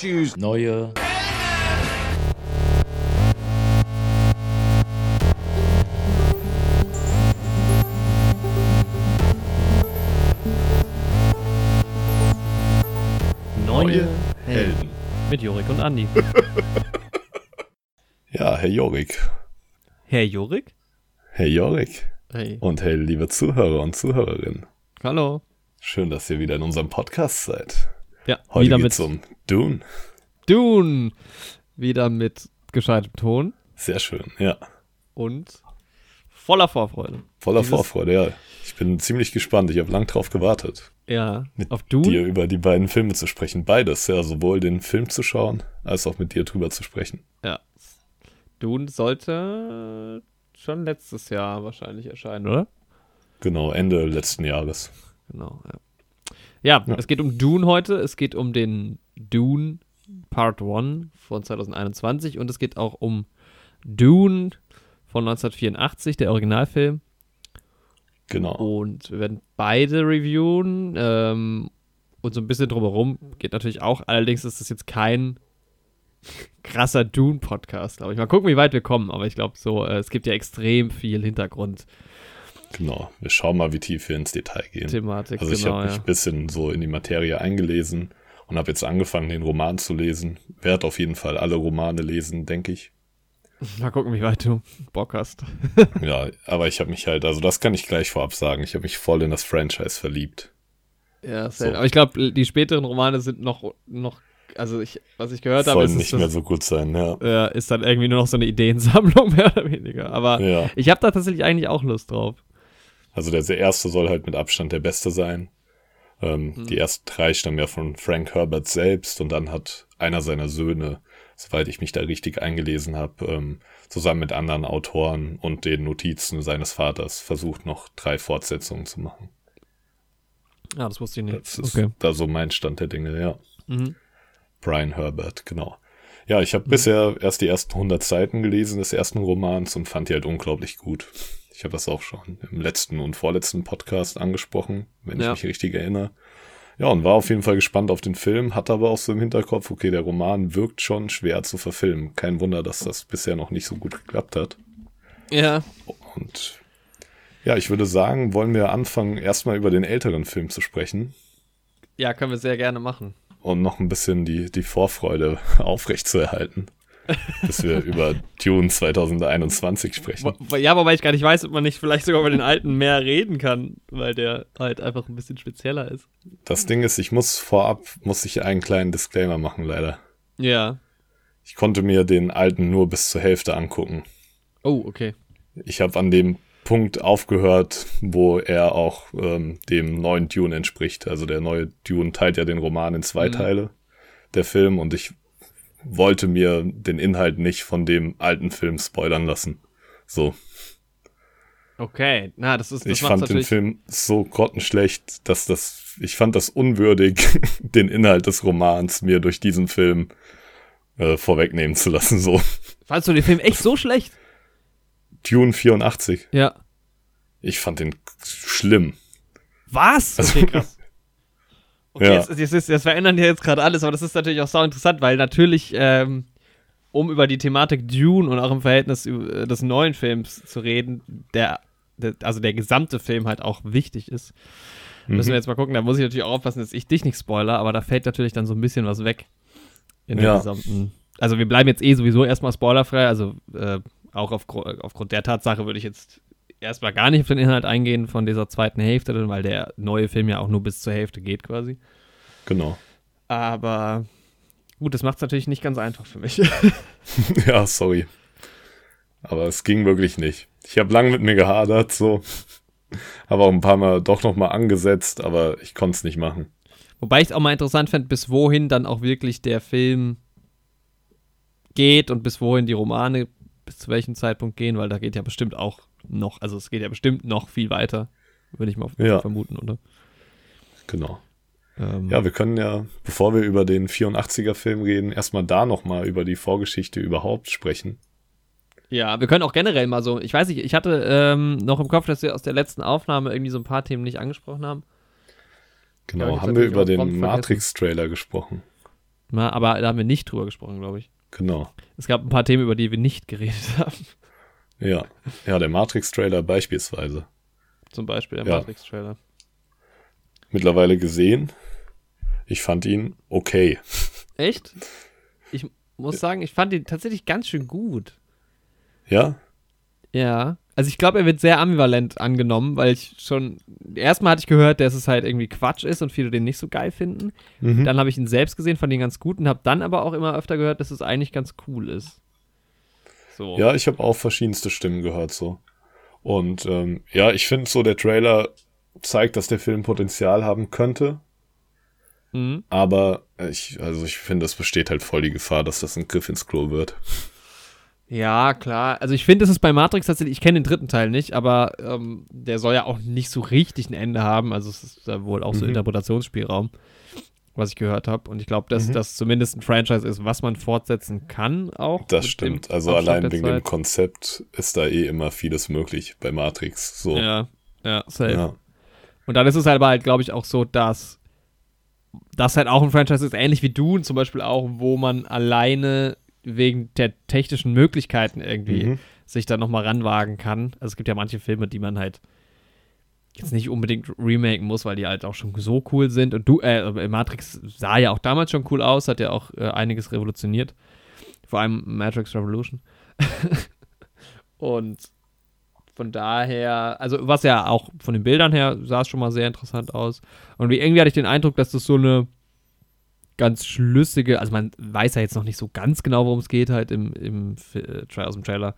Choose neue Neue Helden. Mit Jorik und Andi. Ja, Herr Jorik. Herr Jorik? Herr Jorik. Hey. Und hey, liebe Zuhörer und Zuhörerinnen. Hallo. Schön, dass ihr wieder in unserem Podcast seid. Ja, Heute wieder mit geht's um Dune. Dune. Wieder mit gescheitem Ton Sehr schön, ja. und voller Vorfreude. Voller Dieses- Vorfreude, ja. Ich bin ziemlich gespannt. Ich habe lang drauf gewartet, Ja, mit auf Dune. dir über die beiden Filme zu sprechen. Beides, ja. Sowohl den Film zu schauen, als auch mit dir drüber zu sprechen. Ja. Dune sollte schon letztes Jahr wahrscheinlich erscheinen, oder? Genau, Ende letzten Jahres. Genau, ja. Ja, Ja. es geht um Dune heute. Es geht um den Dune Part 1 von 2021 und es geht auch um Dune von 1984, der Originalfilm. Genau. Und wir werden beide reviewen. Ähm, und so ein bisschen drumherum geht natürlich auch. Allerdings ist das jetzt kein krasser Dune-Podcast, glaube ich. Mal gucken, wie weit wir kommen. Aber ich glaube, so, äh, es gibt ja extrem viel Hintergrundthematik. Genau. Wir schauen mal, wie tief wir ins Detail gehen. Also ich genau, habe mich ja. ein bisschen so in die Materie eingelesen und habe jetzt angefangen, den Roman zu lesen. Werd auf jeden Fall alle Romane lesen, denke ich. Mal gucken, wie weit du Bock hast. Ja, aber ich habe mich halt, also das kann ich gleich vorab sagen, ich habe mich voll in das Franchise verliebt. Ja, So. aber ich glaube, die späteren Romane sind noch, noch also ich, was ich gehört habe, Sollen ist, nicht ist, mehr das, so gut sein, ja. äh, ist dann irgendwie nur noch so eine Ideensammlung, mehr oder weniger. Aber Ja, ich habe da tatsächlich eigentlich auch Lust drauf. also der erste soll halt mit Abstand der beste sein. Ähm, Mhm. Die ersten drei stammen ja von Frank Herbert selbst und dann hat einer seiner Söhne, soweit ich mich da richtig eingelesen habe, ähm, zusammen mit anderen Autoren und den Notizen seines Vaters versucht, noch drei Fortsetzungen zu machen. Ja, das wusste ich nicht. Das ist okay. da so mein Stand der Dinge, ja. Mhm. Brian Herbert, genau. Ja, ich habe bisher erst die ersten 100 Seiten gelesen des ersten Romans und fand die halt unglaublich gut. Ich habe das auch schon im letzten und vorletzten Podcast angesprochen, wenn Ja. ich mich richtig erinnere. Ja, und war auf jeden Fall gespannt auf den Film, hatte aber auch so im Hinterkopf, okay, der Roman wirkt schon schwer zu verfilmen. Kein Wunder, dass das bisher noch nicht so gut geklappt hat. Ja, Und ja, ich würde sagen, wollen wir anfangen, erstmal über den älteren Film zu sprechen ja, können wir sehr gerne machen. und noch ein bisschen die, die Vorfreude aufrechtzuerhalten, bis wir über Dune 2021 sprechen. Ja, wobei ich gar nicht weiß, ob man nicht vielleicht sogar über den alten mehr reden kann, weil der halt einfach ein bisschen spezieller ist. Das Ding ist, ich muss vorab, muss ich einen kleinen Disclaimer machen, leider. Ja. Ich konnte mir den alten nur bis zur Hälfte angucken. Oh, okay. Ich habe an dem Punkt aufgehört, wo er auch ähm, dem neuen Dune entspricht. Also der neue Dune teilt ja den Roman in zwei Mhm. Teile, der Film, und ich wollte mir den Inhalt nicht von dem alten Film spoilern lassen. So. Okay. Na, das ist das ich fand den. Film so grottenschlecht, dass das, ich fand das unwürdig, den Inhalt des Romans mir durch diesen Film äh, vorwegnehmen zu lassen. So. Fandst du den Film echt so schlecht? Dune 84. Ja. Ich fand den schlimm. Was? Okay, krass. Okay, Ja. jetzt, jetzt, jetzt, jetzt verändern die jetzt gerade alles, aber das ist natürlich auch sau interessant, weil natürlich, ähm, um über die Thematik Dune und auch im Verhältnis äh, des neuen Films zu reden, der, der, also der gesamte Film halt auch wichtig ist, müssen wir Mhm. jetzt mal gucken. Da muss ich natürlich auch aufpassen, dass ich dich nicht spoiler, aber da fällt natürlich dann so ein bisschen was weg. In der Ja. gesamten. Also wir bleiben jetzt eh sowieso erstmal spoilerfrei, also äh, auch aufgru- aufgrund der Tatsache würde ich jetzt erstmal gar nicht auf den Inhalt eingehen von dieser zweiten Hälfte, weil der neue Film ja auch nur bis zur Hälfte geht quasi. Genau. Aber gut, das macht es natürlich nicht ganz einfach für mich. ja, sorry. Aber es ging wirklich nicht. Ich habe lang mit mir gehadert, so. Habe auch ein paar Mal doch noch mal angesetzt, aber ich konnte es nicht machen. Wobei ich es auch mal interessant fände, bis wohin dann auch wirklich der Film geht und bis wohin die Romane bis zu welchem Zeitpunkt gehen, weil da geht ja bestimmt auch noch, also es geht ja bestimmt noch viel weiter, würde ich mal Ja. vermuten, oder? Genau. Ähm, Ja, wir können ja, bevor wir über den 84er-Film reden, erstmal da noch mal über die Vorgeschichte überhaupt sprechen. Ja, wir können auch generell mal so, ich weiß nicht, ich hatte ähm, noch im Kopf, dass wir aus der letzten Aufnahme irgendwie so ein paar Themen nicht angesprochen haben. Genau, hab's haben wir über den. Matrix-Trailer gesprochen. Mal, aber da haben wir nicht drüber gesprochen, glaube ich. Genau. Es gab ein paar Themen, über die wir nicht geredet haben. Ja. Ja, der Matrix-Trailer beispielsweise. Zum Beispiel der Ja. Matrix-Trailer. Mittlerweile gesehen. Ich fand ihn okay. Echt? Ich muss sagen, ich fand ihn tatsächlich ganz schön gut. Ja? Ja. Also ich glaube, er wird sehr ambivalent angenommen, weil ich schon. Erstmal hatte ich gehört, dass es halt irgendwie Quatsch ist und viele den nicht so geil finden. Mhm. Dann habe ich ihn selbst gesehen, fand ihn ganz gut und habe dann aber auch immer öfter gehört, dass es eigentlich ganz cool ist. So. Ja, ich habe auch verschiedenste Stimmen gehört so. Und ähm, ja, ich finde so, der Trailer zeigt, dass der Film Potenzial haben könnte. Mhm. Aber ich, also ich finde, es besteht halt voll die Gefahr, dass das ein Griff ins Klo wird. Ja, klar. Also ich finde, es ist bei Matrix tatsächlich, ich kenne den dritten Teil nicht, aber ähm, der soll ja auch nicht so richtig ein Ende haben. Also es ist da wohl auch so Mhm. Interpretationsspielraum, was ich gehört habe. Und ich glaube, dass Mhm. das zumindest ein Franchise ist, was man fortsetzen kann auch. Das stimmt. dem Also Abstand allein wegen dem Zeit. Konzept ist da eh immer vieles möglich bei Matrix. So. Ja, ja, safe. Ja. Und dann ist es halt aber halt, glaube ich, auch so, dass das halt auch ein Franchise ist, ähnlich wie Dune zum Beispiel auch, wo man alleine wegen der technischen Möglichkeiten irgendwie Mhm. sich da nochmal ranwagen kann. Also es gibt ja manche Filme, die man halt jetzt nicht unbedingt remaken muss, weil die halt auch schon so cool sind. Und du, äh, Matrix sah ja auch damals schon cool aus, hat ja auch äh, einiges revolutioniert. Vor allem Matrix Revolution. Und von daher, also was ja auch von den Bildern her sah es schon mal sehr interessant aus. Und irgendwie hatte ich den Eindruck, dass das so eine ganz schlüssige, also man weiß ja jetzt noch nicht so ganz genau, worum es geht, halt im, im äh, aus dem Trailer.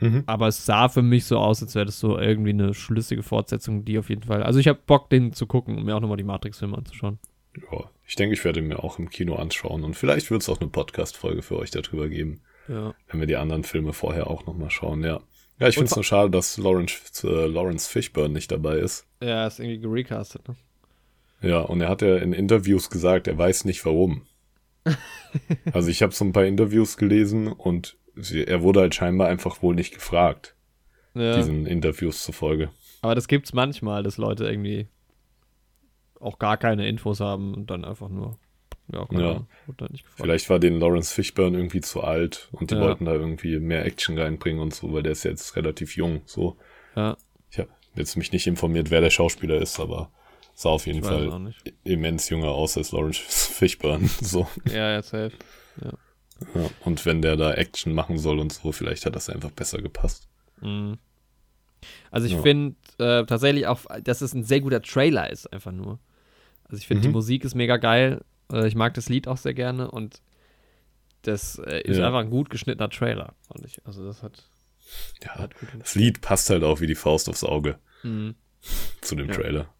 Mhm. Aber es sah für mich so aus, als wäre das so irgendwie eine schlüssige Fortsetzung, die auf jeden Fall. Also ich habe Bock, den zu gucken und mir auch nochmal die Matrix-Filme anzuschauen. Ja, ich denke, ich werde ihn mir auch im Kino anschauen und vielleicht wird es auch eine Podcast-Folge für euch darüber geben, Ja. wenn wir die anderen Filme vorher auch nochmal schauen, ja. Ja, ich finde es nur schade, dass Lawrence, äh, Lawrence Fishburne nicht dabei ist. Ja, ist irgendwie gerecastet, ne? Ja, und er hat ja in Interviews gesagt, er weiß nicht warum. also ich habe so ein paar Interviews gelesen und sie, er wurde halt scheinbar einfach wohl nicht gefragt, Ja. diesen Interviews zufolge. Aber das gibt's manchmal, dass Leute irgendwie auch gar keine Infos haben und dann einfach nur. Ja, Ja. Ahnung, wurde nicht gefragt. Vielleicht war den Lawrence Fishburne irgendwie zu alt und die Ja. wollten da irgendwie mehr Action reinbringen und so, weil der ist jetzt relativ jung. So, Ja, ich habe jetzt mich nicht informiert, wer der Schauspieler ist, aber sah auf jeden Fall immens jünger aus als Lawrence Fishburne. So. Ja, ja, safe. Ja. Und wenn der da Action machen soll und so, vielleicht hat das einfach besser gepasst. Mhm. Also ich Ja. finde äh, tatsächlich auch, dass es ein sehr guter Trailer ist, einfach nur. Also ich finde, die Mhm. Musik ist mega geil. Äh, ich mag das Lied auch sehr gerne und das äh, ist Ja. einfach ein gut geschnittener Trailer, fand ich. Also das hat, Ja, hat das Lied passt halt auch wie die Faust aufs Auge mhm. zu dem Ja. Trailer.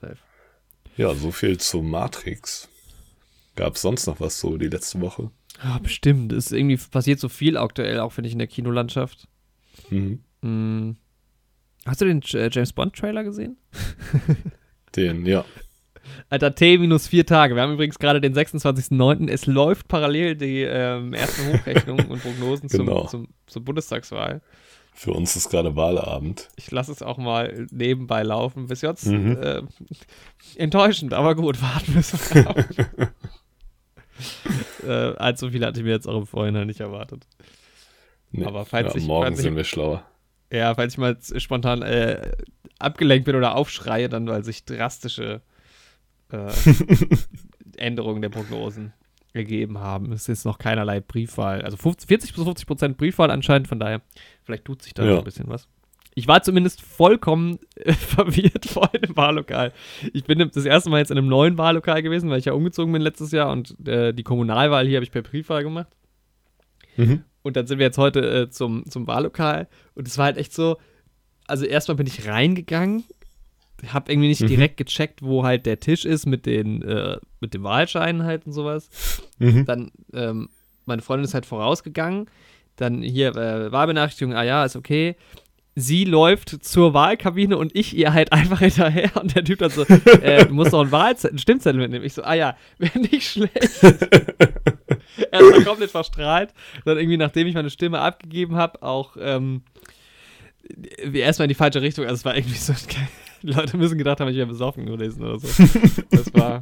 Safe. Ja, so viel zu Matrix. Gab es sonst noch was so die letzte Woche? Ja, bestimmt. Es ist irgendwie passiert so viel aktuell, auch finde ich, in der Kinolandschaft. Mhm. Mhm. Hast du den äh, James Bond Trailer gesehen? Den, ja. Alter, T minus vier Tage. Wir haben übrigens gerade den 26.09. Es läuft parallel die ähm, ersten Hochrechnungen und Prognosen zum, Genau. zum, zur Bundestagswahl. Für uns ist gerade Wahlabend. Ich lasse es auch mal nebenbei laufen. Bis jetzt Mhm. äh, enttäuschend, aber gut, warten wir es. äh, allzu viel hatte ich mir jetzt auch im Vorhinein nicht erwartet. Nee. Aber falls ja, ich- morgen falls ich- sind wir schlauer. Ja, falls ich mal spontan äh, abgelenkt bin oder aufschreie, dann weil sich drastische äh, Änderungen der Prognosen ergeben haben. Es ist noch keinerlei Briefwahl. Also 50, 40 bis 50 Prozent Briefwahl anscheinend, von daher, vielleicht tut sich da Ja. ein bisschen was. Ich war zumindest vollkommen äh, verwirrt vor dem Wahllokal. Ich bin das erste Mal jetzt in einem neuen Wahllokal gewesen, weil ich ja umgezogen bin letztes Jahr und äh, die Kommunalwahl hier habe ich per Briefwahl gemacht. Mhm. Und dann sind wir jetzt heute äh, zum, zum Wahllokal und es war halt echt so, also erstmal bin ich reingegangen, habe irgendwie nicht Mhm. direkt gecheckt, wo halt der Tisch ist mit den, äh, mit den Wahlscheinen halt und sowas. Mhm. Dann, ähm, meine Freundin ist halt vorausgegangen, dann hier äh, Wahlbenachrichtigung, ah ja, ist okay. Sie läuft zur Wahlkabine und ich ihr halt einfach hinterher und der Typ dann so, äh, du musst doch einen Wahlzettel, einen Stimmzettel mitnehmen. Ich so, ah ja, wäre nicht schlecht. er ist dann komplett verstrahlt. Dann irgendwie, nachdem ich meine Stimme abgegeben habe, auch ähm, erstmal in die falsche Richtung. Also es war irgendwie so, die Leute müssen gedacht haben, ich wäre besoffen gewesen oder so. Das war,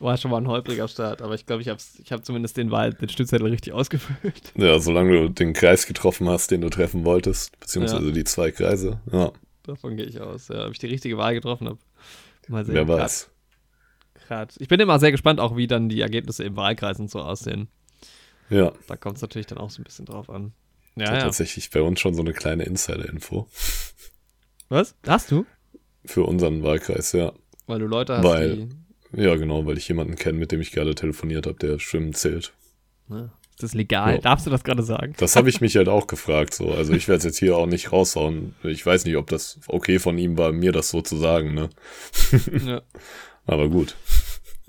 war schon mal ein holpriger Start, aber ich glaube, ich habe ich hab zumindest den Wahl, den Stimmzettel richtig ausgefüllt. Ja, solange du den Kreis getroffen hast, den du treffen wolltest, beziehungsweise ja. die zwei Kreise. Ja. Davon gehe ich aus. Ja, ob ich die richtige Wahl getroffen habe. Mal sehen. Wer weiß. Grad. Ich bin immer sehr gespannt, auch wie dann die Ergebnisse im Wahlkreis und so aussehen. Ja. Da kommt es natürlich dann auch so ein bisschen drauf an. Ja, ja. Tatsächlich bei uns schon so eine kleine Insider-Info. Was? Hast du? Für unseren Wahlkreis, ja. Weil du Leute hast, weil, die... Ja, genau, weil ich jemanden kenne, mit dem ich gerade telefoniert habe, der Schwimmen zählt. Ja. Ist das legal? Ja. Darfst du das gerade sagen? Das habe ich mich halt auch gefragt. So. Also ich werde es jetzt hier auch nicht raushauen. Ich weiß nicht, ob das okay von ihm war, mir das so zu sagen. Ne? Ja. Aber gut.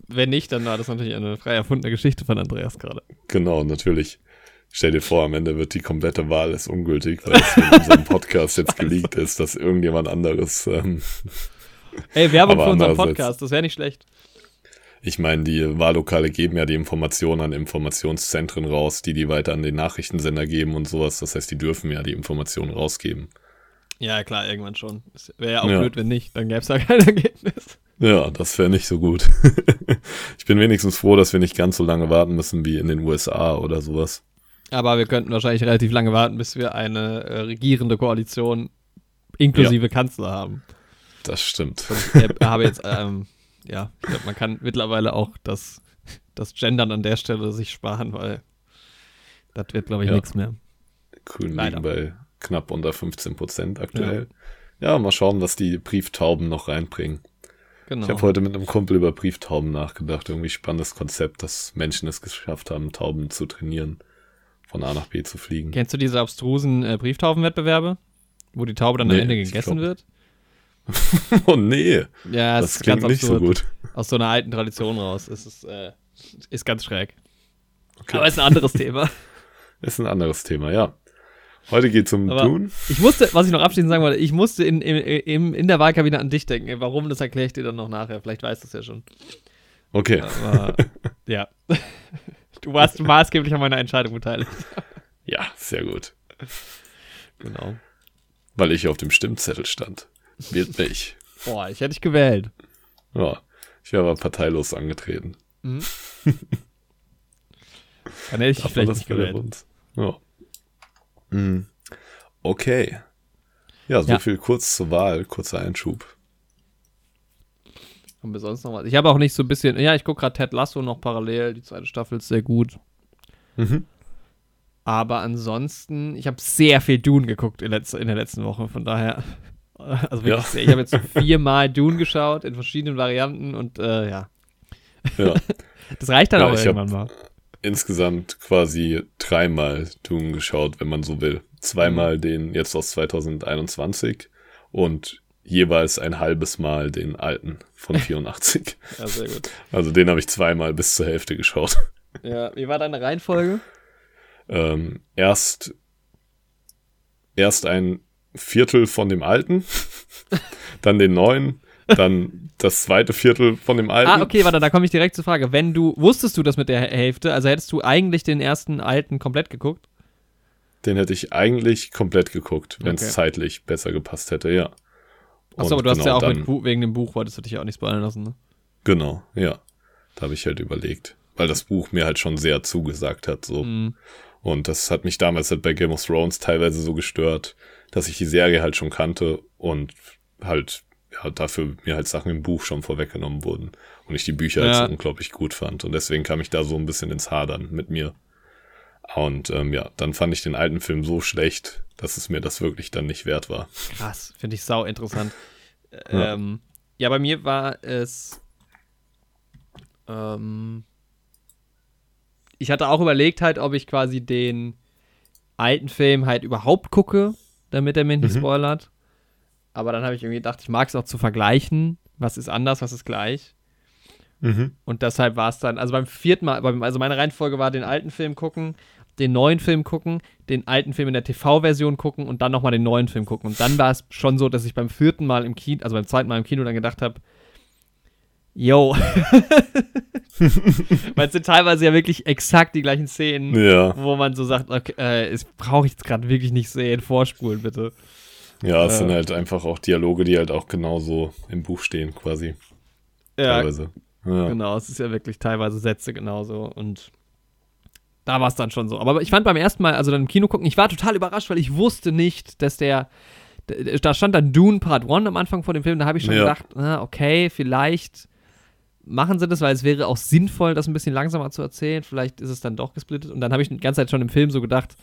Wenn nicht, dann war das natürlich eine frei erfundene Geschichte von Andreas gerade. Genau, natürlich. Stell dir vor, am Ende wird die komplette Wahl ist ungültig, weil es in unserem Podcast jetzt geleakt ist, dass irgendjemand anderes. Ähm, Ey, Werbung für unseren Podcast, das wäre nicht schlecht. Ich meine, die Wahllokale geben ja die Informationen an Informationszentren raus, die die weiter an den Nachrichtensender geben und sowas. Das heißt, die dürfen ja die Informationen rausgeben. Ja, klar, irgendwann schon. Wäre ja auch ja. blöd, wenn nicht. Dann gäbe es ja kein Ergebnis. Ja, das wäre nicht so gut. ich bin wenigstens froh, dass wir nicht ganz so lange warten müssen wie in den USA oder sowas. Aber wir könnten wahrscheinlich relativ lange warten, bis wir eine äh, regierende Koalition inklusive ja. Kanzler haben. Das stimmt. Ich habe jetzt ähm, ja, ich glaube, man kann mittlerweile auch das, das Gendern an der Stelle sich sparen, weil das wird, glaube ich, ja. nichts mehr. Grün liegen bei knapp unter 15 Prozent aktuell. Ja. ja. mal schauen, was die Brieftauben noch reinbringen. Genau. Ich habe heute mit einem Kumpel über Brieftauben nachgedacht. Irgendwie spannendes Konzept, dass Menschen es geschafft haben, Tauben zu trainieren, von A nach B zu fliegen. Kennst du diese abstrusen äh, Brieftaubenwettbewerbe, wo die Taube dann nee, am Ende gegessen wird? oh nee. Ja, das, das klingt nicht so gut. Aus so einer alten Tradition raus. Es ist, äh, ist ganz schräg. Okay. Aber ist ein anderes Thema. Ist ein anderes Thema, ja. Heute geht es um Aber Dune. Ich musste, was ich noch abschließend sagen wollte, ich musste in, in, in der Wahlkabine an dich denken. Warum, das erkläre ich dir dann noch nachher. Vielleicht weißt du es ja schon. Okay. Aber, ja. Du warst maßgeblich an meiner Entscheidung beteiligt. Ja, sehr gut. Genau. Weil ich auf dem Stimmzettel stand. Wählt mich. Boah, ich hätte dich gewählt. Ja, ich wäre aber parteilos angetreten. Mhm. Dann hätte ich dich vielleicht nicht gewählt. Ja. Mhm. Okay. Ja, so ja. viel kurz zur Wahl, kurzer Einschub. Haben wir sonst noch was? Ich habe auch nicht so ein bisschen, ja, ich gucke gerade Ted Lasso noch parallel, die zweite Staffel ist sehr gut. Mhm. Aber ansonsten, ich habe sehr viel Dune geguckt in, in der letzten Woche, von daher also ja. sehr. Ich habe jetzt viermal Dune geschaut in verschiedenen Varianten und äh, ja. ja. Das reicht dann ja, auch irgendwann mal. Insgesamt quasi dreimal Dune geschaut, wenn man so will. Zweimal mhm. den jetzt aus 2021 und jeweils ein halbes Mal den alten von 84. ja, sehr gut. Also den habe ich zweimal bis zur Hälfte geschaut. Ja, wie war deine Reihenfolge? Ähm, erst, erst ein Viertel von dem alten, dann den neuen, dann das zweite Viertel von dem alten. Ah, okay, warte, da komme ich direkt zur Frage. Wenn du, wusstest du das mit der Hälfte? Also hättest du eigentlich den ersten alten komplett geguckt? Den hätte ich eigentlich komplett geguckt, wenn es okay. zeitlich besser gepasst hätte, ja. Achso, aber du genau, hast ja auch dann, mit, wegen dem Buch, wolltest du dich ja auch nicht spoilern lassen, ne? Genau, ja. Da habe ich halt überlegt. Weil das Buch mir halt schon sehr zugesagt hat, so. Mm. Und das hat mich damals halt bei Game of Thrones teilweise so gestört, dass ich die Serie halt schon kannte und halt ja, dafür mir halt Sachen im Buch schon vorweggenommen wurden und ich die Bücher halt ja. halt so unglaublich gut fand und deswegen kam ich da so ein bisschen ins Hadern mit mir. Und ähm, ja, dann fand ich den alten Film so schlecht, dass es mir das wirklich dann nicht wert war. Krass, finde ich sau interessant. ja. Ähm, ja, bei mir war es. Ähm, ich hatte auch überlegt halt, ob ich quasi den alten Film halt überhaupt gucke damit er mir nicht mhm. spoilert. Aber dann habe ich irgendwie gedacht, ich mag es auch zu vergleichen. Was ist anders, was ist gleich. Mhm. Und deshalb war es dann, also beim vierten Mal, also meine Reihenfolge war den alten Film gucken, den neuen Film gucken, den alten Film in der TV-Version gucken und dann nochmal den neuen Film gucken. Und dann war es schon so, dass ich beim vierten Mal im Kino, also beim zweiten Mal im Kino dann gedacht habe, yo. Weil es sind teilweise ja wirklich exakt die gleichen Szenen, ja. wo man so sagt, okay, äh, das brauche ich jetzt gerade wirklich nicht sehen, vorspulen bitte. Ja, es äh, sind halt einfach auch Dialoge, die halt auch genauso im Buch stehen, quasi. Ja. Teilweise. Ja. Ja. Genau, es ist ja wirklich teilweise Sätze genauso und da war es dann schon so. Aber ich fand beim ersten Mal, also dann im Kino gucken, ich war total überrascht, weil ich wusste nicht, dass der, da stand dann Dune Part 1 am Anfang vor dem Film, da habe ich schon Ja. gedacht, ah, okay, vielleicht machen sie das, weil es wäre auch sinnvoll, das ein bisschen langsamer zu erzählen. Vielleicht ist es dann doch gesplittet. Und dann habe ich die ganze Zeit schon im Film so gedacht,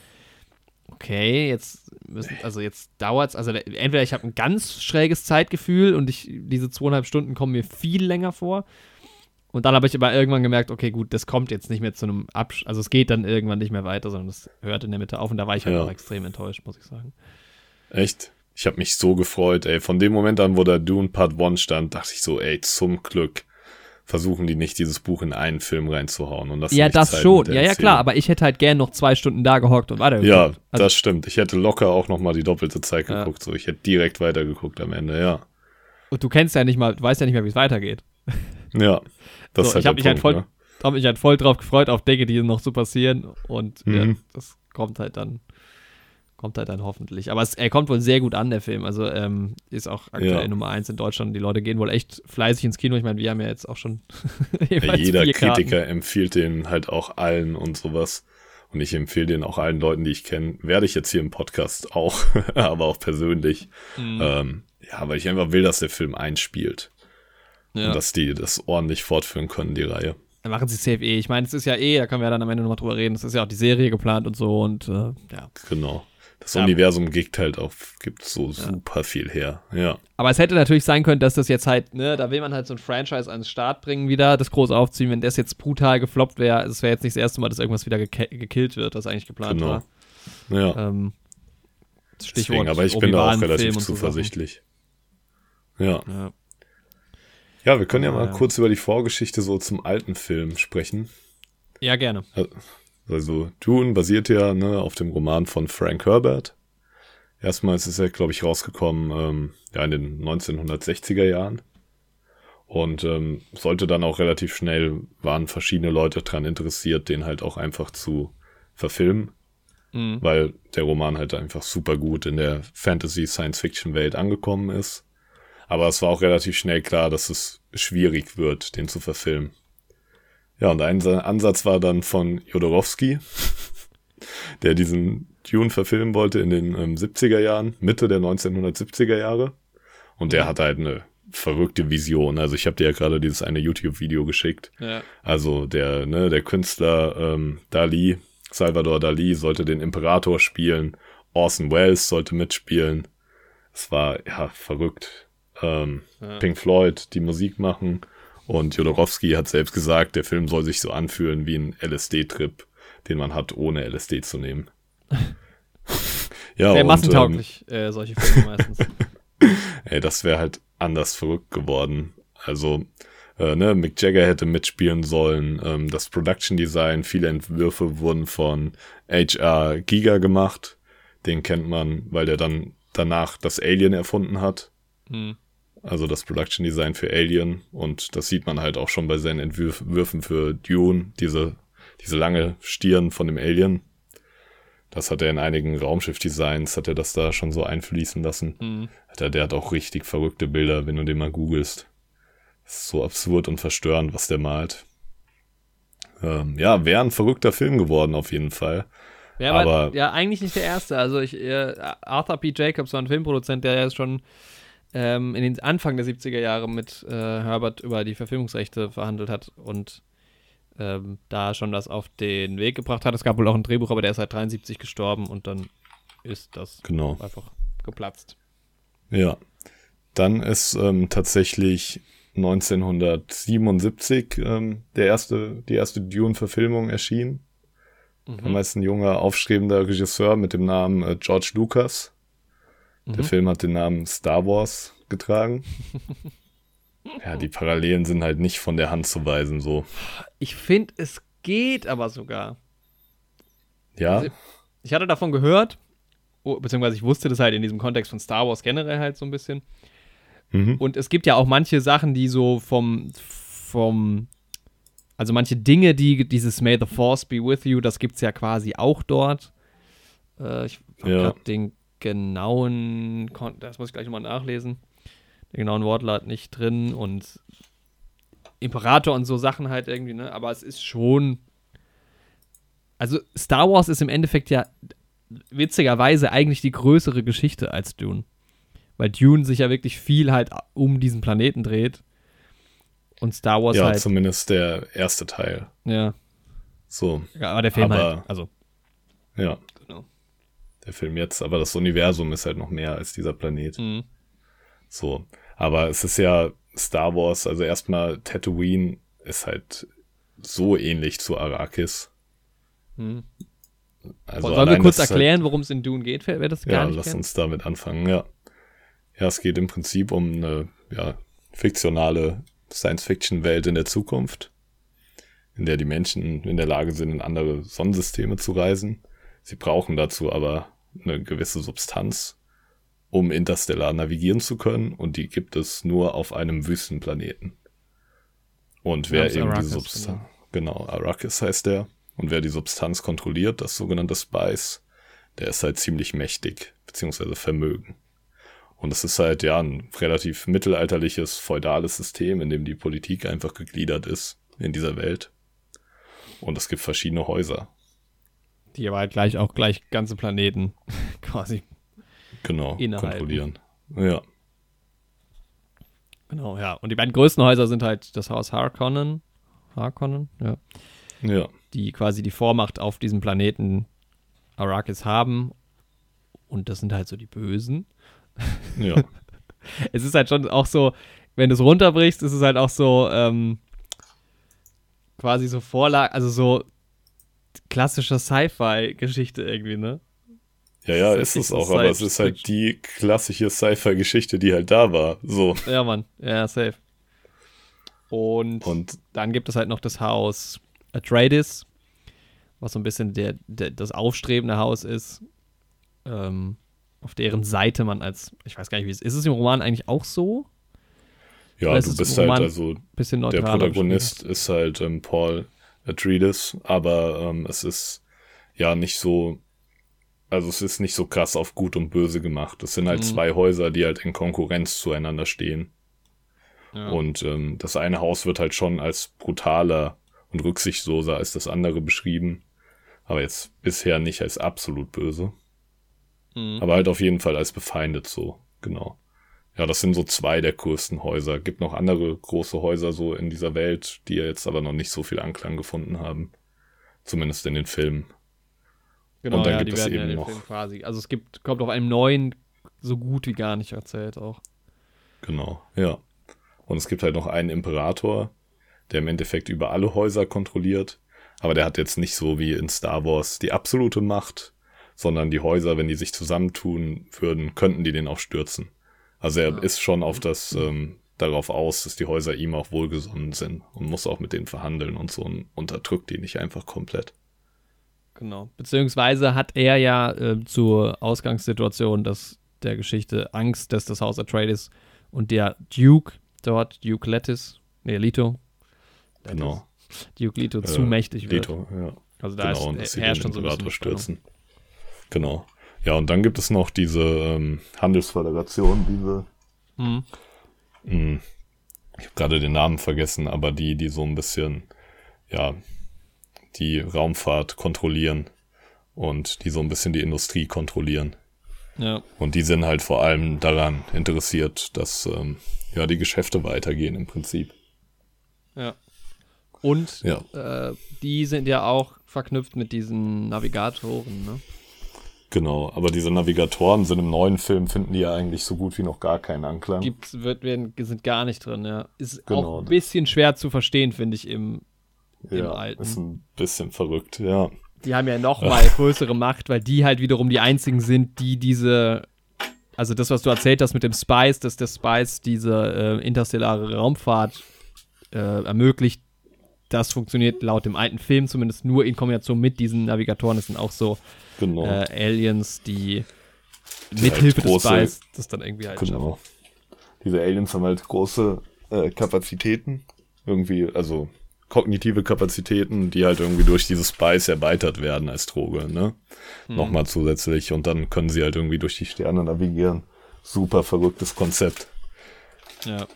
okay, jetzt müssen, also jetzt dauert es, also entweder ich habe ein ganz schräges Zeitgefühl und ich, diese zweieinhalb Stunden kommen mir viel länger vor. Und dann habe ich aber irgendwann gemerkt, okay, gut, das kommt jetzt nicht mehr zu einem Absch also es geht dann irgendwann nicht mehr weiter, sondern es hört in der Mitte auf und da war ich halt Ja. auch extrem enttäuscht, muss ich sagen. Echt? Ich habe mich so gefreut, ey. Von dem Moment an, wo da Dune Part 1 stand, dachte ich so, ey, zum Glück versuchen die nicht, dieses Buch in einen Film reinzuhauen. Und das ja, das Zeit schon. Ja, ja, klar, aber ich hätte halt gern noch zwei Stunden da gehockt und weiter Ja. Also, das stimmt. Ich hätte locker auch noch mal die doppelte Zeit Ja. geguckt. So, ich hätte direkt weitergeguckt am Ende, ja. und du kennst ja nicht mal, du weißt ja nicht mehr, wie es weitergeht. Ja, das So, ist ich habe halt mich halt voll, Punkt, hab mich halt voll drauf gefreut, auf Dinge, die noch so passieren. Und ja, Mhm. das kommt halt dann, kommt halt dann hoffentlich. Aber es, er kommt wohl sehr gut an, der Film. Also ähm, ist auch aktuell Ja. Nummer eins in Deutschland. Die Leute gehen wohl echt fleißig ins Kino. Ich meine, wir haben ja jetzt auch schon? Ja, jeder Karten. Kritiker empfiehlt den halt auch allen und sowas. Und ich empfehle den auch allen Leuten, die ich kenne. Werde ich jetzt hier im Podcast auch, aber auch persönlich. Mhm. Ähm, ja, weil ich einfach will, dass der Film einspielt. Ja. Und dass die das ordentlich fortführen können, die Reihe. Dann machen sie safe eh. Ich meine, es ist ja eh, da können wir ja dann am Ende nochmal drüber reden. Es ist ja auch die Serie geplant und so und äh, ja. Genau. Das Ja. Universum gibt halt auch, gibt so super viel her. Ja. Aber es hätte natürlich sein können, dass das jetzt halt, ne, da will man halt so ein Franchise ans Start bringen wieder, das groß aufziehen, wenn das jetzt brutal gefloppt wäre. Es wäre jetzt nicht das erste Mal, dass irgendwas wieder geke- gekillt wird, was eigentlich geplant Genau. war. Ja. Ähm, Deswegen, aber ich bin da auch relativ und so zuversichtlich. Ja. Ja. Ja, wir können ja mal Ja. kurz über die Vorgeschichte so zum alten Film sprechen. ja, gerne. Also Dune basiert ja ne, auf dem Roman von Frank Herbert. Erstmals ist er, glaube ich, rausgekommen ähm, ja, in den 1960er Jahren. Und ähm, sollte dann auch relativ schnell, waren verschiedene Leute dran interessiert, den halt auch einfach zu verfilmen, Mhm. weil der Roman halt einfach super gut in der Fantasy-Science-Fiction-Welt angekommen ist. Aber es war auch relativ schnell klar, dass es schwierig wird, den zu verfilmen. Ja, und ein Sa- Ansatz war dann von Jodorowsky, der diesen Dune verfilmen wollte in den ähm, 70er Jahren, Mitte der 1970er Jahre. Und der hatte halt eine verrückte Vision. Also ich habe dir ja gerade dieses eine YouTube-Video geschickt. Ja. Also der, ne, der Künstler ähm, Dali, Salvador Dali, sollte den Imperator spielen. Orson Welles sollte mitspielen. Es war ja verrückt. Ähm, Ja. Pink Floyd die Musik machen. Und Jodorowsky hat selbst gesagt, der Film soll sich so anfühlen wie ein LSD-Trip, den man hat, ohne LSD zu nehmen. ja, Sehr und, massentauglich, äh, solche Filme meistens. Ähm, ey, das wäre halt anders verrückt geworden. Also, äh, ne, Mick Jagger hätte mitspielen sollen. Ähm, das Production Design, viele Entwürfe wurden von H.R. Giga gemacht. Den kennt man, weil der dann danach das Alien erfunden hat. Hm. Also das Production Design für Alien. Und das sieht man halt auch schon bei seinen Entwürfen für Dune, diese, diese lange Stirn von dem Alien. Das hat er in einigen Raumschiff-Designs, hat er das da schon so einfließen lassen. Hm. Alter, der hat auch richtig verrückte Bilder, wenn du den mal googelst. So absurd und verstörend, was der malt. Ähm, ja, wäre ein verrückter Film geworden, auf jeden Fall. Ja, aber, Aber- ja, eigentlich nicht der erste. Also ich, äh, Arthur P. Jacobs war ein Filmproduzent, der ja schon ähm, in den Anfang der 70er Jahre mit äh, Herbert über die Verfilmungsrechte verhandelt hat und ähm, da schon das auf den Weg gebracht hat. Es gab wohl auch ein Drehbuch, aber der ist seit 73 gestorben und dann ist das Genau. einfach geplatzt. Ja. Dann ist ähm, tatsächlich 1977 ähm, der erste, die erste Dune-Verfilmung erschienen. Mhm. Damals ein junger, aufstrebender Regisseur mit dem Namen äh, George Lucas. Der Mhm. Film hat den Namen Star Wars getragen. ja, die Parallelen sind halt nicht von der Hand zu weisen, so. Ich finde, es geht aber sogar. Ja, Also- Ich hatte davon gehört, oh, beziehungsweise ich wusste das halt in diesem Kontext von Star Wars generell halt so ein bisschen. mhm. Und es gibt ja auch manche Sachen, die so vom, vom, also manche Dinge, die dieses May the Force be with you, das gibt es ja quasi auch dort. Äh, ich habe Ja. gerade den genauen, das muss ich gleich nochmal nachlesen, den genauen Wortlaut nicht drin und Imperator und so Sachen halt irgendwie, ne? Aber es ist schon. Also, Star Wars ist im Endeffekt ja witzigerweise eigentlich die größere Geschichte als Dune. Weil Dune sich ja wirklich viel halt um diesen Planeten dreht. Und Star Wars ja, halt. zumindest der erste Teil. Ja. So. ja. Aber der Film Aber- halt. Also, Ja. Der Film jetzt. Aber das Universum ist halt noch mehr als dieser Planet. Mhm. So. Aber es ist ja Star Wars, also erstmal Tatooine ist halt so ähnlich zu Arrakis. Mhm. Also Sollen wir kurz halt- erklären, worum es in Dune geht, wer das gar ja, nicht lass kennt? uns damit anfangen, ja. Ja, es geht im Prinzip um eine ja, fiktionale Science-Fiction-Welt in der Zukunft, in der die Menschen in der Lage sind, in andere Sonnensysteme zu reisen. Sie brauchen dazu aber eine gewisse Substanz, um interstellar navigieren zu können, und die gibt es nur auf einem Wüstenplaneten. Und wer eben Arrakis, diese Substanz, genau, Arrakis heißt der, und wer die Substanz kontrolliert, das sogenannte Spice, der ist halt ziemlich mächtig, beziehungsweise Vermögen. Und es ist halt ja ein relativ mittelalterliches, feudales System, in dem die Politik einfach gegliedert ist in dieser Welt. Und es gibt verschiedene Häuser. Die aber halt gleich auch gleich ganze Planeten quasi. Genau, Innehalten. kontrollieren. Ja, Genau, ja. Und die beiden größten Häuser sind halt das Haus Harkonnen. Harkonnen, ja. ja, Die quasi die Vormacht auf diesem Planeten Arrakis haben. Und das sind halt so die Bösen. ja, Es ist halt schon auch so, wenn du es runterbrichst, ist es halt auch so, ähm, quasi so Vorlage, also so klassische Sci-Fi-Geschichte irgendwie, ne? ja, ja, ist ist es auch, aber es ist halt die klassische Sci-Fi-Geschichte, die halt da war. So. Ja, Mann. Ja, safe. Und, Und dann gibt es halt noch das Haus Atreides, was so ein bisschen der, der, das aufstrebende Haus ist, ähm, auf deren Seite man als, ich weiß gar nicht, wie es ist. Ist es im Roman eigentlich auch so? ja, du bist halt, also Bisschen der. Protagonist ist halt ähm, Paul Atreides, aber ähm, es ist ja nicht so, also es ist nicht so krass auf Gut und Böse gemacht. Es sind halt Mhm. zwei Häuser, die halt in Konkurrenz zueinander stehen. Ja. Und ähm, das eine Haus wird halt schon als brutaler und rücksichtsloser als das andere beschrieben, aber jetzt bisher nicht als absolut böse, Mhm. aber halt auf jeden Fall als befeindet so, genau. Ja, das sind so zwei der größten Häuser. Gibt noch andere große Häuser so in dieser Welt, die jetzt aber noch nicht so viel Anklang gefunden haben. Zumindest in den Filmen. Genau, Und dann ja, gibt die es werden ja eben in den noch- Film quasi. Also es gibt, kommt auf einem neuen so gut wie gar nicht erzählt auch. Genau, ja. Und es gibt halt noch einen Imperator, der im Endeffekt über alle Häuser kontrolliert. Aber der hat jetzt nicht so wie in Star Wars die absolute Macht, sondern die Häuser, wenn die sich zusammentun würden, könnten die den auch stürzen. Also er Ja. ist schon auf das, ähm, darauf aus, dass die Häuser ihm auch wohlgesonnen sind und muss auch mit denen verhandeln und so und unterdrückt die nicht einfach komplett. Genau. Beziehungsweise hat er ja äh, zur Ausgangssituation dass der Geschichte Angst, dass das Haus Atreides und der Duke dort, Duke Letis, nee, Leto, Genau. Duke Leto Äh, zu mächtig wird. Leto, ja. Also da genau, ist, herrscht schon so ein bisschen stürzen. Genau. Ja, und dann gibt es noch diese ähm, Handelsföderation, diese Mhm. Hm, Ich habe gerade den Namen vergessen, aber die, die so ein bisschen, ja, die Raumfahrt kontrollieren und die so ein bisschen die Industrie kontrollieren. Ja. Und die sind halt vor allem daran interessiert, dass ähm, ja die Geschäfte weitergehen im Prinzip. Ja. Und Ja, äh, die sind ja auch verknüpft mit diesen Navigatoren, ne? Genau. Aber diese Navigatoren sind im neuen Film, finden die ja eigentlich so gut wie noch gar keinen Anklang. Gibt's, wird, werden, sind gar nicht drin, ja. Ist Genau. auch ein bisschen schwer zu verstehen, finde ich, im, im ja, Alten. ist ein bisschen verrückt, ja. die haben ja noch mal größere Macht, weil die halt wiederum die einzigen sind, die diese, also das, was du erzählt hast mit dem Spice, dass der Spice diese äh, interstellare Raumfahrt äh, ermöglicht, das funktioniert laut dem alten Film zumindest nur in Kombination mit diesen Navigatoren. Das sind auch so Genau. äh, Aliens, die, Die mithilfe halt große- des Spice das dann irgendwie halt schaffen. Genau. Diese Aliens haben halt große äh, Kapazitäten. Irgendwie, also kognitive Kapazitäten, die halt irgendwie durch dieses Spice erweitert werden als Droge, ne? Hm. Nochmal zusätzlich. Und dann können sie halt irgendwie durch die Sterne navigieren. Super verrücktes Konzept. Ja,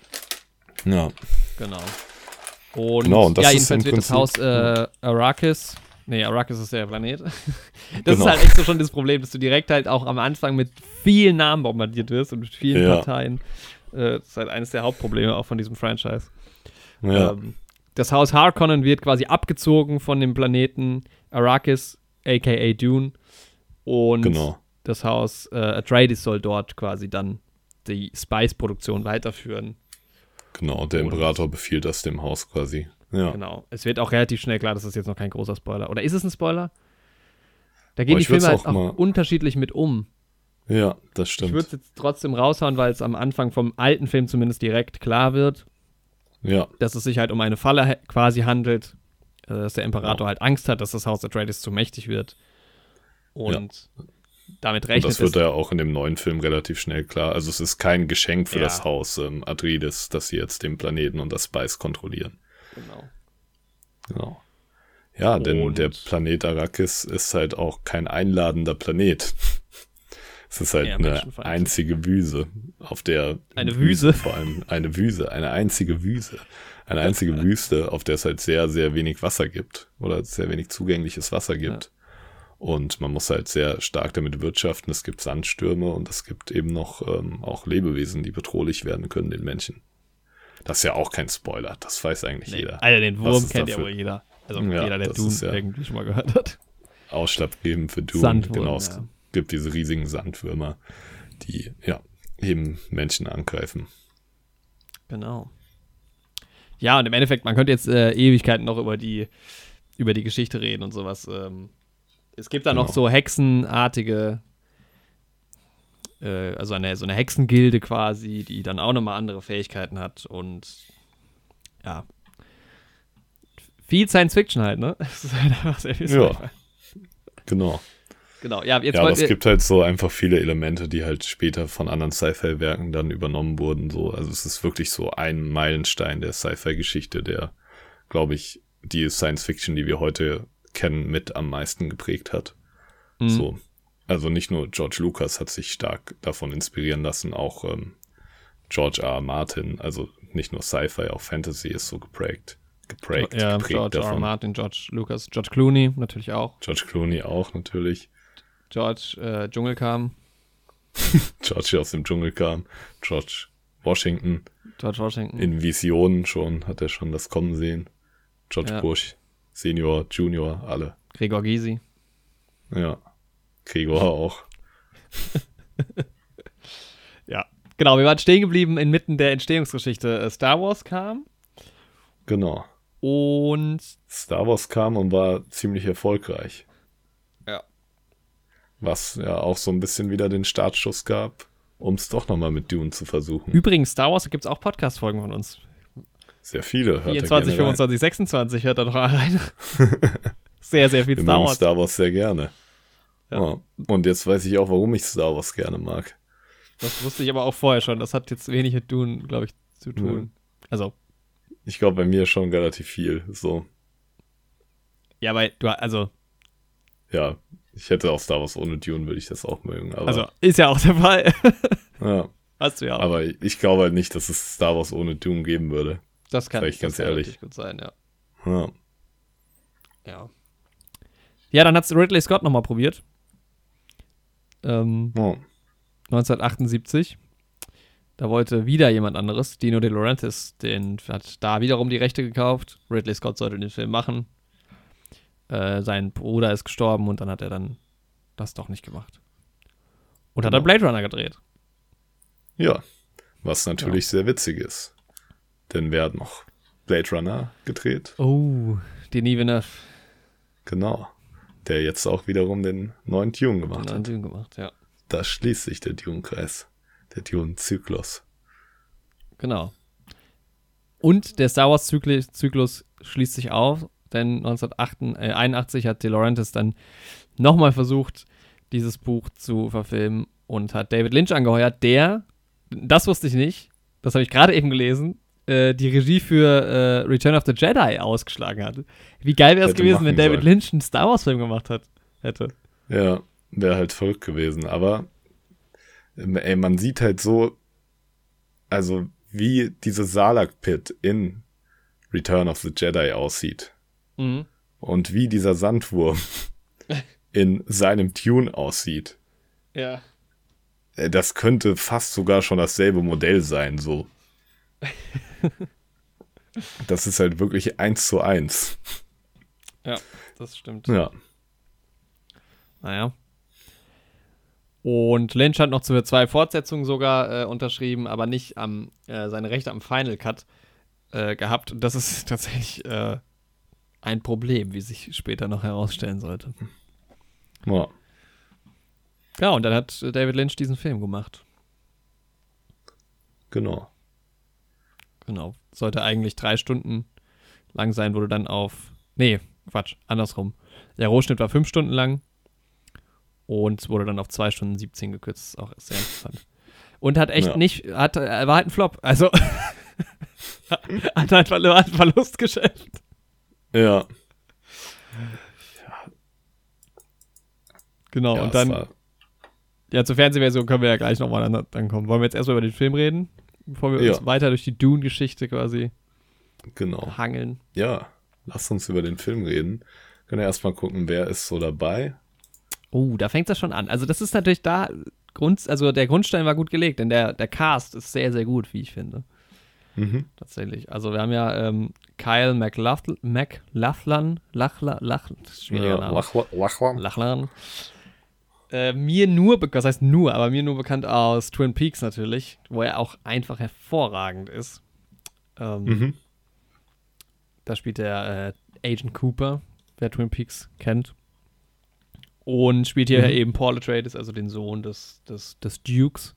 Ja. genau. Und, Genau, und das ja, jedenfalls wird das Prinzip- Haus äh, Arrakis, nee, Arrakis ist der Planet. Das Genau. ist halt echt so schon das Problem, dass du direkt halt auch am Anfang mit vielen Namen bombardiert wirst und mit vielen Ja. Parteien. Äh, das ist halt eines der Hauptprobleme auch von diesem Franchise. Ja, Ähm, das Haus Harkonnen wird quasi abgezogen von dem Planeten Arrakis, aka Dune. Und genau. das Haus äh, Atreides soll dort quasi dann die Spice-Produktion weiterführen. Genau, der Imperator befiehlt das dem Haus quasi. Ja. Genau. Es wird auch relativ schnell klar, das ist jetzt noch kein großer Spoiler. Oder ist es ein Spoiler? Da gehen die ich Filme halt auch auch unterschiedlich mit um. Ja, das Ich stimmt. würde es jetzt trotzdem raushauen, weil es am Anfang vom alten Film zumindest direkt klar wird, Ja, dass es sich halt um eine Falle quasi handelt, äh, dass der Imperator Ja. halt Angst hat, dass das Haus Atreides zu mächtig wird. Und damit und rechnet das wird ja auch in dem neuen Film relativ schnell klar. Also es ist kein Geschenk für Ja. das Haus ähm, Atreides, dass sie jetzt den Planeten und das Spice kontrollieren. Genau. Genau. Ja, denn Und- der Planet Arrakis ist halt auch kein einladender Planet. Es ist halt eine einzige Wüse, auf der Eine Wüse? vor allem eine Wüse, eine einzige Wüse, eine einzige Wüste, auf der es halt sehr sehr wenig Wasser gibt oder sehr wenig zugängliches Wasser gibt. Und man muss halt sehr stark damit wirtschaften. Es gibt Sandstürme und es gibt eben noch ähm, auch Lebewesen, die bedrohlich werden können den Menschen. Das ist ja auch kein Spoiler, das weiß eigentlich Nee, jeder. Alter, den Wurm kennt ja dafür? wohl jeder. Also Ja, jeder, der Dune ja- irgendwie schon mal gehört hat. ausschlaggebend für Dune. Sandwurm, genau, es ja. gibt diese riesigen Sandwürmer, die ja eben Menschen angreifen. Genau. Ja, und im Endeffekt, man könnte jetzt äh, Ewigkeiten noch über die, über die Geschichte reden und sowas. Ähm, es gibt da noch Genau. so hexenartige, äh, also eine, so eine Hexengilde quasi, die dann auch nochmal andere Fähigkeiten hat und ja. Viel Science Fiction halt, ne? Das ist halt einfach sehr viel Ja. Genau. Genau, ja, jetzt ja, aber es gibt halt so einfach viele Elemente, die halt später von anderen Sci-Fi-Werken dann übernommen wurden. So. Also es ist wirklich so ein Meilenstein der Sci-Fi-Geschichte, der, glaube ich, die Science-Fiction, die wir heute kennen, mit am meisten geprägt hat. Mhm. So. Also nicht nur George Lucas hat sich stark davon inspirieren lassen, auch ähm, George R. R. Martin, also nicht nur Sci-Fi, auch Fantasy ist so geprägt. Geprägt, ja, geprägt George R. R. davon. Martin, George Lucas, George Clooney natürlich auch. George Clooney auch natürlich. George äh, Dschungel kam, George aus dem Dschungel kam. George Washington. George Washington. In Visionen schon, hat er schon das Kommen sehen. George Ja. Bush, Senior, Junior, alle. Gregor Gysi. Ja. Gregor auch. Ja. Genau, wir waren stehen geblieben inmitten der Entstehungsgeschichte. Äh, Star Wars kam Genau. und Star Wars kam und war ziemlich erfolgreich. Ja. Was ja auch so ein bisschen wieder den Startschuss gab, um es doch nochmal mit Dune zu versuchen. übrigens, Star Wars gibt es auch Podcast-Folgen von uns. Sehr viele. Hört 24, ihr gerne rein. 25, 26 hört doch mal rein. sehr, sehr viel Wir Star Wars. Star Wars sehr gerne. Ja. Ja. Und jetzt weiß ich auch, warum ich Star Wars gerne mag. Das wusste ich aber auch vorher schon. Das hat jetzt wenig mit Dune, glaube ich, zu tun. Also, Ich glaube, bei mir schon relativ viel. So, ja, weil du, also, ja, ich hätte auch Star Wars ohne Dune, würde ich das auch mögen. Aber, also, ist ja auch der Fall. ja, Hast du ja auch. aber ich glaube halt nicht, dass es Star Wars ohne Dune geben würde. Das kann, ich ganz ehrlich. gut sein, ja. Ja, Ja. Ja, dann hat Ridley Scott nochmal probiert. Ähm, ja. 1978. Da wollte wieder jemand anderes, Dino De Laurentiis, den hat da wiederum die Rechte gekauft. Ridley Scott sollte den Film machen. Äh, sein Bruder ist gestorben und dann hat er dann das doch nicht gemacht. Und hat dann Genau. Blade Runner gedreht. ja. Was natürlich sehr witzig ist. Denn wer hat noch Blade Runner gedreht? Oh, Denis Villeneuve Genau. Der jetzt auch wiederum den neuen Dune gemacht hat hat. einen Film gemacht, ja. Da schließt sich der Dune-Kreis. Der Dune-Zyklus. Genau. Und der Star Wars-Zyklus Zyklus schließt sich auf, denn 1981 hat De Laurentiis dann nochmal versucht, dieses Buch zu verfilmen und hat David Lynch angeheuert, der, das wusste ich nicht, das habe ich gerade eben gelesen, äh, die Regie für äh, Return of the Jedi ausgeschlagen hat. Wie geil wäre es gewesen, wenn David sollen. Lynch einen Star Wars-Film gemacht hat, hätte. Ja, wäre halt verrückt gewesen. Aber ähm, ey, man sieht halt so, also wie diese Salak-Pit in Return of the Jedi aussieht Mhm. und wie dieser Sandwurm in seinem Tune aussieht, Ja. äh, das könnte fast sogar schon dasselbe Modell sein, so. Das ist halt wirklich eins zu eins. Ja, das stimmt. Ja. Naja. Und Lynch hat noch zu zwei Fortsetzungen sogar äh, unterschrieben, aber nicht am, äh, seine Rechte am Final Cut äh, gehabt. Und das ist tatsächlich äh, ein Problem, wie sich später noch herausstellen sollte. ja. Ja, und dann hat David Lynch diesen Film gemacht. Genau. Genau. Sollte eigentlich drei Stunden lang sein, wurde dann auf. Nee, Quatsch, andersrum. Der Rohschnitt war fünf Stunden lang und wurde dann auf zwei Stunden 17 gekürzt. Ist auch sehr interessant. Und hat echt Ja. nicht, hat, äh, war halt ein Flop. Also hat halt hat ein Verlustgeschäft. Ja. Genau, ja und dann, war- ja, zur Fernsehversion können wir ja gleich nochmal dann, dann kommen. Wollen wir jetzt erstmal über den Film reden, bevor wir Ja. uns weiter durch die Dune-Geschichte quasi genau. hangeln? Ja, lass uns über den Film reden. Können wir erstmal gucken, wer ist so dabei. Oh, da fängt das schon an. Also das ist natürlich da, Grund, also der Grundstein war gut gelegt, denn der, der Cast ist sehr, sehr gut, wie ich finde. Mhm. Tatsächlich. Also wir haben ja ähm, Kyle McLaughlin, McLaughlin, Lachla, Lach, das ist ein schwieriger Ja, Name. Lachwa- Lachlan. Äh, mir nur, was heißt nur, aber mir nur bekannt aus Twin Peaks natürlich, wo er auch einfach hervorragend ist. Ähm, Mhm. Da spielt der äh, Agent Cooper, wer Twin Peaks kennt. Und spielt hier Mhm. eben Paul Atreides, also den Sohn des, des, des Dukes.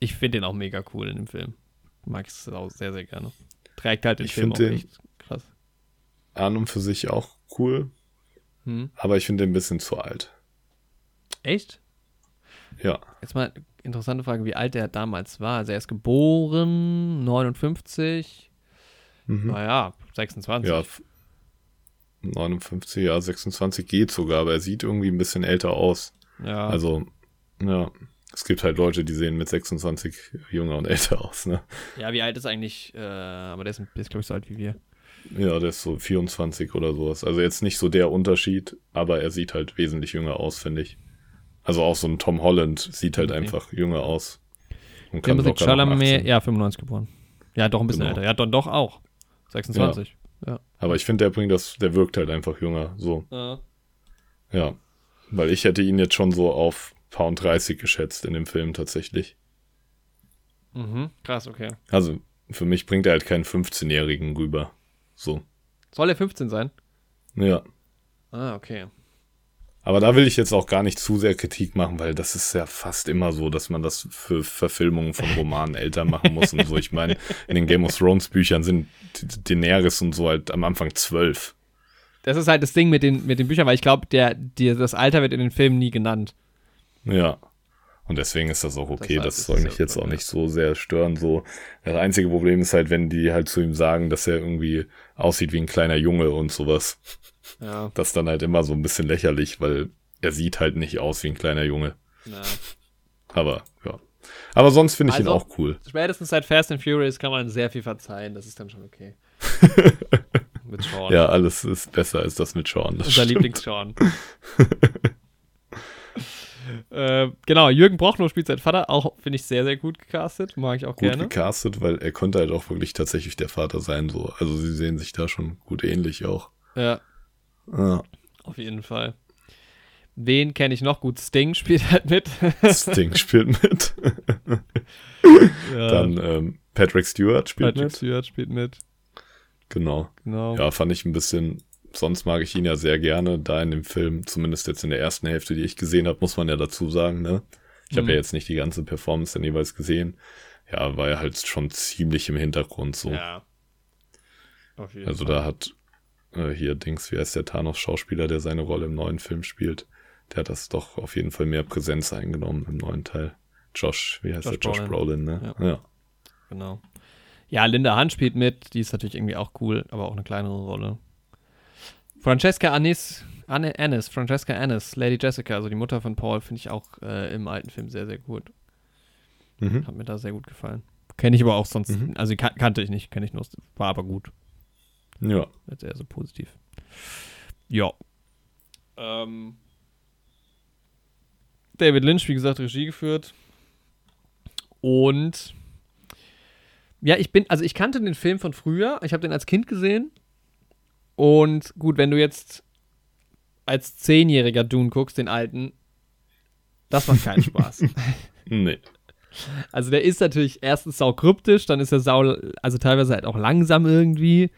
Ich finde den auch mega cool in dem Film. Mag es auch sehr, sehr gerne. Trägt halt den Ich Film auch den- echt krass. An und für sich auch cool, Hm. aber ich finde den ein bisschen zu alt. Echt? Ja. Jetzt mal interessante Frage, wie alt er damals war. Also er ist geboren 59, Mhm. naja, 26. Ja, f- 59, ja, 26 geht sogar, aber er sieht irgendwie ein bisschen älter aus. ja. Also, ja, es gibt halt Leute, die sehen mit 26 jünger und älter aus, ne? ja, wie alt ist eigentlich, äh, aber der ist, ist glaube ich, so alt wie wir. Ja, der ist so 24 oder sowas. Also jetzt nicht so der Unterschied, aber er sieht halt wesentlich jünger aus, finde ich. Also auch so ein Tom Holland sieht halt Okay. einfach jünger aus. Und kann Timothy Chalamet, 18. ja, 95 geboren. Ja, doch ein bisschen Genau. älter. Ja, dann doch auch. 26. Ja. Aber ich finde, der bringt das, der wirkt halt einfach jünger. So, Ja. ja. Weil ich hätte ihn jetzt schon so auf Pound 30 geschätzt in dem Film tatsächlich. Mhm. Krass, okay. Also für mich bringt er halt keinen 15-Jährigen rüber. So. Soll er 15 sein? Ja. Ah, okay. Aber da will ich jetzt auch gar nicht zu sehr Kritik machen, weil das ist ja fast immer so, dass man das für Verfilmungen von Romanen älter machen muss und so. Ich meine, in den Game of Thrones Büchern sind Daenerys und so halt am Anfang zwölf. Das ist halt das Ding mit den, mit den Büchern, weil ich glaube, der, der, das Alter wird in den Filmen nie genannt. Ja. Und deswegen ist das auch okay. Das Das, heißt, soll es ist mich jetzt auch nicht so sehr stören. So, das einzige Problem ist halt, wenn die halt zu ihm sagen, dass er irgendwie aussieht wie ein kleiner Junge und sowas. Ja. Das ist dann halt immer so ein bisschen lächerlich, weil er sieht halt nicht aus wie ein kleiner Junge. ja. Aber ja. Aber sonst finde ich ihn Also- auch cool. Spätestens seit Fast and Furious kann man sehr viel verzeihen. Das ist dann schon okay. mit Sean. Ja, alles ist besser als das mit Sean. Das Unser. Lieblings-Sean. äh, genau, Jürgen Brochnow spielt seinen Vater, auch finde ich sehr, sehr gut gecastet. Mag ich auch gut gerne. gecastet, weil er konnte halt auch wirklich tatsächlich der Vater sein. So. Also sie sehen sich da schon gut ähnlich auch. Ja, Ja. auf jeden Fall. Wen kenne ich noch gut? Sting spielt halt mit. Sting spielt mit. ja, Dann ähm, Patrick Stewart spielt Patrick mit. Stewart spielt mit. Genau. Genau. Ja, fand ich ein bisschen. Sonst mag ich ihn ja sehr gerne. Da in dem Film, zumindest jetzt in der ersten Hälfte, die ich gesehen habe, muss man ja dazu sagen. Ne? Ich habe Mhm. ja jetzt nicht die ganze Performance dann jeweils gesehen. Ja, war ja halt schon ziemlich im Hintergrund so. Ja. Auf jeden Also Fall. da hat äh, hier Dings, wie heißt der Thanos-Schauspieler, der seine Rolle im neuen Film spielt, der hat das doch auf jeden Fall mehr Präsenz eingenommen im neuen Teil. Josh, wie heißt Josh der? Josh Brolin, ne? Ja. Ja. Genau. Ja, Linda Hunt spielt mit. Die ist natürlich irgendwie auch cool, aber auch eine kleinere Rolle. Francesca Anis, Anne, Annis, Francesca Annis, Lady Jessica, also die Mutter von Paul, finde ich auch äh, im alten Film sehr, sehr gut. Mhm. Hat mir da sehr gut gefallen. Kenne ich aber auch sonst, mhm. also kan kannte ich nicht, kenne ich nur, war aber gut. Ja. Jetzt eher so positiv. Ja. Ähm, David Lynch, wie gesagt, Regie geführt. Und ja, ich bin, also ich kannte den Film von früher. Ich habe den als Kind gesehen. Und gut, wenn du jetzt als Zehnjähriger Dune guckst, den alten, das macht keinen Spaß. nee. Also der ist natürlich erstens sau kryptisch, dann ist er sau, also teilweise halt auch langsam irgendwie.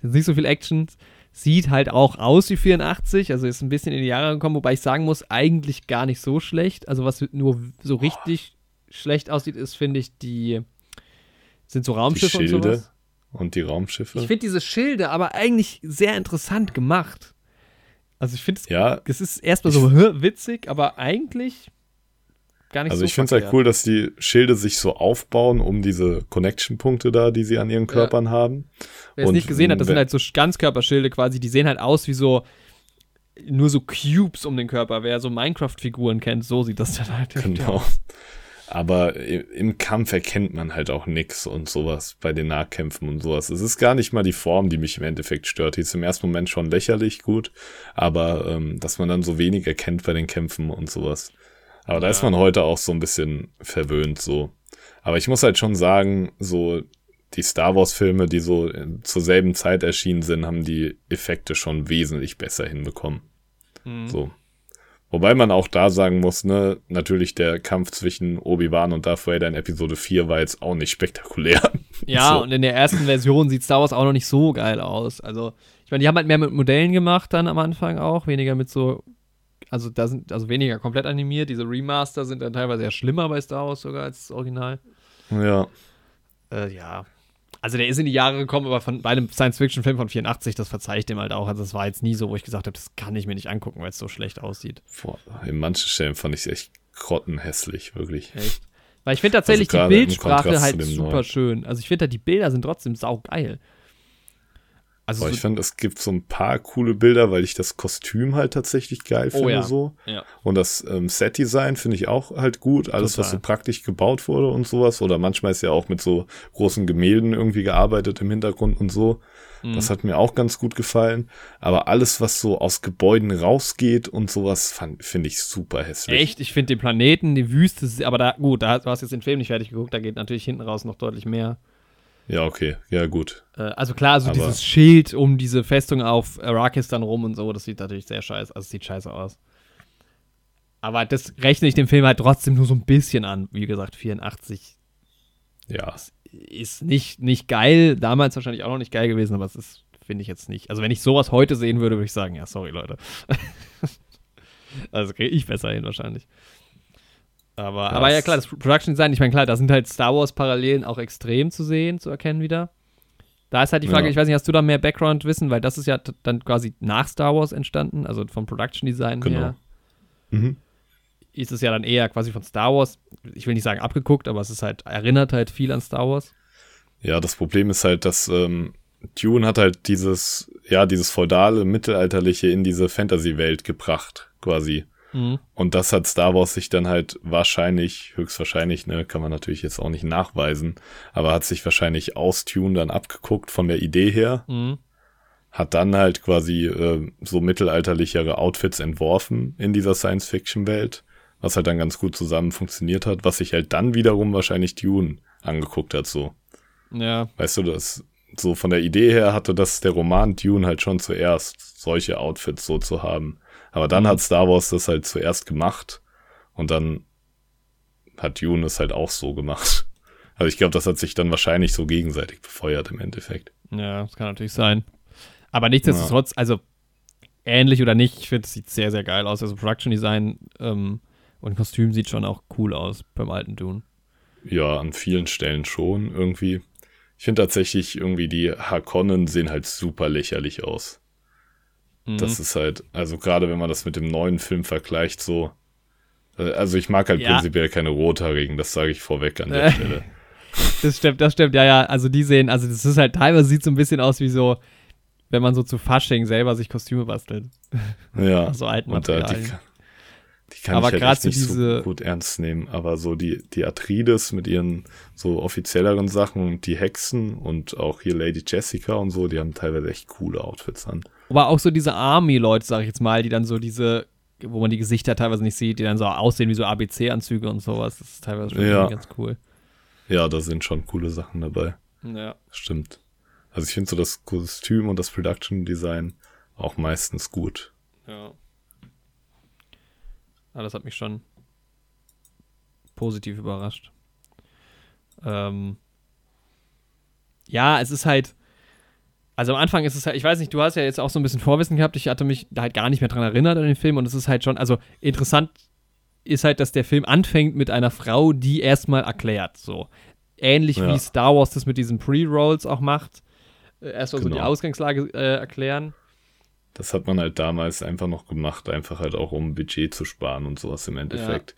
Sind nicht so viel Action. Sieht halt auch aus wie 84, also ist ein bisschen in die Jahre gekommen, wobei ich sagen muss, eigentlich gar nicht so schlecht. Also was nur so richtig oh. schlecht aussieht, ist, finde ich, die sind so Raumschiffe die Schilde und sowas. Und die Raumschiffe. Ich finde diese Schilde aber eigentlich sehr interessant gemacht. Also ich finde es, ja, es ist erstmal so witzig, aber eigentlich gar nicht also so ich finde es halt cool, dass die Schilde sich so aufbauen um diese Connection-Punkte da, die sie an ihren Körpern ja. haben. Wer es nicht gesehen hat, das sind halt so Ganzkörperschilde quasi, die sehen halt aus wie so nur so Cubes um den Körper. Wer so Minecraft-Figuren kennt, so sieht das dann halt genau. aus. Aber im Kampf erkennt man halt auch nix und sowas bei den Nahkämpfen und sowas. Es ist gar nicht mal die Form, die mich im Endeffekt stört. Die ist im ersten Moment schon lächerlich gut, aber ähm, dass man dann so wenig erkennt bei den Kämpfen und sowas. Aber ja. da ist man heute auch so ein bisschen verwöhnt so. Aber ich muss halt schon sagen, so die Star Wars Filme, die so äh, zur selben Zeit erschienen sind, haben die Effekte schon wesentlich besser hinbekommen. Mhm. So. Wobei man auch da sagen muss, ne, natürlich der Kampf zwischen Obi-Wan und Darth Vader in Episode 4 war jetzt auch nicht spektakulär. Ja, so. und in der ersten Version sieht Star Wars auch noch nicht so geil aus. Also, ich meine, die haben halt mehr mit Modellen gemacht dann am Anfang auch, weniger mit so also da sind, also weniger komplett animiert. Diese Remaster sind dann teilweise ja schlimmer bei Star Wars sogar als das Original. Ja. Äh, ja. Also der ist in die Jahre gekommen, aber von, bei einem Science-Fiction-Film von 84, das verzeihe ich dem halt auch. Also das war jetzt nie so, wo ich gesagt habe, das kann ich mir nicht angucken, weil es so schlecht aussieht. Boah, in manchen Stellen fand ich es echt grottenhässlich, wirklich. Echt? Weil ich finde tatsächlich also die Bildsprache halt super neuen. schön. Also ich finde, die Bilder sind trotzdem saugeil. Also so ich finde, es gibt so ein paar coole Bilder, weil ich das Kostüm halt tatsächlich geil oh finde oh ja. so. Ja. Und das ähm, Set-Design finde ich auch halt gut. Alles, Total. was so praktisch gebaut wurde und sowas. Oder manchmal ist ja auch mit so großen Gemälden irgendwie gearbeitet im Hintergrund und so. Mhm. Das hat mir auch ganz gut gefallen. Aber alles, was so aus Gebäuden rausgeht und sowas, finde ich super hässlich. Echt? Ich finde den Planeten, die Wüste, aber da, gut, da, du hast jetzt den Film nicht fertig geguckt, da geht natürlich hinten raus noch deutlich mehr. Ja, okay. Ja, gut. Äh, also klar, also Aber dieses Schild um diese Festung auf Arrakis dann rum und so, das sieht natürlich sehr scheiße, also sieht scheiße aus. Aber das rechne ich dem Film halt trotzdem nur so ein bisschen an. Wie gesagt, 84. Ja. Ist nicht, nicht geil. Damals wahrscheinlich auch noch nicht geil gewesen, aber es ist, finde ich jetzt nicht. Also, wenn ich sowas heute sehen würde, würde ich sagen, ja, sorry, Leute. also kriege ich besser hin wahrscheinlich. Aber, ja, aber ja, klar, das Production Design, ich meine, klar, da sind halt Star Wars-Parallelen auch extrem zu sehen, zu erkennen wieder. Da ist halt die Frage, ja. ich weiß nicht, hast du da mehr Background-Wissen, weil das ist ja dann quasi nach Star Wars entstanden, also vom Production Design genau. her. Mhm. Ist es ja dann eher quasi von Star Wars, ich will nicht sagen abgeguckt, aber es ist halt, erinnert halt viel an Star Wars. Ja, das Problem ist halt, dass ähm, Dune hat halt dieses, ja, dieses feudale, mittelalterliche in diese Fantasy-Welt gebracht, quasi. Mhm. Und das hat Star Wars sich dann halt wahrscheinlich, höchstwahrscheinlich, ne, kann man natürlich jetzt auch nicht nachweisen, aber hat sich wahrscheinlich aus Tune dann abgeguckt von der Idee her. Mhm. Hat dann halt quasi äh, so mittelalterlichere Outfits entworfen in dieser Science-Fiction-Welt, was halt dann ganz gut zusammen funktioniert hat, was sich halt dann wiederum wahrscheinlich Dune angeguckt hat, so. Ja. Weißt du, das so von der Idee her hatte das der Roman Dune halt schon zuerst, solche Outfits so zu haben. Aber dann hat Star Wars das halt zuerst gemacht und dann hat Dune es halt auch so gemacht. Also ich glaube, das hat sich dann wahrscheinlich so gegenseitig befeuert im Endeffekt. Ja, das kann natürlich sein. Aber nichtsdestotrotz, ja. also ähnlich oder nicht, ich finde, es sieht sehr, sehr geil aus. Also Production Design ähm, und Kostüm sieht schon auch cool aus beim alten Dune. Ja, an vielen Stellen schon irgendwie. Ich finde tatsächlich irgendwie die Harkonnen sehen halt super lächerlich aus. Das mhm. ist halt, also gerade wenn man das mit dem neuen Film vergleicht, so. Äh, also ich mag halt ja. prinzipiell keine Rothaarigen, das sage ich vorweg an der äh, Stelle. Das stimmt, das stimmt, ja, ja. Also die sehen, also das ist halt teilweise sieht so ein bisschen aus wie so, wenn man so zu Fasching selber sich Kostüme bastelt. Ja. so alten Materialien. Die, Die kann Aber ich halt so nicht so gut ernst nehmen. Aber so die, die Atreides mit ihren so offizielleren Sachen und die Hexen und auch hier Lady Jessica und so, die haben teilweise echt coole Outfits an. Aber auch so diese Army-Leute, sag ich jetzt mal, die dann so diese, wo man die Gesichter teilweise nicht sieht, die dann so aussehen wie so ABC-Anzüge und sowas. Das ist teilweise schon Ja. ganz cool. Ja, da sind schon coole Sachen dabei. Ja. Stimmt. Also ich finde so das Kostüm und das Production Design auch meistens gut. Ja. Ah, das hat mich schon positiv überrascht. Ähm, ja, es ist halt. Also am Anfang ist es halt, ich weiß nicht, du hast ja jetzt auch so ein bisschen Vorwissen gehabt, ich hatte mich da halt gar nicht mehr dran erinnert an den Film und es ist halt schon, also interessant ist halt, dass der Film anfängt mit einer Frau, die erstmal erklärt, so. Ähnlich Ja. wie Star Wars das mit diesen Pre-Rolls auch macht. Äh, Erstmal so die Genau. Ausgangslage äh, erklären. Das hat man halt damals einfach noch gemacht, einfach halt auch um Budget zu sparen und sowas im Endeffekt.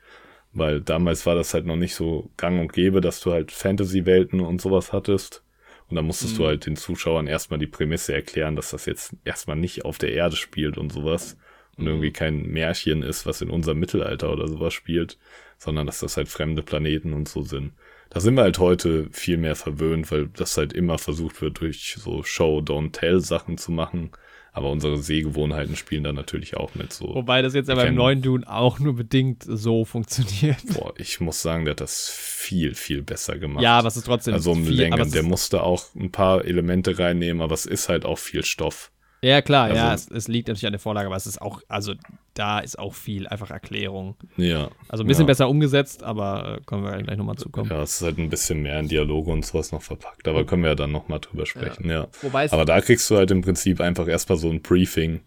Weil damals war das halt noch nicht so gang und gäbe, dass du halt Fantasy-Welten und sowas hattest. Und da musstest du Mhm. halt den Zuschauern erstmal die Prämisse erklären, dass das jetzt erstmal nicht auf der Erde spielt und sowas. Und Mhm. irgendwie kein Märchen ist, was in unserem Mittelalter oder sowas spielt, sondern dass das halt fremde Planeten und so sind. Da sind wir halt heute viel mehr verwöhnt, weil das halt immer versucht wird, durch so Show-Don't-Tell-Sachen zu machen. Aber unsere Sehgewohnheiten spielen da natürlich auch mit so. Wobei das jetzt ja beim kenn- neuen Dune auch nur bedingt so funktioniert. Boah, ich muss sagen, der hat das viel, viel besser gemacht. Ja, aber es ist trotzdem also um viel, aber Längen. Der musste auch ein paar Elemente reinnehmen, aber es ist halt auch viel Stoff. Ja, klar, ja, es, also- es liegt natürlich an der Vorlage, aber es ist auch, also da ist auch viel einfach Erklärung. Ja. Also ein bisschen ja. besser umgesetzt, aber äh, kommen wir gleich nochmal zu kommen. Ja, es ist halt ein bisschen mehr in Dialoge und sowas noch verpackt, aber können wir ja dann nochmal drüber sprechen, ja. Wobei es, Aber da kriegst du halt im Prinzip einfach erstmal so ein Briefing.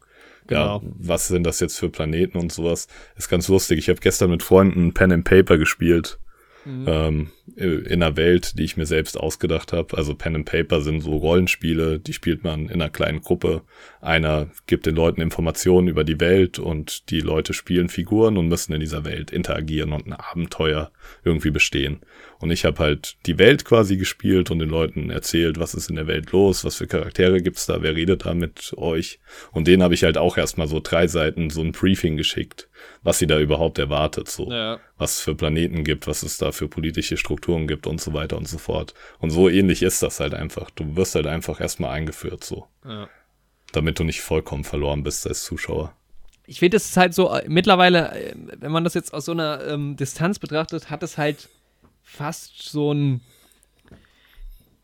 Ja, Genau. was sind das jetzt für Planeten und sowas? Ist ganz lustig. Ich habe gestern mit Freunden Pen and Paper gespielt. Mhm. Ähm, in einer Welt, die ich mir selbst ausgedacht habe. Also Pen and Paper sind so Rollenspiele, die spielt man in einer kleinen Gruppe. Einer gibt den Leuten Informationen über die Welt und die Leute spielen Figuren und müssen in dieser Welt interagieren und ein Abenteuer irgendwie bestehen. Und ich habe halt die Welt quasi gespielt und den Leuten erzählt, was ist in der Welt los, was für Charaktere gibt's da, wer redet da mit euch. Und denen habe ich halt auch erstmal so drei Seiten so ein Briefing geschickt, was sie da überhaupt erwartet, so ja, was es für Planeten gibt, was es da für politische Strukturen gibt und so weiter und so fort. Und so ähnlich ist das halt einfach. Du wirst halt einfach erstmal eingeführt, so, ja. damit du nicht vollkommen verloren bist als Zuschauer. Ich finde, es ist halt so, äh, mittlerweile, äh, wenn man das jetzt aus so einer ähm, Distanz betrachtet, hat es halt fast so ein,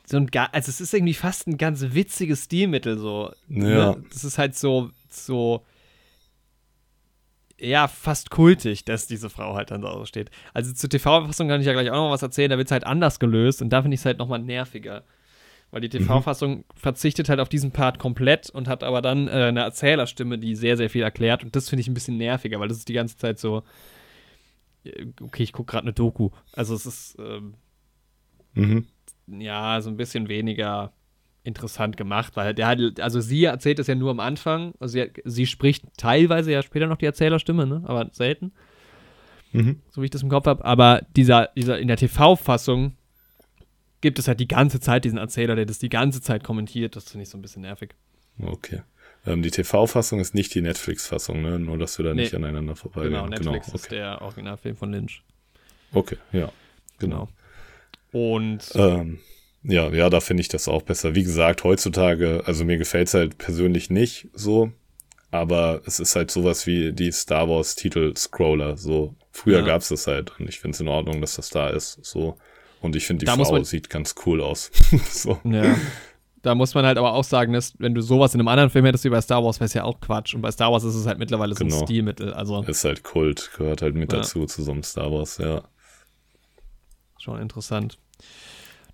so ein, also es ist irgendwie fast ein ganz witziges Stilmittel, so. Ja. Ne? Das ist halt so, so, ja, fast kultig, dass diese Frau halt dann so steht. Also zur TV-Fassung kann ich ja gleich auch noch was erzählen, da wird es halt anders gelöst und da finde ich es halt nochmal nerviger. Weil die TV-Fassung verzichtet halt auf diesen Part komplett und hat aber dann äh, eine Erzählerstimme, die sehr, sehr viel erklärt. Und das finde ich ein bisschen nerviger, weil das ist die ganze Zeit so, äh, okay, ich gucke gerade eine Doku. Also es ist, ähm, Mhm. ja, so ein bisschen weniger interessant gemacht, weil der hat, also sie erzählt das ja nur am Anfang. Also sie, sie spricht teilweise ja später noch die Erzählerstimme, ne? aber selten, Mhm. so wie ich das im Kopf habe. Aber dieser, dieser in der TV-Fassung gibt es halt die ganze Zeit diesen Erzähler, der das die ganze Zeit kommentiert. Das finde ich so ein bisschen nervig. Okay. Ähm, die TV-Fassung ist nicht die Netflix-Fassung, ne? Nur, dass wir da Nee. nicht aneinander vorbeigehen. Genau, Netflix ist okay. der Originalfilm von Lynch. Okay, ja. Genau. Genau. Und Ähm, ja, ja, da finde ich das auch besser. Wie gesagt, heutzutage, also mir gefällt's halt persönlich nicht so, aber es ist halt sowas wie die Star Wars Titel-Scroller. So, früher Ja. gab's das halt und ich finde es in Ordnung, dass das da ist. So. Und ich finde, die Da Frau sieht ganz cool aus. so. Ja. Da muss man halt aber auch sagen, dass wenn du sowas in einem anderen Film hättest wie bei Star Wars, wäre es ja auch Quatsch. Und bei Star Wars ist es halt mittlerweile so ein Genau. Stilmittel. Also Ist halt Kult, gehört halt mit Ja. dazu zu so einem Star Wars, ja. schon interessant.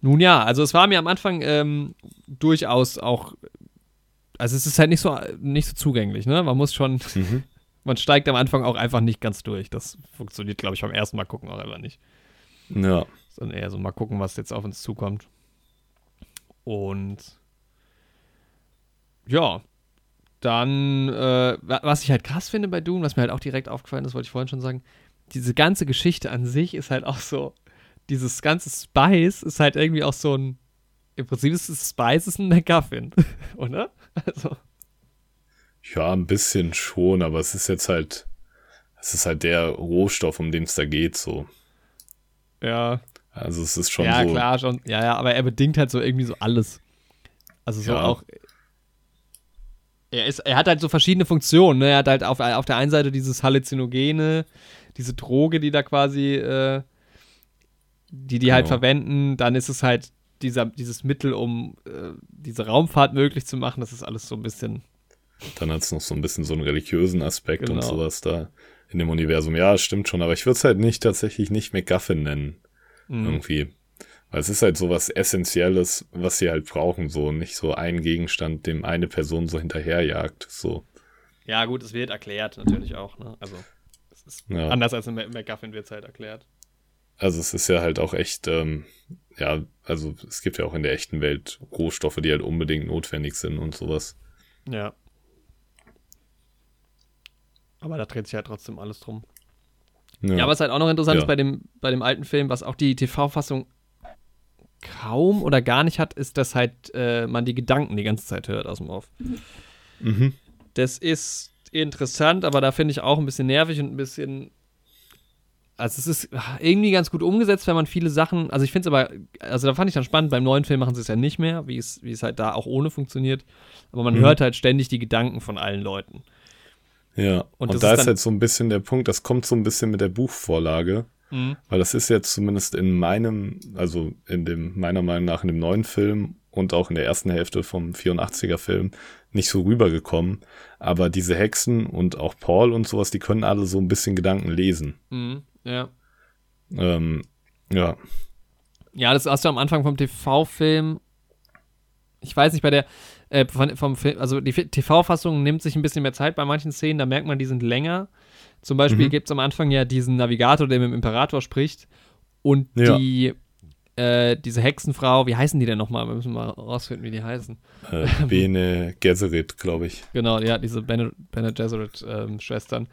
Nun ja, also es war mir am Anfang ähm, durchaus auch, also es ist halt nicht so, nicht so zugänglich, ne? Man muss schon, Mhm. man steigt am Anfang auch einfach nicht ganz durch. Das funktioniert, glaube ich, beim ersten Mal gucken auch einfach nicht. Ja. Sondern eher so mal gucken, was jetzt auf uns zukommt. Und ja, dann, äh, wa- was ich halt krass finde bei Doom, was mir halt auch direkt aufgefallen ist, wollte ich vorhin schon sagen, diese ganze Geschichte an sich ist halt auch so, dieses ganze Spice ist halt irgendwie auch so ein, im Prinzip ist das Spice ist ein McGuffin, oder? Also, Ja, ein bisschen schon, aber es ist jetzt halt, es ist halt der Rohstoff, um den es da geht, so. Ja. Also es ist schon ja, so. Ja, klar, schon. Ja, ja, aber er bedingt halt so irgendwie so alles. Also so Ja. auch. Er, ist, er hat halt so verschiedene Funktionen. Ne? Er hat halt auf, auf der einen Seite dieses Halluzinogene, diese Droge, die da quasi, äh, die die halt Genau. verwenden. Dann ist es halt dieser, dieses Mittel, um äh, diese Raumfahrt möglich zu machen. Das ist alles so ein bisschen. Dann hat es noch so ein bisschen so einen religiösen Aspekt und Genau. sowas da in dem Universum. Ja, stimmt schon, aber ich würde es halt nicht tatsächlich nicht MacGuffin nennen. Mhm. Irgendwie. Weil es ist halt so was Essentielles, was sie halt brauchen, so. Nicht so ein Gegenstand, dem eine Person so hinterherjagt. So. Ja, gut, es wird erklärt natürlich auch. Ne? Also, es ist Ja. anders als in MacGuffin wird es halt erklärt. Also es ist ja halt auch echt, ähm, ja, also es gibt ja auch in der echten Welt Rohstoffe, die halt unbedingt notwendig sind und sowas. Ja. Aber da dreht sich halt trotzdem alles drum. Ja, Ja, was halt auch noch interessant Ja. ist bei dem, bei dem alten Film, was auch die TV-Fassung kaum oder gar nicht hat, ist, dass halt äh, man die Gedanken die ganze Zeit hört aus dem Off. mhm. Das ist interessant, aber da finde ich auch ein bisschen nervig und ein bisschen. Also es ist irgendwie ganz gut umgesetzt, wenn man viele Sachen, also ich finde es aber, also da fand ich dann spannend, beim neuen Film machen sie es ja nicht mehr, wie es, wie es halt da auch ohne funktioniert. Aber man Mhm. hört halt ständig die Gedanken von allen Leuten. Ja, Und und, da ist ist, halt so ein bisschen der Punkt, das kommt so ein bisschen mit der Buchvorlage, weil das ist jetzt zumindest in meinem, also in dem, meiner Meinung nach in dem neuen Film und auch in der ersten Hälfte vom 84er Film nicht so rübergekommen. Aber diese Hexen und auch Paul und sowas, die können alle so ein bisschen Gedanken lesen. Mhm. Ja. Ähm, ja, Ja, das hast du am Anfang vom TV-Film. Ich weiß nicht, bei der, äh, von, vom Film, also die TV-Fassung nimmt sich ein bisschen mehr Zeit bei manchen Szenen, da merkt man, die sind länger. Zum Beispiel Mhm. gibt es am Anfang ja diesen Navigator, der mit dem Imperator spricht. Und Ja. die, äh, diese Hexenfrau, wie heißen die denn nochmal? Wir müssen mal rausfinden, wie die heißen. äh, Bene Gesserit, glaube ich. Genau, ja, diese Bene, Bene Gesserit-Schwestern.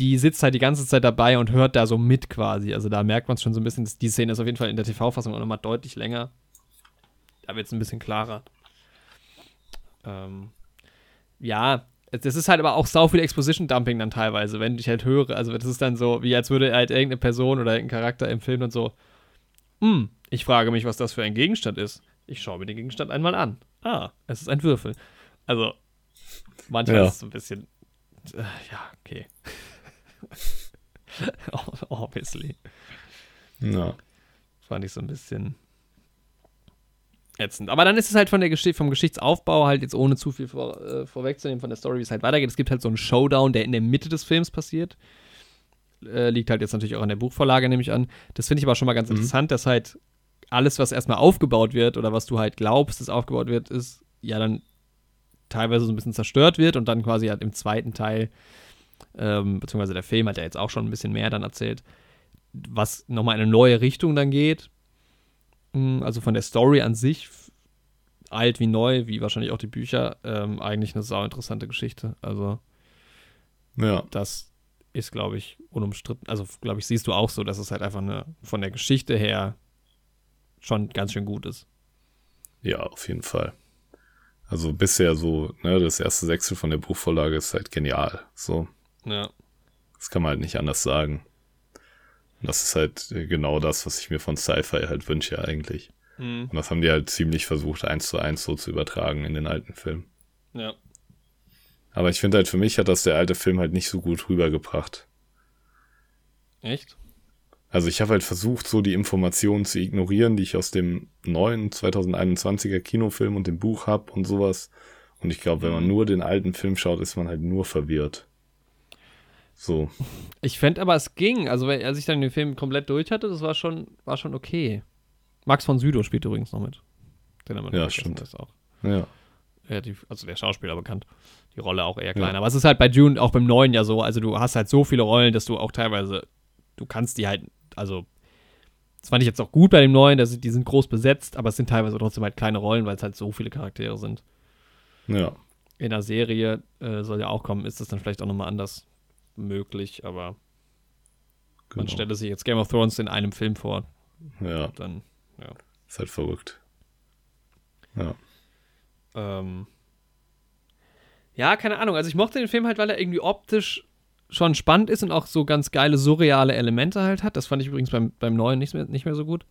Die sitzt halt die ganze Zeit dabei und hört da so mit quasi. Also da merkt man es schon so ein bisschen. Die Szene ist auf jeden Fall in der TV-Fassung auch nochmal deutlich länger. Da wird es ein bisschen klarer. Ähm, ja, es- das ist halt aber auch sau viel Exposition-Dumping dann teilweise, wenn ich halt höre. Also das ist dann so, wie als würde halt irgendeine Person oder irgendein Charakter im Film und so, hm, ich frage mich, was das für ein Gegenstand ist. Ich schaue mir den Gegenstand einmal an. Ah, es ist ein Würfel. Also, manchmal Ja. ist es so ein bisschen, äh, ja, okay. Obviously. Ja. Fand ich so ein bisschen ätzend. Aber dann ist es halt von der Geschichte, vom Geschichtsaufbau halt jetzt ohne zu viel vor, äh, vorwegzunehmen von der Story, wie es halt weitergeht. Es gibt halt so einen Showdown, der in der Mitte des Films passiert. Äh, liegt halt jetzt natürlich auch an der Buchvorlage, nehme ich an. Das finde ich aber schon mal ganz Mhm. interessant, dass halt alles, was erstmal aufgebaut wird oder was du halt glaubst, dass aufgebaut wird, ist ja dann teilweise so ein bisschen zerstört wird und dann quasi halt im zweiten Teil, ähm, beziehungsweise der Film hat ja jetzt auch schon ein bisschen mehr dann erzählt, was nochmal in eine neue Richtung dann geht. Mm, Also von der Story an sich, alt wie neu, wie wahrscheinlich auch die Bücher, ähm, eigentlich eine sau interessante Geschichte. Also Ja. das ist, glaube ich, unumstritten. Also, glaube ich, siehst du auch so, dass es halt einfach eine, von der Geschichte her schon ganz schön gut ist. Ja, auf jeden Fall. Also bisher so, ne, das erste Sechstel von der Buchvorlage ist halt genial. So, Ja. das kann man halt nicht anders sagen. Und das ist halt äh, genau das, was ich mir von Sci-Fi halt wünsche eigentlich. Mhm. Und das haben die halt ziemlich versucht, eins zu eins so zu übertragen in den alten Film. Ja. Aber ich finde halt, für mich hat das der alte Film halt nicht so gut rübergebracht. Echt? Also ich habe halt versucht, so die Informationen zu ignorieren, die ich aus dem neuen 2021er Kinofilm und dem Buch habe und sowas. Und ich glaube, wenn man Mhm. nur den alten Film schaut, ist man halt nur verwirrt. So. Ich fände aber, es ging. Also, wenn, als ich dann den Film komplett durch hatte, das war schon, war schon okay. Max von Südow spielt übrigens noch mit. Den haben wir Ja, stimmt. Ist auch, Ja. relativ, also der Schauspieler bekannt. Die Rolle auch eher kleiner. Aber es ist halt bei Dune, auch beim neuen ja so. Also, du hast halt so viele Rollen, dass du auch teilweise, du kannst die halt, also, das fand ich jetzt auch gut bei dem neuen, dass die sind groß besetzt, aber es sind teilweise trotzdem halt kleine Rollen, weil es halt so viele Charaktere sind. Ja. In der Serie äh, soll ja auch kommen, ist das dann vielleicht auch nochmal anders möglich, aber man Genau. stelle sich jetzt Game of Thrones in einem Film vor, Ja, dann, ist halt verrückt. Ja. ähm, ja, keine Ahnung. Also ich mochte den Film halt, weil er irgendwie optisch schon spannend ist und auch so ganz geile surreale Elemente halt hat. Das fand ich übrigens beim, beim neuen nicht mehr, nicht mehr so gut.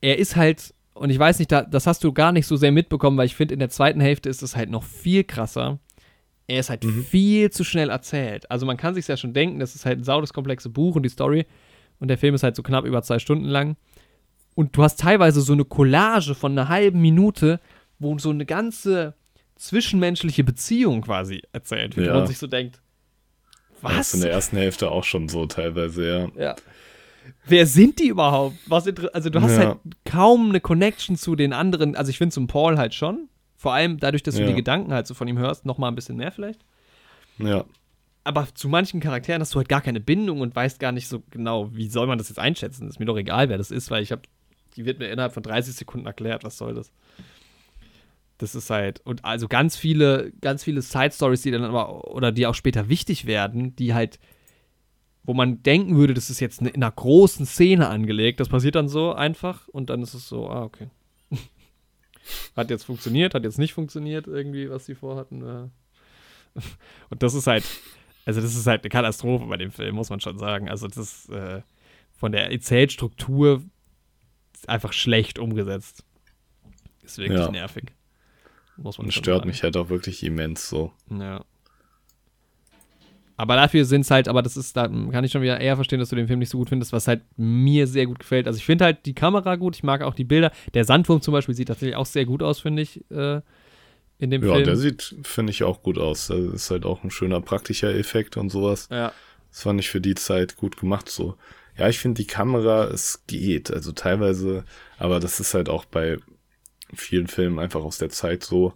Er ist halt, und ich weiß nicht, da, das hast du gar nicht so sehr mitbekommen, weil ich finde, in der zweiten Hälfte ist es halt noch viel krasser. Er ist halt mhm. viel zu schnell erzählt. Also man kann sich ja schon denken, das ist halt ein saudes komplexe Buch und die Story. Und der Film ist halt so knapp über zwei Stunden lang. Und du hast teilweise so eine Collage von einer halben Minute, wo so eine ganze zwischenmenschliche Beziehung quasi erzählt wird. Ja. Und man sich so denkt, was? Das ist in der ersten Hälfte auch schon so teilweise, ja. Ja. Wer sind die überhaupt? Was also du hast ja. halt kaum eine Connection zu den anderen. Also ich finde zum Paul halt schon. Vor allem dadurch, dass du ja. die Gedanken halt so von ihm hörst, noch mal ein bisschen mehr vielleicht. Ja. Aber zu manchen Charakteren hast du halt gar keine Bindung und weißt gar nicht so genau, wie soll man das jetzt einschätzen. Ist mir doch egal, wer das ist, weil ich habe, die wird mir innerhalb von 30 Sekunden erklärt, was soll das. Das ist halt, und also ganz viele, ganz viele Side-Stories, die dann aber, oder die auch später wichtig werden, die halt, wo man denken würde, das ist jetzt in einer großen Szene angelegt. Das passiert dann so einfach und dann ist es so, ah, okay. Hat jetzt funktioniert, hat jetzt nicht funktioniert, irgendwie, was sie vorhatten. Und das ist halt, also das ist halt eine Katastrophe bei dem Film, muss man schon sagen. Also das ist äh, von der Erzählstruktur einfach schlecht umgesetzt. Ist wirklich ja. nervig. Muss man Und stört sagen. mich halt auch wirklich immens so. Ja. Aber dafür sind es halt, aber das ist, da kann ich schon wieder eher verstehen, dass du den Film nicht so gut findest, was halt mir sehr gut gefällt. Also ich finde halt die Kamera gut, ich mag auch die Bilder. Der Sandwurm zum Beispiel sieht tatsächlich auch sehr gut aus, finde ich, äh, in dem ja, Film. Ja, der sieht, finde ich, auch gut aus. Das ist halt auch ein schöner praktischer Effekt und sowas. Ja. Das fand ich für die Zeit gut gemacht so. Ja, ich finde die Kamera, es geht. Also teilweise, aber das ist halt auch bei vielen Filmen einfach aus der Zeit so.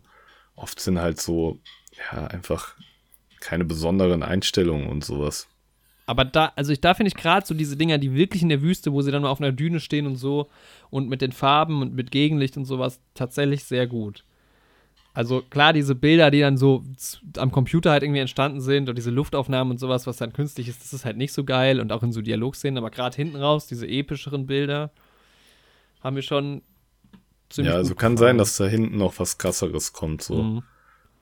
Oft sind halt so, ja, einfach keine besonderen Einstellungen und sowas. Aber da, also ich, da finde ich gerade so diese Dinger, die wirklich in der Wüste, wo sie dann mal auf einer Düne stehen und so und mit den Farben und mit Gegenlicht und sowas, tatsächlich sehr gut. Also klar, diese Bilder, die dann so am Computer halt irgendwie entstanden sind und diese Luftaufnahmen und sowas, was dann künstlich ist, das ist halt nicht so geil und auch in so Dialogszenen, aber gerade hinten raus, diese epischeren Bilder, haben wir schon ziemlich. Ja, also kann sein, dass da hinten noch was krasseres kommt, so. Mhm.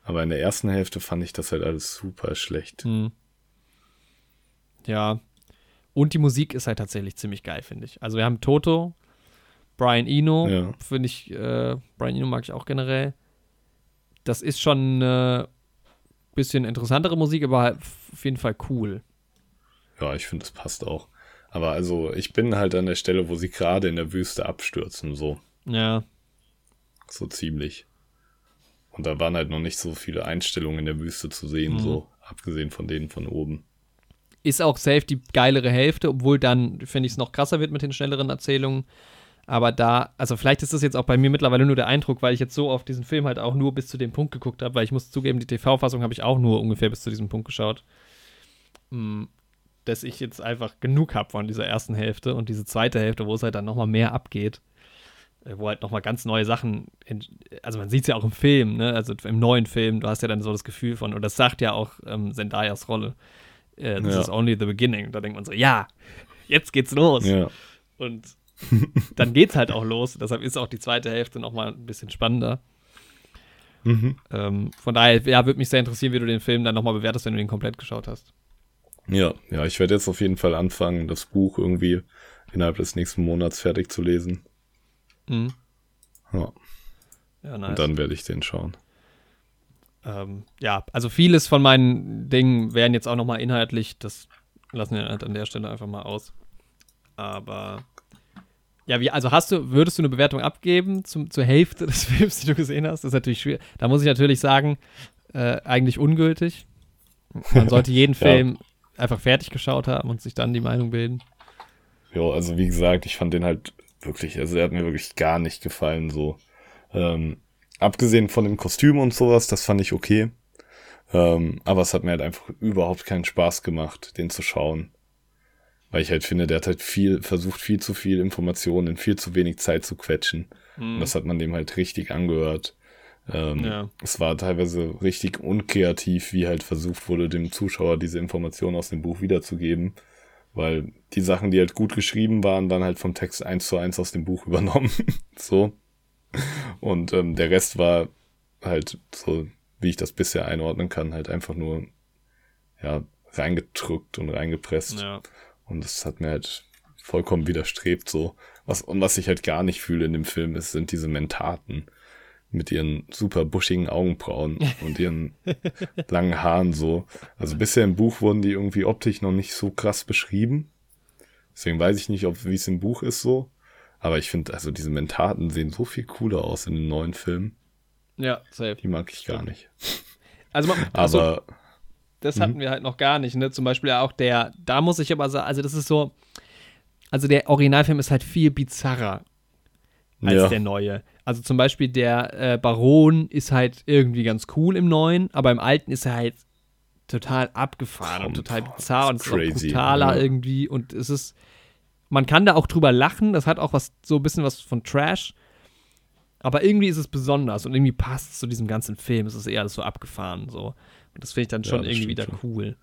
Aber in der ersten Hälfte fand ich das halt alles super schlecht. Mhm. Ja. Und die Musik ist halt tatsächlich ziemlich geil, finde ich. Also wir haben Toto, Brian Eno, ja. finde ich, äh, Brian Eno mag ich auch generell. Das ist schon eine bisschen interessantere Musik, aber halt auf jeden Fall cool. Ja, ich finde, das passt auch. Aber also, ich bin halt an der Stelle, wo sie gerade in der Wüste abstürzen, so. Ja. So ziemlich. Und da waren halt noch nicht so viele Einstellungen in der Wüste zu sehen, mhm. so abgesehen von denen von oben. Ist auch safe die geilere Hälfte, obwohl dann, finde ich, es noch krasser wird mit den schnelleren Erzählungen. Aber da, also vielleicht ist das jetzt auch bei mir mittlerweile nur der Eindruck, weil ich jetzt so auf diesen Film halt auch nur bis zu dem Punkt geguckt habe, weil ich muss zugeben, die TV-Fassung habe ich auch nur ungefähr bis zu diesem Punkt geschaut. Mm, dass ich jetzt einfach genug habe von dieser ersten Hälfte und diese zweite Hälfte, wo es halt dann nochmal mehr abgeht. Äh, wo halt nochmal ganz neue Sachen, also man sieht es ja auch im Film, ne? also im neuen Film, du hast ja dann so das Gefühl von, und das sagt ja auch ähm, Zendayas Rolle, äh, this ja. is only the beginning. Da denkt man so, ja, jetzt geht's los. Ja. Und dann geht's halt auch los. Deshalb ist auch die zweite Hälfte nochmal ein bisschen spannender. Mhm. Ähm, von daher, ja, würde mich sehr interessieren, wie du den Film dann nochmal bewertest, wenn du ihn komplett geschaut hast. Ja, ja, ich werde jetzt auf jeden Fall anfangen, das Buch irgendwie innerhalb des nächsten Monats fertig zu lesen. Mhm. Ja. ja nice. Und dann werde ich den schauen. Ähm, ja, also vieles von meinen Dingen wären jetzt auch nochmal inhaltlich, das lassen wir halt an der Stelle einfach mal aus. Aber ja, wie, also hast du, würdest du eine Bewertung abgeben zum, zur Hälfte des Films, die du gesehen hast? Das ist natürlich schwierig. Da muss ich natürlich sagen, äh, eigentlich ungültig. Man sollte jeden Film ja. einfach fertig geschaut haben und sich dann die Meinung bilden. Ja, also wie gesagt, ich fand den halt wirklich, also er hat mir wirklich gar nicht gefallen, so. Ähm, abgesehen von dem Kostüm und sowas, das fand ich okay. Ähm, aber es hat mir halt einfach überhaupt keinen Spaß gemacht, den zu schauen. Weil ich halt finde, der hat halt viel, versucht viel zu viel Informationen in viel zu wenig Zeit zu quetschen. Mhm. Und das hat man dem halt richtig angehört. Ähm, ja. Es war teilweise richtig unkreativ, wie halt versucht wurde, dem Zuschauer diese Informationen aus dem Buch wiederzugeben. Weil die Sachen, die halt gut geschrieben waren, dann halt vom Text eins zu eins aus dem Buch übernommen. so. Und ähm, der Rest war halt so, wie ich das bisher einordnen kann, halt einfach nur, ja, reingedrückt und reingepresst. Ja. Und das hat mir halt vollkommen widerstrebt so. Was, und was ich halt gar nicht fühle in dem Film ist, sind diese Mentaten mit ihren super buschigen Augenbrauen und ihren langen Haaren so. Also bisher im Buch wurden die irgendwie optisch noch nicht so krass beschrieben. Deswegen weiß ich nicht, ob wie es im Buch ist so. Aber ich finde, also diese Mentaten sehen so viel cooler aus in den neuen Filmen. Ja, safe. Die mag ich gar nicht. Also, man, also aber das hatten mhm. wir halt noch gar nicht, ne? Zum Beispiel auch der, da muss ich aber sagen, also das ist so, also der Originalfilm ist halt viel bizarrer als ja. der neue. Also zum Beispiel der äh, Baron ist halt irgendwie ganz cool im neuen, aber im alten ist er halt total abgefahren und total bizarr und crazy, brutaler ja. irgendwie und es ist, man kann da auch drüber lachen, das hat auch was, so ein bisschen was von Trash, aber irgendwie ist es besonders und irgendwie passt es zu diesem ganzen Film, es ist eher alles so abgefahren so und das finde ich dann schon ja, irgendwie wieder schon. cool.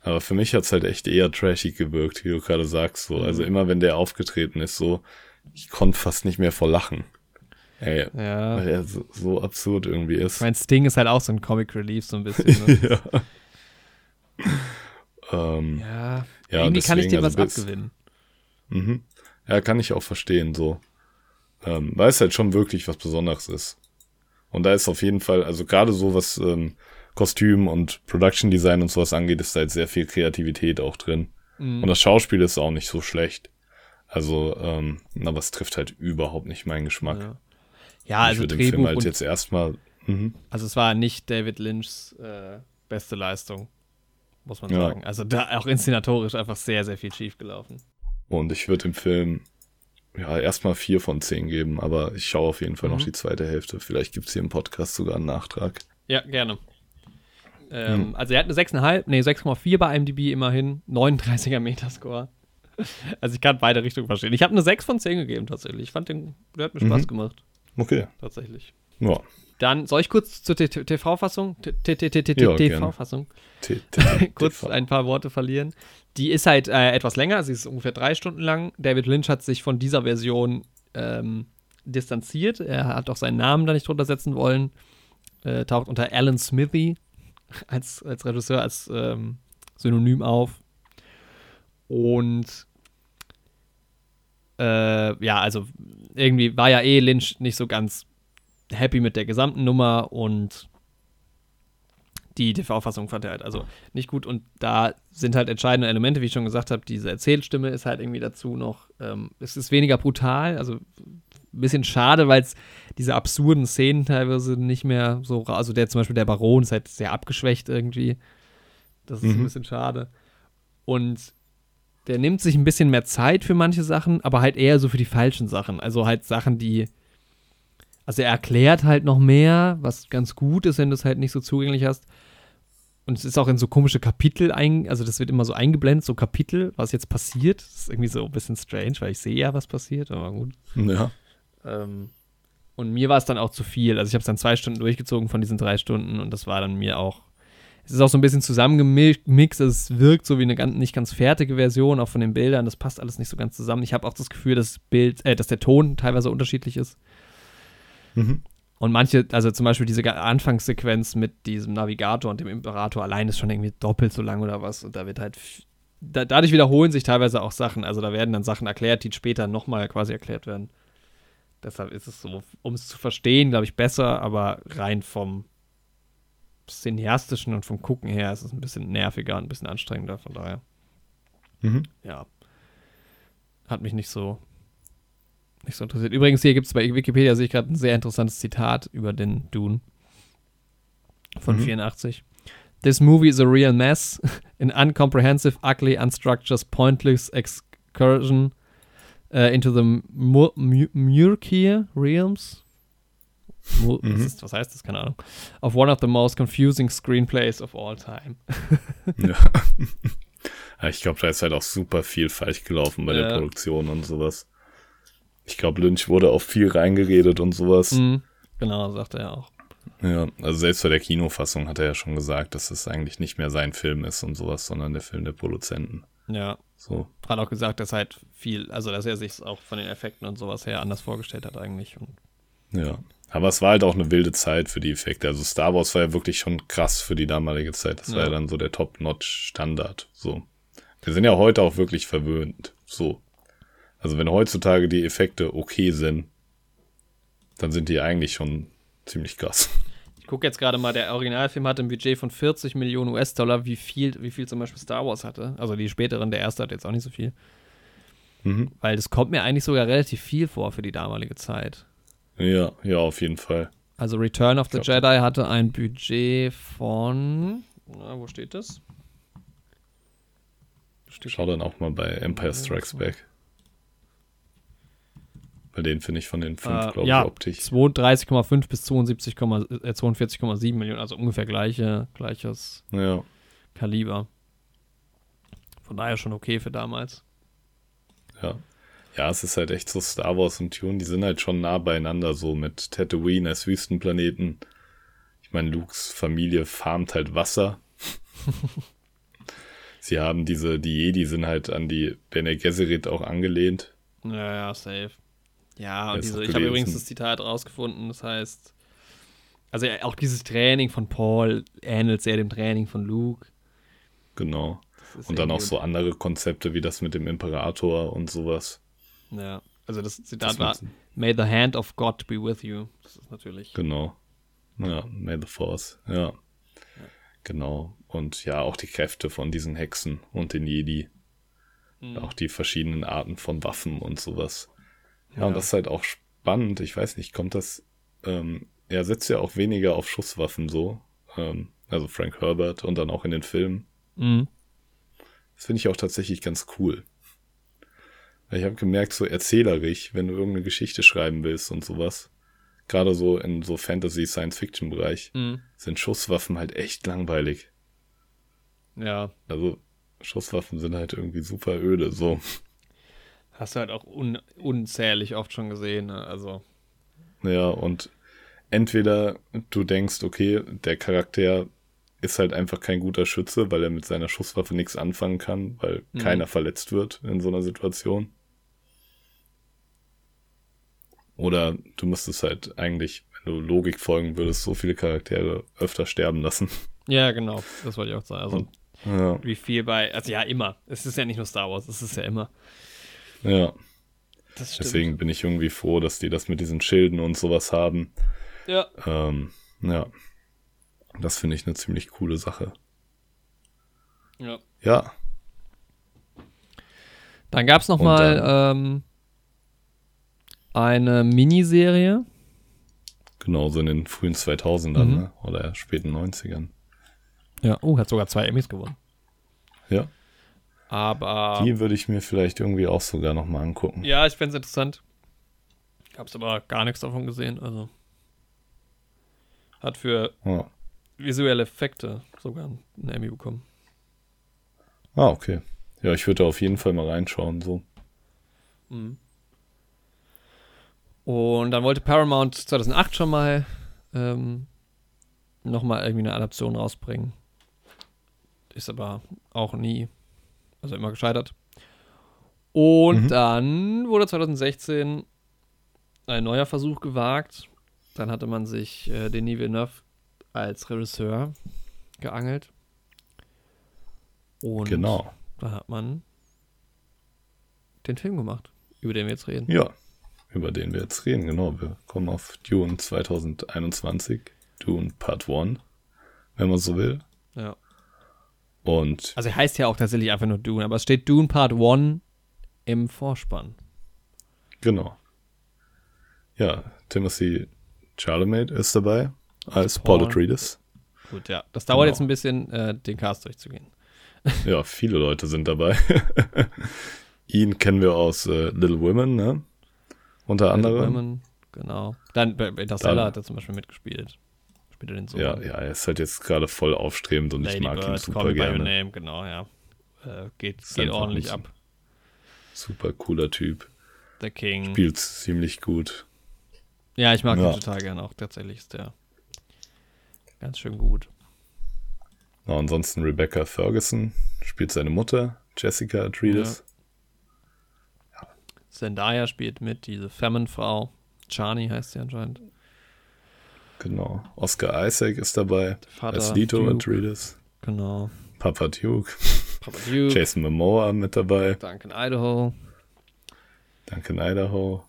Aber für mich hat es halt echt eher trashig gewirkt, wie du gerade sagst. So. Also mhm. immer wenn der aufgetreten ist, so, ich konnte fast nicht mehr vor Lachen. Ey, ja. weil er so, so, absurd irgendwie ist. Mein Sting ist halt auch so ein Comic Relief, so ein bisschen. Ne? ja. ähm, ja. ja. Irgendwie deswegen, kann ich dir also was bis, abgewinnen. Mhm. Ja, kann ich auch verstehen, so. Ähm, weil es halt schon wirklich was Besonderes ist. Und da ist auf jeden Fall, also gerade so was ähm, Kostüm und Production Design und sowas angeht, ist da jetzt sehr viel Kreativität auch drin. Mhm. Und das Schauspiel ist auch nicht so schlecht. Also, ähm, aber es trifft halt überhaupt nicht meinen Geschmack. Ja, ja also ich würde den Film halt jetzt erstmal. Mhm. Also es war nicht David Lynchs äh, beste Leistung, muss man sagen. Ja. Also da auch inszenatorisch einfach sehr, sehr viel schief gelaufen. Und ich würde dem Film ja erstmal vier von zehn geben, aber ich schaue auf jeden Fall mhm. noch die zweite Hälfte. Vielleicht gibt es hier im Podcast sogar einen Nachtrag. Ja, gerne. Ähm, hm. Also er hat eine 6,5, nee, 6,4 bei IMDb immerhin, 39er Metascore. Also ich kann beide Richtungen verstehen. Ich habe eine 6 von 10 gegeben tatsächlich. Ich fand den, der hat mir Spaß mhm. gemacht. Okay. Tatsächlich. Ja. Dann soll ich kurz zur TV-Fassung, TV-Fassung, kurz ein paar Worte verlieren. Die ist halt äh, etwas länger, sie ist ungefähr drei Stunden lang. David Lynch hat sich von dieser Version ähm, distanziert. Er hat auch seinen Namen da nicht drunter setzen wollen. Äh, taucht unter Alan Smithy als, als Regisseur, als ähm, Synonym auf. Und äh, ja, also irgendwie war ja eh Lynch nicht so ganz happy mit der gesamten Nummer und die TV-Fassung fand er halt also nicht gut und da sind halt entscheidende Elemente, wie ich schon gesagt habe, diese Erzählstimme ist halt irgendwie dazu noch, ähm, es ist weniger brutal, also ein bisschen schade, weil es diese absurden Szenen teilweise nicht mehr so, also der zum Beispiel der Baron ist halt sehr abgeschwächt irgendwie. Das ist mhm. ein bisschen schade. Und der nimmt sich ein bisschen mehr Zeit für manche Sachen, aber halt eher so für die falschen Sachen. Also halt Sachen, die. Also er erklärt halt noch mehr, was ganz gut ist, wenn du es halt nicht so zugänglich hast. Und es ist auch in so komische Kapitel ein, also das wird immer so eingeblendet, so Kapitel, was jetzt passiert. Das ist irgendwie so ein bisschen strange, weil ich sehe ja, was passiert, aber gut. Ja. Ähm, und mir war es dann auch zu viel. Also ich habe es dann zwei Stunden durchgezogen von diesen drei Stunden und das war dann mir auch. Es ist auch so ein bisschen zusammengemixt. Es wirkt so wie eine ganz, nicht ganz fertige Version, auch von den Bildern. Das passt alles nicht so ganz zusammen. Ich habe auch das Gefühl, dass Bild, äh, dass der Ton teilweise unterschiedlich ist. Mhm. Und manche, also zum Beispiel diese Anfangssequenz mit diesem Navigator und dem Imperator allein ist schon irgendwie doppelt so lang oder was. Und da wird halt. Da, dadurch wiederholen sich teilweise auch Sachen. Also da werden dann Sachen erklärt, die später nochmal quasi erklärt werden. Deshalb ist es so, um es zu verstehen, glaube ich, besser, aber rein vom cineastischen und vom Gucken her ist es ein bisschen nerviger und ein bisschen anstrengender, von daher. Mhm. Ja. Hat mich nicht so, nicht so interessiert. Übrigens, hier gibt es bei Wikipedia, sehe ich gerade ein sehr interessantes Zitat über den Dune von mhm. 84. This movie is a real mess, an uncomprehensive, ugly, unstructured, pointless excursion uh, into the Murkier Realms. Mhm. was, ist, was, heißt das? Keine Ahnung. Of one of the most confusing screenplays of all time. ja. Ich glaube, da ist halt auch super viel falsch gelaufen bei ja. der Produktion und sowas. Ich glaube, Lynch wurde auch viel reingeredet und sowas. Mhm. Genau, sagt er auch. Ja, also selbst bei der Kinofassung hat er ja schon gesagt, dass es eigentlich nicht mehr sein Film ist und sowas, sondern der Film der Produzenten. Ja. So. Hat auch gesagt, dass halt viel, also dass er sich auch von den Effekten und sowas her anders vorgestellt hat eigentlich. Und ja. Aber es war halt auch eine wilde Zeit für die Effekte. Also Star Wars war ja wirklich schon krass für die damalige Zeit. Das ja. war ja dann so der Top-Notch-Standard. So. Wir sind ja heute auch wirklich verwöhnt. So. Also wenn heutzutage die Effekte okay sind, dann sind die eigentlich schon ziemlich krass. Ich gucke jetzt gerade mal, der Originalfilm hatte ein Budget von 40 Millionen US-Dollar, wie viel, wie viel zum Beispiel Star Wars hatte. Also die späteren, der erste hat jetzt auch nicht so viel. Mhm. Weil das kommt mir eigentlich sogar relativ viel vor für die damalige Zeit. Ja, ja, auf jeden Fall. Also Return of the glaub, Jedi hatte ein Budget von. Na, wo steht das? Steht Schau dann auch mal bei Empire Strikes Back. Bei denen finde ich von den fünf, äh, glaube ja, ich, optisch. 32,5 bis 72, äh, 42,7 Millionen, also ungefähr gleiche, gleiches ja. Kaliber. Von daher schon okay für damals. Ja. Ja, es ist halt echt so Star Wars und Tune, die sind halt schon nah beieinander, so mit Tatooine als Wüstenplaneten. Ich meine, Lukes Familie farmt halt Wasser. Sie haben diese, die Jedi sind halt an die Bene Gesserit auch angelehnt. Ja, ja, safe. Ja, und diese, ich habe übrigens das Zitat rausgefunden, das heißt, also auch dieses Training von Paul ähnelt sehr dem Training von Luke. Genau. Und dann auch so andere Konzepte wie das mit dem Imperator und sowas. Ja, also das Zitat das war May the hand of God be with you. Das ist natürlich. Genau. Ja, May the Force. Ja. ja. Genau. Und ja, auch die Kräfte von diesen Hexen und den Jedi. Mhm. Auch die verschiedenen Arten von Waffen und sowas. Ja, ja, und das ist halt auch spannend. Ich weiß nicht, kommt das. Ähm, er setzt ja auch weniger auf Schusswaffen so. Ähm, also Frank Herbert und dann auch in den Filmen. Mhm. Das finde ich auch tatsächlich ganz cool. Ich habe gemerkt, so erzählerisch, wenn du irgendeine Geschichte schreiben willst und sowas, gerade so in so Fantasy-Science-Fiction-Bereich, mhm. sind Schusswaffen halt echt langweilig. Ja. Also Schusswaffen sind halt irgendwie super öde, so. Hast du halt auch un unzählig oft schon gesehen, ne? also. Ja, und entweder du denkst, okay, der Charakter ist halt einfach kein guter Schütze, weil er mit seiner Schusswaffe nichts anfangen kann, weil mhm. keiner verletzt wird in so einer Situation. Oder du müsstest halt eigentlich, wenn du Logik folgen würdest, so viele Charaktere öfter sterben lassen. Ja, genau. Das wollte ich auch sagen. Also, Und, ja. wie viel bei, also ja, immer. Es ist ja nicht nur Star Wars, es ist ja immer. Ja. Deswegen bin ich irgendwie froh, dass die das mit diesen Schilden und sowas haben. Ja. Ähm, ja. Das finde ich eine ziemlich coole Sache. Ja. Ja. Dann gab es noch und mal ähm, eine Miniserie. Genau, so in den frühen 2000ern mhm. ne? oder späten 90ern. Ja, oh, hat sogar zwei Emmys gewonnen. Ja. Aber. Die würde ich mir vielleicht irgendwie auch sogar nochmal angucken. Ja, ich fände es interessant. Ich habe aber gar nichts davon gesehen. Also. Hat für ja. visuelle Effekte sogar einen Emmy bekommen. Ah, okay. Ja, ich würde auf jeden Fall mal reinschauen, so. Mhm. Und dann wollte Paramount 2008 schon mal ähm, nochmal irgendwie eine Adaption rausbringen. Ist aber auch nie, also immer gescheitert. Und mhm. dann wurde 2016 ein neuer Versuch gewagt. Dann hatte man sich äh, Denis Villeneuve als Regisseur geangelt. Und genau. da hat man den Film gemacht, über den wir jetzt reden. Ja, über den wir jetzt reden. Genau, wir kommen auf Dune 2021, Dune Part 1, wenn man so will. Ja. Und. Also er heißt ja auch tatsächlich einfach nur Dune, aber es steht Dune Part 1 im Vorspann. Genau. Ja, Timothy Chalamet ist dabei als Paul, Paul Atreides. Gut, ja. Das dauert genau. jetzt ein bisschen, äh, den Cast durchzugehen. Ja, viele Leute sind dabei. Ihn kennen wir aus äh, Little Women, ne? Unter anderem. Women, genau. Dann bei Interstellar hat er zum Beispiel mitgespielt. Spielt er den so. Ja, ja, er ist halt jetzt gerade voll aufstrebend und Lady ich mag Bird, ihn super gerne. Name, genau, ja. Äh, geht geht ordentlich ab. Super cooler Typ. The King. Spielt ziemlich gut. Ja, ich mag ja. ihn total gerne auch. Tatsächlich ist der ganz schön gut. Na, ansonsten Rebecca Ferguson spielt seine Mutter, Jessica Atreides. Zendaya spielt mit, diese Femin-Frau. Chani heißt sie anscheinend. Genau. Oscar Isaac ist dabei. Vater als Lito Duke. Atreides. Genau. Papa Duke. Papa Duke, Jason Momoa mit dabei. Duncan Idaho, Duncan Idaho.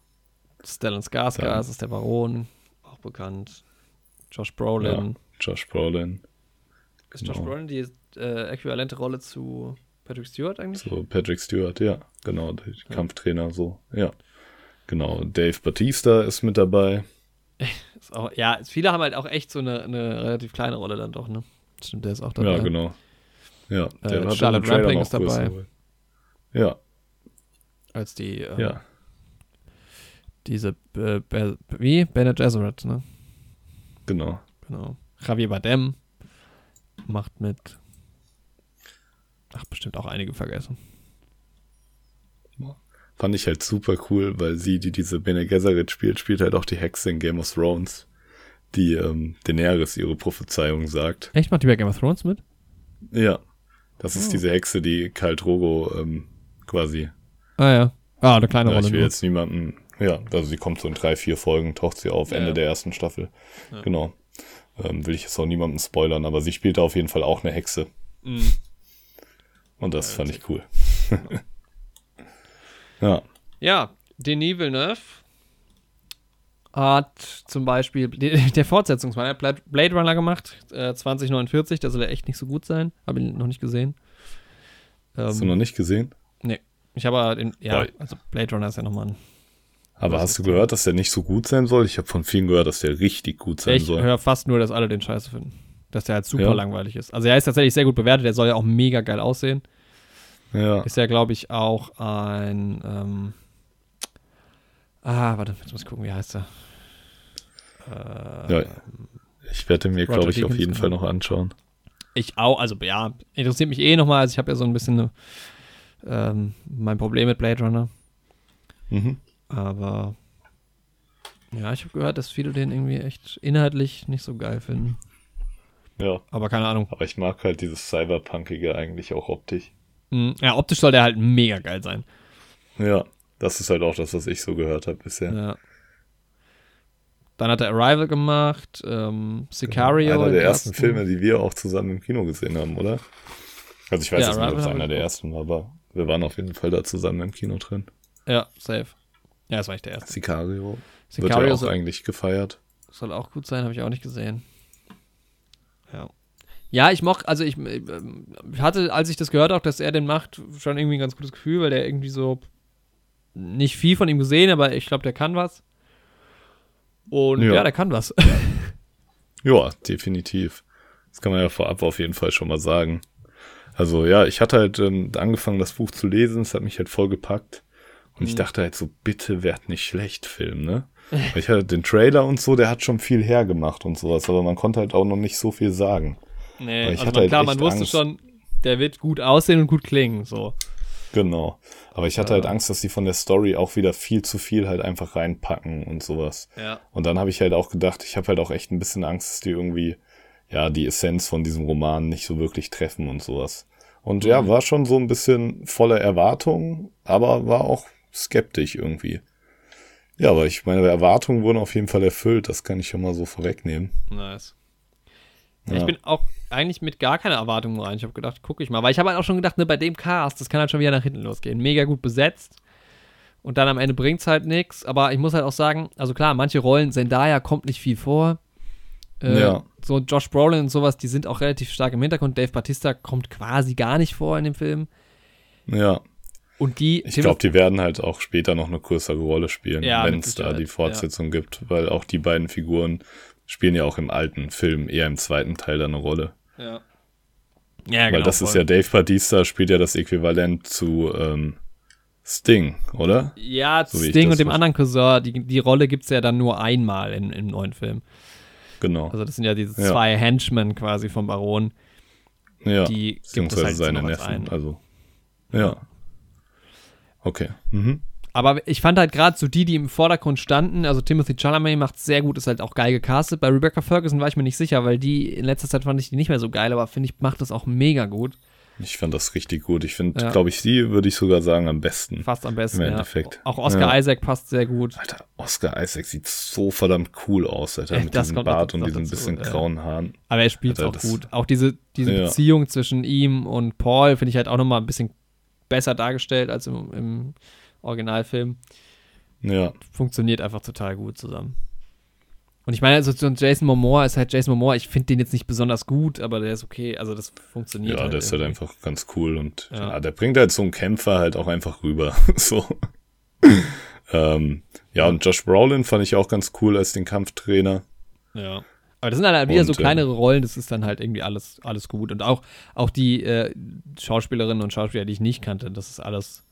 Stellan Skarsgård ist der Baron, auch bekannt. Josh Brolin. Josh Brolin. Ist Josh genau. Brolin die äh, äquivalente Rolle zu Patrick Stewart eigentlich? So Patrick Stewart, ja. Genau, der Kampftrainer, so. Ja. Genau. Dave Batista ist mit dabei. Ist auch, ja, viele haben halt auch echt so eine, eine relativ kleine Rolle dann doch, ne? Stimmt, der ist auch dabei. Ja, genau. Ja, Äh, der hat Charlotte Rampling ist dabei. Ja, Als die, ähm, ja. diese, äh, wie? Bene Gesserit, ne? Genau. Genau. Javier Bardem macht mit. Ach, bestimmt auch einige vergessen. Fand ich halt super cool, weil sie, die diese Bene Gesserit spielt, spielt halt auch die Hexe in Game of Thrones, die ähm, Daenerys ihre Prophezeiung sagt. Echt? Macht die bei Game of Thrones mit? Ja. Das Oh. ist diese Hexe, die Khal Drogo ähm, quasi. Ah, ja. Ah, eine kleine Ja, Rolle. ich will nur. jetzt niemanden. Ja, also sie kommt so in drei, vier Folgen, taucht sie auf, Ja, Ende ja. der ersten Staffel. Genau. Ähm, will ich jetzt auch niemandem spoilern, aber sie spielt da auf jeden Fall auch eine Hexe. Mhm. Und das fand ich cool. ja. Ja, Denis Villeneuve hat zum Beispiel die- der Fortsetzungsmann, hat Blade- Runner gemacht, äh, 2049, da soll er echt nicht so gut sein. Habe ihn noch nicht gesehen. Hast du Ähm, noch nicht gesehen? ich habe aber den, ja, Boah. also Blade Runner ist ja nochmal ein. Aber hast du gehört, dass der nicht so gut sein soll? Ich habe von vielen gehört, dass der richtig gut sein Ich soll. höre fast nur, dass alle den Scheiße finden. Dass der halt super Ja. langweilig ist. Also er ist tatsächlich sehr gut bewertet, der soll ja auch mega geil aussehen. Ja. Ist ja, glaube ich, auch ein. Ähm, ah, warte, jetzt muss ich gucken, wie heißt er? Äh, Ja. Ich werde mir, glaube ich, auf Deakins, jeden Fall genau. noch anschauen. Ich auch, also ja, interessiert mich eh nochmal. Also ich habe ja so ein bisschen ähm, mein Problem mit Blade Runner. Mhm. Aber ja, ich habe gehört, dass viele den irgendwie echt inhaltlich nicht so geil finden. Ja. Aber keine Ahnung. Aber ich mag halt dieses Cyberpunkige eigentlich auch optisch. Hm, Ja, optisch soll der halt mega geil sein. Ja. Das ist halt auch das, was ich so gehört habe bisher. Ja. Dann hat er Arrival gemacht, ähm, Sicario. Einer den der ersten ersten. Filme, die wir auch zusammen im Kino gesehen haben, oder? Also ich weiß Ja, jetzt nicht, ob es einer der ersten war, aber wir waren auf jeden Fall da zusammen im Kino drin. Ja, safe. Ja, das war nicht der erste. Sicario wird Sicario ja auch soll, eigentlich gefeiert. soll auch gut sein, habe ich auch nicht gesehen. Ja. Ja, ich mochte, also ich ähm, hatte, als ich das gehört habe, dass er den macht, schon irgendwie ein ganz gutes Gefühl, weil der irgendwie so nicht viel von ihm gesehen, aber ich glaube, der kann was. Und ja, Ja. der kann was. Ja, definitiv. Das kann man ja vorab auf jeden Fall schon mal sagen. Also ja, ich hatte halt ähm, angefangen, das Buch zu lesen, es hat mich halt voll gepackt. Und ich Mhm. dachte halt so, bitte werd nicht schlecht, Film, ne? Weil Ich hatte den Trailer und so, der hat schon viel hergemacht und sowas, aber man konnte halt auch noch nicht so viel sagen. Nee, also man, halt klar, man wusste Angst. schon, der wird gut aussehen und gut klingen, so. Genau. Aber ich hatte Ja. halt Angst, dass die von der Story auch wieder viel zu viel halt einfach reinpacken und sowas. Ja. Und dann habe ich halt auch gedacht, ich habe halt auch echt ein bisschen Angst, dass die irgendwie, ja, die Essenz von diesem Roman nicht so wirklich treffen und sowas. Und ja, Mhm. war schon so ein bisschen voller Erwartungen, aber war auch skeptisch irgendwie. Ja, aber ich meine Erwartungen wurden auf jeden Fall erfüllt, das kann ich schon mal so vorwegnehmen. Nice. Ja. Ich bin auch eigentlich mit gar keiner Erwartung rein. Ich habe gedacht, gucke ich mal. Weil ich habe halt auch schon gedacht, ne, bei dem Cast, das kann halt schon wieder nach hinten losgehen. Mega gut besetzt. Und dann am Ende bringt es halt nichts. Aber ich muss halt auch sagen, also klar, manche Rollen, Zendaya kommt nicht viel vor. Äh, Ja. So Josh Brolin und sowas, die sind auch relativ stark im Hintergrund. Dave Batista kommt quasi gar nicht vor in dem Film. Ja, Und die. ich glaube, die werden halt auch später noch eine größere Rolle spielen, Ja, wenn es da die Fortsetzung gibt, weil auch die beiden Figuren spielen ja auch im alten Film eher im zweiten Teil da eine Rolle. Ja. Ja, Weil das ist ja Dave Batista spielt ja das Äquivalent zu ähm, Sting, oder? Ja, So Sting und dem verste- anderen Cousin, die, die Rolle gibt es ja dann nur einmal in, im neuen Film. Genau. Also das sind ja diese Ja. zwei Henchmen quasi vom Baron. ja. Die gibt es Beziehungsweise halt seine Neffen. Also. Ja. Okay. Mhm. Aber ich fand halt gerade so die, die im Vordergrund standen, also Timothy Chalamet macht sehr gut, ist halt auch geil gecastet. Bei Rebecca Ferguson war ich mir nicht sicher, weil die in letzter Zeit fand ich die nicht mehr so geil, aber finde ich, macht das auch mega gut. Ich fand das richtig gut. Ich finde, Ja. glaube ich, sie würde ich sogar sagen am besten. Fast am besten. Im Ja. Endeffekt. Auch Oscar Ja. Isaac passt sehr gut. Alter, Oscar Isaac sieht so verdammt cool aus, Alter, mit das diesem Bart und diesen bisschen ja. grauen Haaren. Aber er spielt auch gut. Auch diese, diese Ja. Beziehung zwischen ihm und Paul finde ich halt auch nochmal ein bisschen besser dargestellt als im, im Originalfilm. Ja, Funktioniert einfach total gut zusammen. Und ich meine, also Jason Momoa ist halt Jason Momoa. Ich finde den jetzt nicht besonders gut, aber der ist okay. Also das funktioniert. ja, halt der ist halt einfach ganz cool und Ja. ja. der bringt halt so einen Kämpfer halt auch einfach rüber. so. ähm, ja, und Josh Brolin fand ich auch ganz cool als den Kampftrainer. Ja. Aber das sind halt wieder Und, so äh, kleinere Rollen, das ist dann halt irgendwie alles, alles gut. Und auch, auch die äh, Schauspielerinnen und Schauspieler, die ich nicht kannte, das ist alles.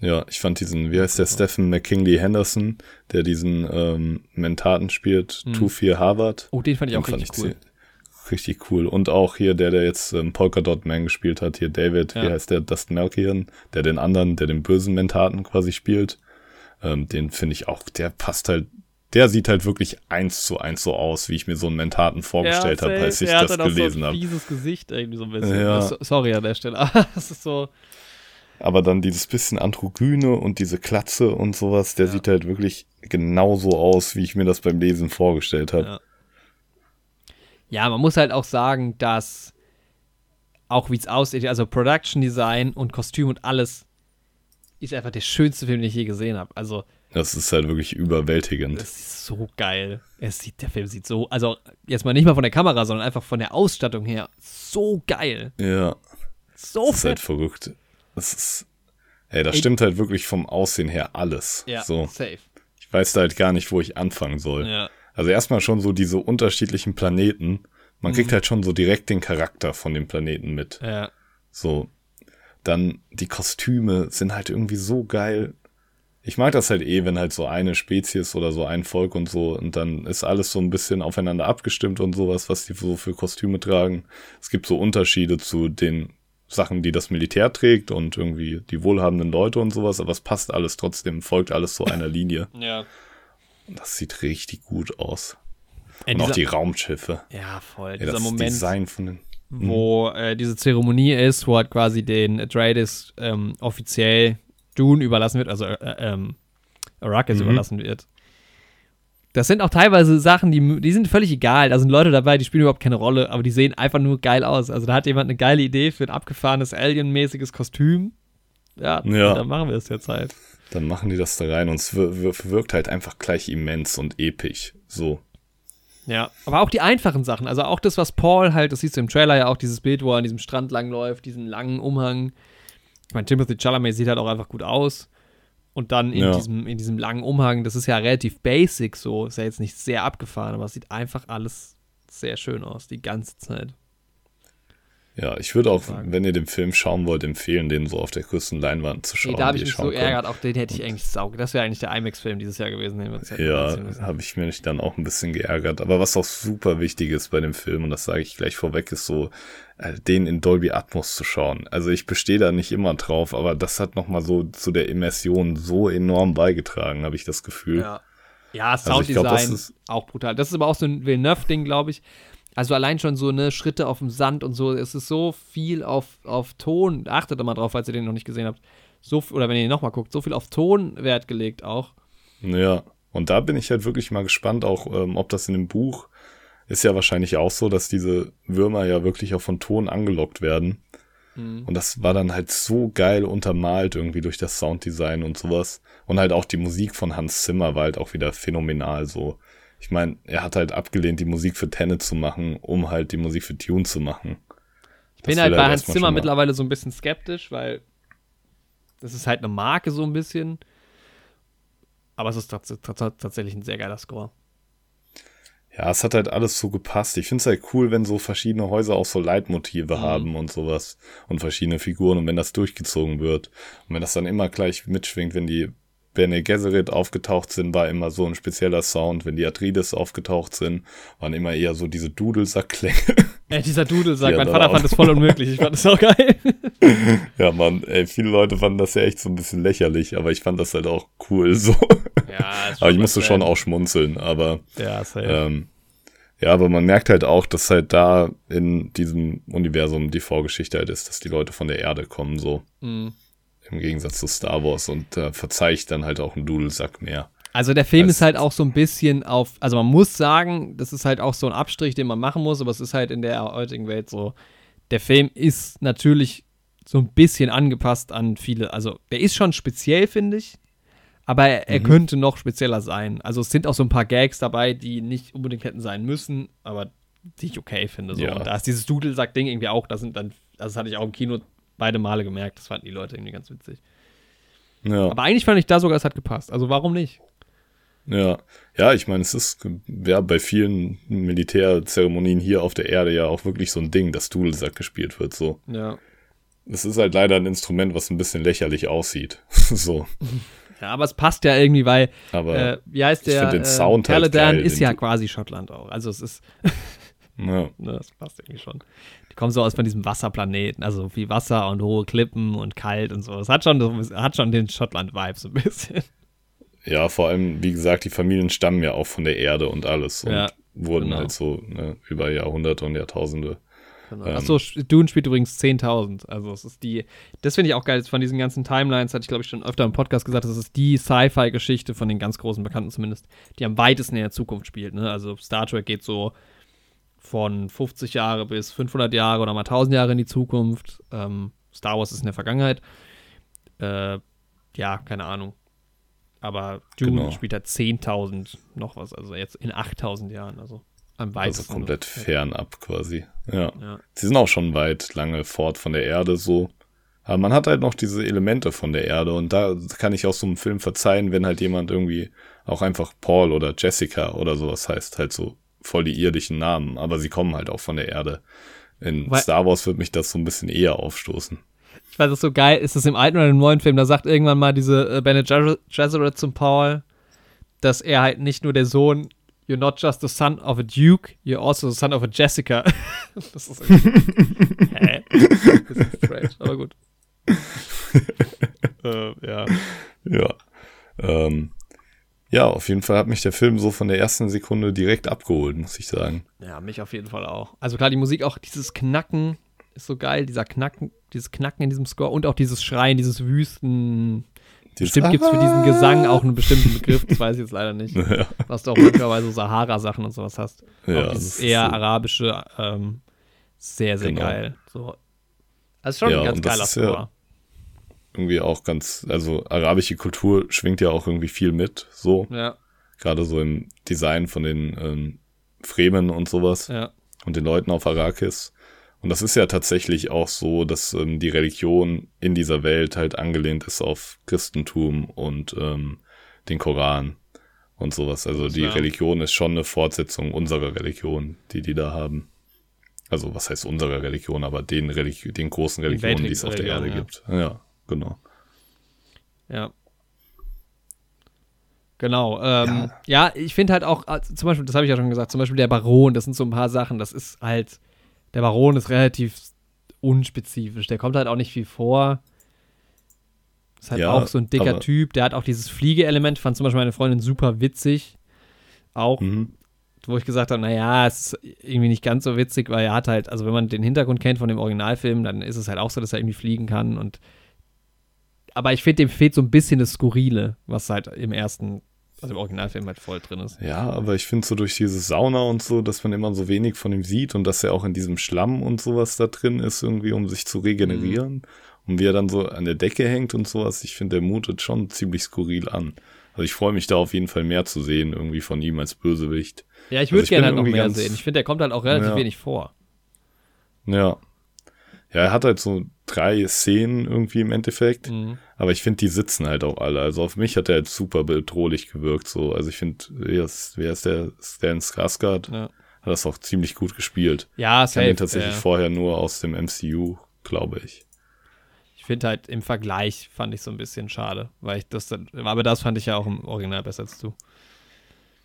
Ja, ich fand diesen, wie heißt der, Stephen McKinley Henderson, der diesen ähm, Mentaten spielt, Hm. Two Fear Harvard. Oh, den fand ich Den auch richtig cool. zie- Richtig cool. Und auch hier der, der jetzt ähm, Polka Dot Man gespielt hat, hier David, Ja. wie heißt der, Dustin Malkian, der den anderen, der den bösen Mentaten quasi spielt. Ähm, den finde ich auch, der passt halt, der sieht halt wirklich eins zu eins so aus, wie ich mir so einen Mentaten vorgestellt habe, als ich er hat das dann auch gelesen so ein habe. fieses Gesicht irgendwie so ein bisschen. Ja. So- Sorry an der Stelle. das ist so. Aber dann dieses bisschen Androgyne und diese Klatze und sowas, der Ja. sieht halt wirklich genauso aus, wie ich mir das beim Lesen vorgestellt habe. Ja. Ja, man muss halt auch sagen, dass auch wie es aussieht, also Production Design und Kostüm und alles ist einfach der schönste Film, den ich je gesehen habe. Also, Das ist halt wirklich überwältigend. das ist so geil. Es sieht, der Film sieht so, also jetzt mal nicht mal von der Kamera, sondern einfach von der Ausstattung her, so geil. Ja. So Das ist halt verrückt. Das ist. Ey, da Ey. stimmt halt wirklich vom Aussehen her alles. Ja, So. safe. Ich weiß da halt gar nicht, wo ich anfangen soll. Ja. Also erstmal schon so diese unterschiedlichen Planeten. Man Mhm. kriegt halt schon so direkt den Charakter von dem Planeten mit. Ja. So. Dann die Kostüme sind halt irgendwie so geil. Ich mag das halt eh, wenn halt so eine Spezies oder so ein Volk und so und dann ist alles so ein bisschen aufeinander abgestimmt und sowas, was die so für Kostüme tragen. Es gibt so Unterschiede zu den Sachen, die das Militär trägt und irgendwie die wohlhabenden Leute und sowas, aber es passt alles trotzdem, folgt alles so einer Linie. Ja. Das sieht richtig gut aus. Ey, Und auch dieser- die Raumschiffe. ja, voll. Ey, dieser das Moment. Design von den. wo äh, diese Zeremonie ist, wo halt quasi den Atreides ähm, offiziell Dune überlassen wird, also äh, ähm, Arrakis Mhm. überlassen wird. Das sind auch teilweise Sachen, die, die sind völlig egal. Da sind Leute dabei, die spielen überhaupt keine Rolle, aber die sehen einfach nur geil aus. Also da hat jemand eine geile Idee für ein abgefahrenes Alien-mäßiges Kostüm. Ja, Ja. dann machen wir es jetzt halt. Dann machen die das da rein und es wir- wir- wirkt halt einfach gleich immens und episch. So. Ja, aber auch die einfachen Sachen, also auch das, was Paul halt, das siehst du im Trailer ja auch, dieses Bild, wo er an diesem Strand langläuft, diesen langen Umhang. Ich meine, Timothy Chalamet sieht halt auch einfach gut aus. Und dann in, Ja. diesem, in diesem langen Umhang, das ist ja relativ basic so, ist ja jetzt nicht sehr abgefahren, aber es sieht einfach alles sehr schön aus, die ganze Zeit. Ja, ich würde auch, Sagen. wenn ihr den Film schauen wollt, empfehlen, den so auf der größten Leinwand zu schauen. Nee, da habe ich mich so ärgert, auch den hätte ich eigentlich sauge. Das wäre eigentlich der IMAX-Film dieses Jahr gewesen, den wir hätten Ja, habe ich mich dann auch ein bisschen geärgert. Aber was auch super wichtig ist bei dem Film, und das sage ich gleich vorweg, ist so, äh, den in Dolby Atmos zu schauen. Also ich bestehe da nicht immer drauf, aber das hat nochmal so zu der Immersion so enorm beigetragen, habe ich das Gefühl. Ja, ja Also Sounddesign glaub, das ist- auch brutal. Das ist aber auch so ein Villeneuve-Ding, glaube ich. Also allein schon so eine Schritte auf dem Sand und so. Es ist so viel auf, auf Ton. Achtet da mal drauf, falls ihr den noch nicht gesehen habt. So, oder wenn ihr nochmal guckt, so viel auf Ton Wert gelegt auch. Ja, und da bin ich halt wirklich mal gespannt, auch ähm, ob das in dem Buch ist ja wahrscheinlich auch so, dass diese Würmer ja wirklich auch von Ton angelockt werden. Mhm. Und das war dann halt so geil untermalt irgendwie durch das Sounddesign und sowas. Und halt auch die Musik von Hans Zimmer war halt auch wieder phänomenal so. Ich meine, er hat halt abgelehnt, die Musik für Tenet zu machen, um halt die Musik für Tune zu machen. Ich bin halt bei halt Hans Zimmer mittlerweile so ein bisschen skeptisch, weil das ist halt eine Marke so ein bisschen. Aber es ist tats tats tatsächlich ein sehr geiler Score. Ja, es hat halt alles so gepasst. Ich finde es halt cool, wenn so verschiedene Häuser auch so Leitmotive Mhm. haben und sowas und verschiedene Figuren und wenn das durchgezogen wird und wenn das dann immer gleich mitschwingt, wenn die Bene Gesserit aufgetaucht sind, war immer so ein spezieller Sound. Wenn die Atreides aufgetaucht sind, waren immer eher so diese Dudelsackklänge. Äh, dieser Dudelsack, Ja, mein Vater fand das voll unmöglich. Ich fand das auch geil. ja, man, ey, viele Leute fanden das ja echt so ein bisschen lächerlich, aber ich fand das halt auch cool so. Ja, aber ich musste schon auch schmunzeln, aber Ja, safe. Ähm, Ja, aber man merkt halt auch, dass halt da in diesem Universum die Vorgeschichte halt ist, dass die Leute von der Erde kommen, so. Mhm. Im Gegensatz zu Star Wars und da verzeiht dann halt auch ein Dudelsack mehr. Also der Film ist halt auch so ein bisschen auf, also man muss sagen, das ist halt auch so ein Abstrich, den man machen muss, aber es ist halt in der heutigen Welt so, der Film ist natürlich so ein bisschen angepasst an viele, also der ist schon speziell, finde ich, aber er, er Mhm. könnte noch spezieller sein. Also es sind auch so ein paar Gags dabei, die nicht unbedingt hätten sein müssen, aber die ich okay finde. So. Ja. Und da ist dieses Dudelsack-Ding irgendwie auch, das sind dann, also das hatte ich auch im Kino beide Male gemerkt, das fanden die Leute irgendwie ganz witzig. Ja. Aber eigentlich fand ich da sogar, es hat gepasst. Also warum nicht? Ja, ja, ich meine, es ist ja bei vielen Militärzeremonien hier auf der Erde ja auch wirklich so ein Ding, dass Dudelsack gespielt wird. So, Ja. es ist halt leider ein Instrument, was ein bisschen lächerlich aussieht. so, Ja, aber es passt ja irgendwie, weil, aber äh, wie heißt ich der? find den äh, Sound halt geil, ist ja quasi Schottland auch. Also es ist, ja, ne, das passt irgendwie schon. Die kommen so aus von diesem Wasserplaneten, also viel Wasser und hohe Klippen und kalt und so. Es hat schon, hat schon den Schottland-Vibe so ein bisschen. ja, vor allem, wie gesagt, die Familien stammen ja auch von der Erde und alles und Ja, wurden genau. halt so ne, über Jahrhunderte und Jahrtausende. Genau. Ähm. Achso, Dune spielt übrigens 10.000. Also es ist die, das finde ich auch geil, von diesen ganzen Timelines, hatte ich glaube ich schon öfter im Podcast gesagt, das ist die Sci-Fi-Geschichte von den ganz großen Bekannten zumindest, die am weitesten in der Zukunft spielt. Ne? Also Star Trek geht so von 50 Jahre bis 500 Jahre oder mal 1000 Jahre in die Zukunft. Ähm, Star Wars ist in der Vergangenheit. Äh, ja, keine Ahnung. Aber Dune Genau. spielt halt 10.000 noch was, also jetzt in 8.000 Jahren, also am weitesten. Also komplett fernab quasi. Ja. Ja. Sie sind auch schon weit lange fort von der Erde so. Aber man hat halt noch diese Elemente von der Erde und da kann ich auch so einem Film verzeihen, wenn halt jemand irgendwie auch einfach Paul oder Jessica oder sowas heißt, halt so voll die irdischen Namen, aber sie kommen halt auch von der Erde. In Weil- Star Wars wird mich das so ein bisschen eher aufstoßen. Ich weiß, das ist so geil. Ist das im alten oder im neuen Film? Da sagt irgendwann mal diese äh, Bene Gesserit Gesserit zum Paul, dass er halt nicht nur der Sohn, you're not just the son of a Duke, you're also the son of a Jessica. das ist irgendwie, hä? Das ist strange, aber gut. äh, ja. Ja. Ähm, ja, auf jeden Fall hat mich der Film so von der ersten Sekunde direkt abgeholt, muss ich sagen. Ja, mich auf jeden Fall auch. Also klar, die Musik auch, dieses Knacken ist so geil, dieser Knacken, dieses Knacken in diesem Score und auch dieses Schreien, dieses Wüsten. Dieses Bestimmt gibt es für diesen! Gesang auch einen bestimmten Begriff, das weiß ich jetzt leider nicht. Ja, was du auch bei so Sahara-Sachen und sowas hast. ja auch das dieses ist eher so- arabische, ähm, sehr, sehr Genau. geil. So. Also schon Ja, ein ganz geiler ist ja- Score. Irgendwie auch ganz, also arabische Kultur schwingt ja auch irgendwie viel mit, so. Ja, Gerade so im Design von den ähm, Fremen und sowas ja, und den Leuten auf Arrakis. Und das ist ja tatsächlich auch so, dass ähm, die Religion in dieser Welt halt angelehnt ist auf Christentum und ähm, den Koran und sowas. Also die Ja. Religion ist schon eine Fortsetzung unserer Religion, die die da haben. Also was heißt unserer Religion, aber den, Religi den großen Religionen, die es auf der Erde Weltreligion, gibt. Ja, genau. ja. Genau. Ähm, ja. ich finde halt auch, also zum Beispiel, das habe ich ja schon gesagt, zum Beispiel der Baron, das sind so ein paar Sachen, das ist halt, der Baron ist relativ unspezifisch, der kommt halt auch nicht viel vor. Ist halt Ja, auch so ein dicker Typ, der hat auch dieses Fliegeelement, fand zum Beispiel meine Freundin super witzig. Auch, Mhm. wo ich gesagt habe, naja, es ist irgendwie nicht ganz so witzig, weil er hat halt, also wenn man den Hintergrund kennt von dem Originalfilm, dann ist es halt auch so, dass er irgendwie fliegen kann und aber ich finde, dem fehlt so ein bisschen das Skurrile, was halt im ersten, also im Originalfilm halt voll drin ist. Ja, aber ich finde so durch diese Sauna und so, dass man immer so wenig von ihm sieht und dass er auch in diesem Schlamm und sowas da drin ist, irgendwie, um sich zu regenerieren. Und wie er dann so an der Decke hängt und sowas, ich finde, der mutet schon ziemlich skurril an. Also ich freue mich da auf jeden Fall mehr zu sehen, irgendwie von ihm als Bösewicht. Ja, ich Also würde ich gerne halt noch mehr sehen. Ich finde, der kommt halt auch relativ Ja. wenig vor. Ja. Ja, er hat halt so drei Szenen irgendwie im Endeffekt, Mhm. aber ich finde, die sitzen halt auch alle. Also auf mich hat er halt super bedrohlich gewirkt, so. Also ich finde, wer ist, wer ist der? Stan Skarsgård? Ja, Hat das auch ziemlich gut gespielt. ja Ich safe. ihn tatsächlich äh, vorher nur aus dem MCU, glaube ich. Ich finde halt im Vergleich fand ich so ein bisschen schade, weil ich das aber das fand ich ja auch im Original besser als du.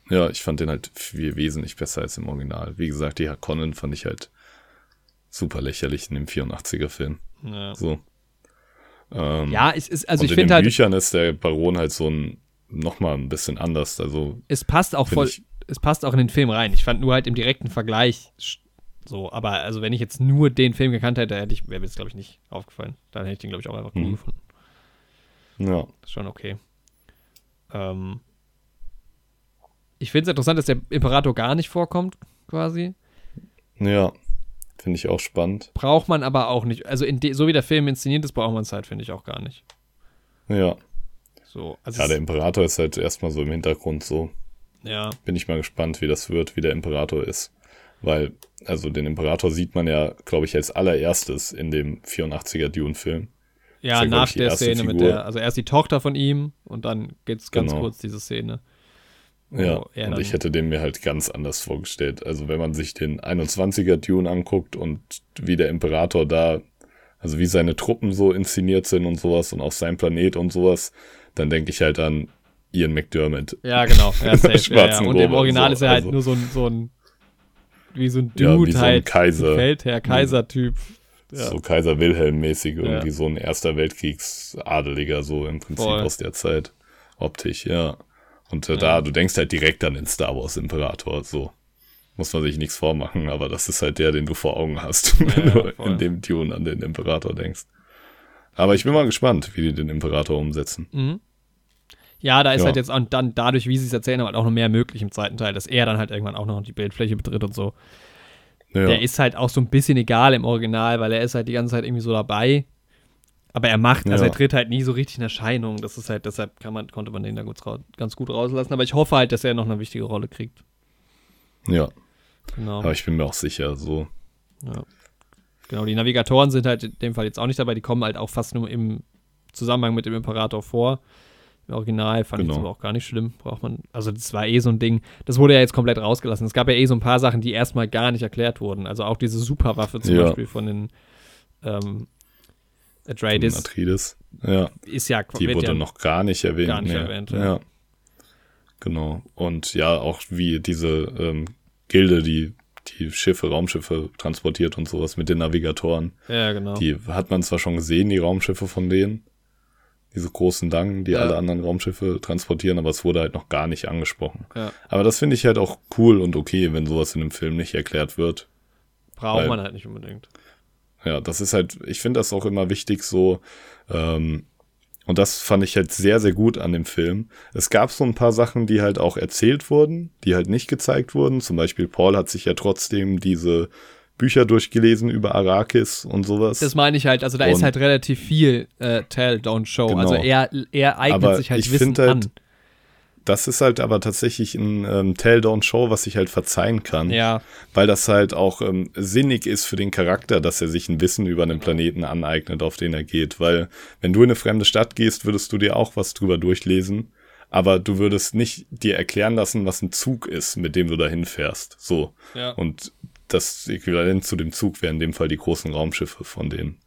Ja, ich fand den halt viel wesentlich besser als im Original. Wie gesagt, die Harkonnen fand ich halt super lächerlich in dem 84er-Film. Ja, So. Ähm, ja es ist, also und ich in finde den halt, Büchern ist der Baron halt so ein, nochmal ein bisschen anders. Also, es passt auch voll, ich, es passt auch in den Film rein. Ich fand nur halt im direkten Vergleich so, aber also wenn ich jetzt nur den Film gekannt hätte, hätte ich, wäre mir das, glaube ich, nicht aufgefallen. Dann hätte ich den, glaube ich, auch einfach cool Mhm. gefunden. Ja. Ist schon okay. Ähm, ich finde es interessant, dass der Imperator gar nicht vorkommt, quasi. Ja. Finde ich auch spannend. Braucht man aber auch nicht. Also so wie der Film inszeniert ist, braucht man es halt, finde ich, auch gar nicht. Ja. So, also Ja, der Imperator ist halt erstmal so im Hintergrund so. ja, Bin ich mal gespannt, wie das wird, wie der Imperator ist. Weil, also den Imperator sieht man ja, glaube ich, als allererstes in dem 84er Dune-Film. ja, ja, nach der Szene mit Figur. der, also erst die Tochter von ihm und dann gibt es ganz Genau. kurz diese Szene. Wo Ja, und ich hätte den mir halt ganz anders vorgestellt. Also wenn man sich den 21er Dune anguckt und wie der Imperator da, also wie seine Truppen so inszeniert sind und sowas und auch sein Planet und sowas, dann denke ich halt an Ian McDermott. Ja, genau. Ja, safe, ja, ja. Und im Original so, ist er halt also- nur so ein, so ein wie so ein Ja, Dude wie so ein halt. Kaiser. Feldherr, Kaiser-Typ. Ja. So Kaiser Wilhelm-mäßig, irgendwie Ja. so ein Erster Weltkriegsadeliger, so im Prinzip Voll. aus der Zeit. Optisch, ja. Und äh, da, du denkst halt direkt an den Star Wars Imperator, so. Muss man sich nichts vormachen, aber das ist halt der, den du vor Augen hast, wenn Ja, du voll. in dem Tune an den Imperator denkst. Aber ich bin mal gespannt, wie die den Imperator umsetzen. Mhm. Ja, da ist Ja. halt jetzt auch dann dadurch, wie sie es erzählen, halt auch noch mehr möglich im zweiten Teil, dass er dann halt irgendwann auch noch die Bildfläche betritt und so. Ja, Der ist halt auch so ein bisschen egal im Original, weil er ist halt die ganze Zeit irgendwie so dabei. Aber er macht, also Ja. er tritt halt nie so richtig in Erscheinung. Das ist halt, deshalb man, konnte man den da ganz gut rauslassen. Aber ich hoffe halt, dass er noch eine wichtige Rolle kriegt. ja, Genau. aber ich bin mir auch sicher, so. Ja. Genau, die Navigatoren sind halt in dem Fall jetzt auch nicht dabei, die kommen halt auch fast nur im Zusammenhang mit dem Imperator vor. Im Original fand ich Genau. das aber auch gar nicht schlimm. Braucht man, also das war eh so ein Ding. Das wurde ja jetzt komplett rausgelassen. Es gab ja eh so ein paar Sachen, die erstmal gar nicht erklärt wurden. Also auch diese Superwaffe zum Ja. Beispiel von den ähm, Atreides Atreides. Ja. ist ja Die wurde ja, noch gar nicht erwähnt. gar nicht nee. erwähnt, ja. ja. Genau. Und ja, auch wie diese ähm, Gilde, die die Schiffe, Raumschiffe transportiert und sowas mit den Navigatoren. Ja, genau. Die hat man zwar schon gesehen, die Raumschiffe von denen. Diese großen Dangen, die Ja. alle anderen Raumschiffe transportieren, aber es wurde halt noch gar nicht angesprochen. ja. Aber das finde ich halt auch cool und okay, wenn sowas in einem Film nicht erklärt wird. Braucht man halt nicht unbedingt. Ja, das ist halt, ich finde das auch immer wichtig so, ähm, und das fand ich halt sehr, sehr gut an dem Film. Es gab so ein paar Sachen, die halt auch erzählt wurden, die halt nicht gezeigt wurden. Zum Beispiel Paul hat sich ja trotzdem diese Bücher durchgelesen über Arrakis und sowas. Das meine ich halt, also da ist Und- halt relativ viel äh, Tell, Don't Show. Genau. Also er, er eignet Aber sich halt ich Wissen halt, an. Das ist halt aber tatsächlich ein ähm, Tell Don't Show, was ich halt verzeihen kann. Ja, Weil das halt auch ähm, sinnig ist für den Charakter, dass er sich ein Wissen über einen Planeten aneignet, auf den er geht. Weil wenn du in eine fremde Stadt gehst, würdest du dir auch was drüber durchlesen. Aber du würdest nicht dir erklären lassen, was ein Zug ist, mit dem du dahin fährst. So. ja. Und das Äquivalent zu dem Zug wären in dem Fall die großen Raumschiffe von den,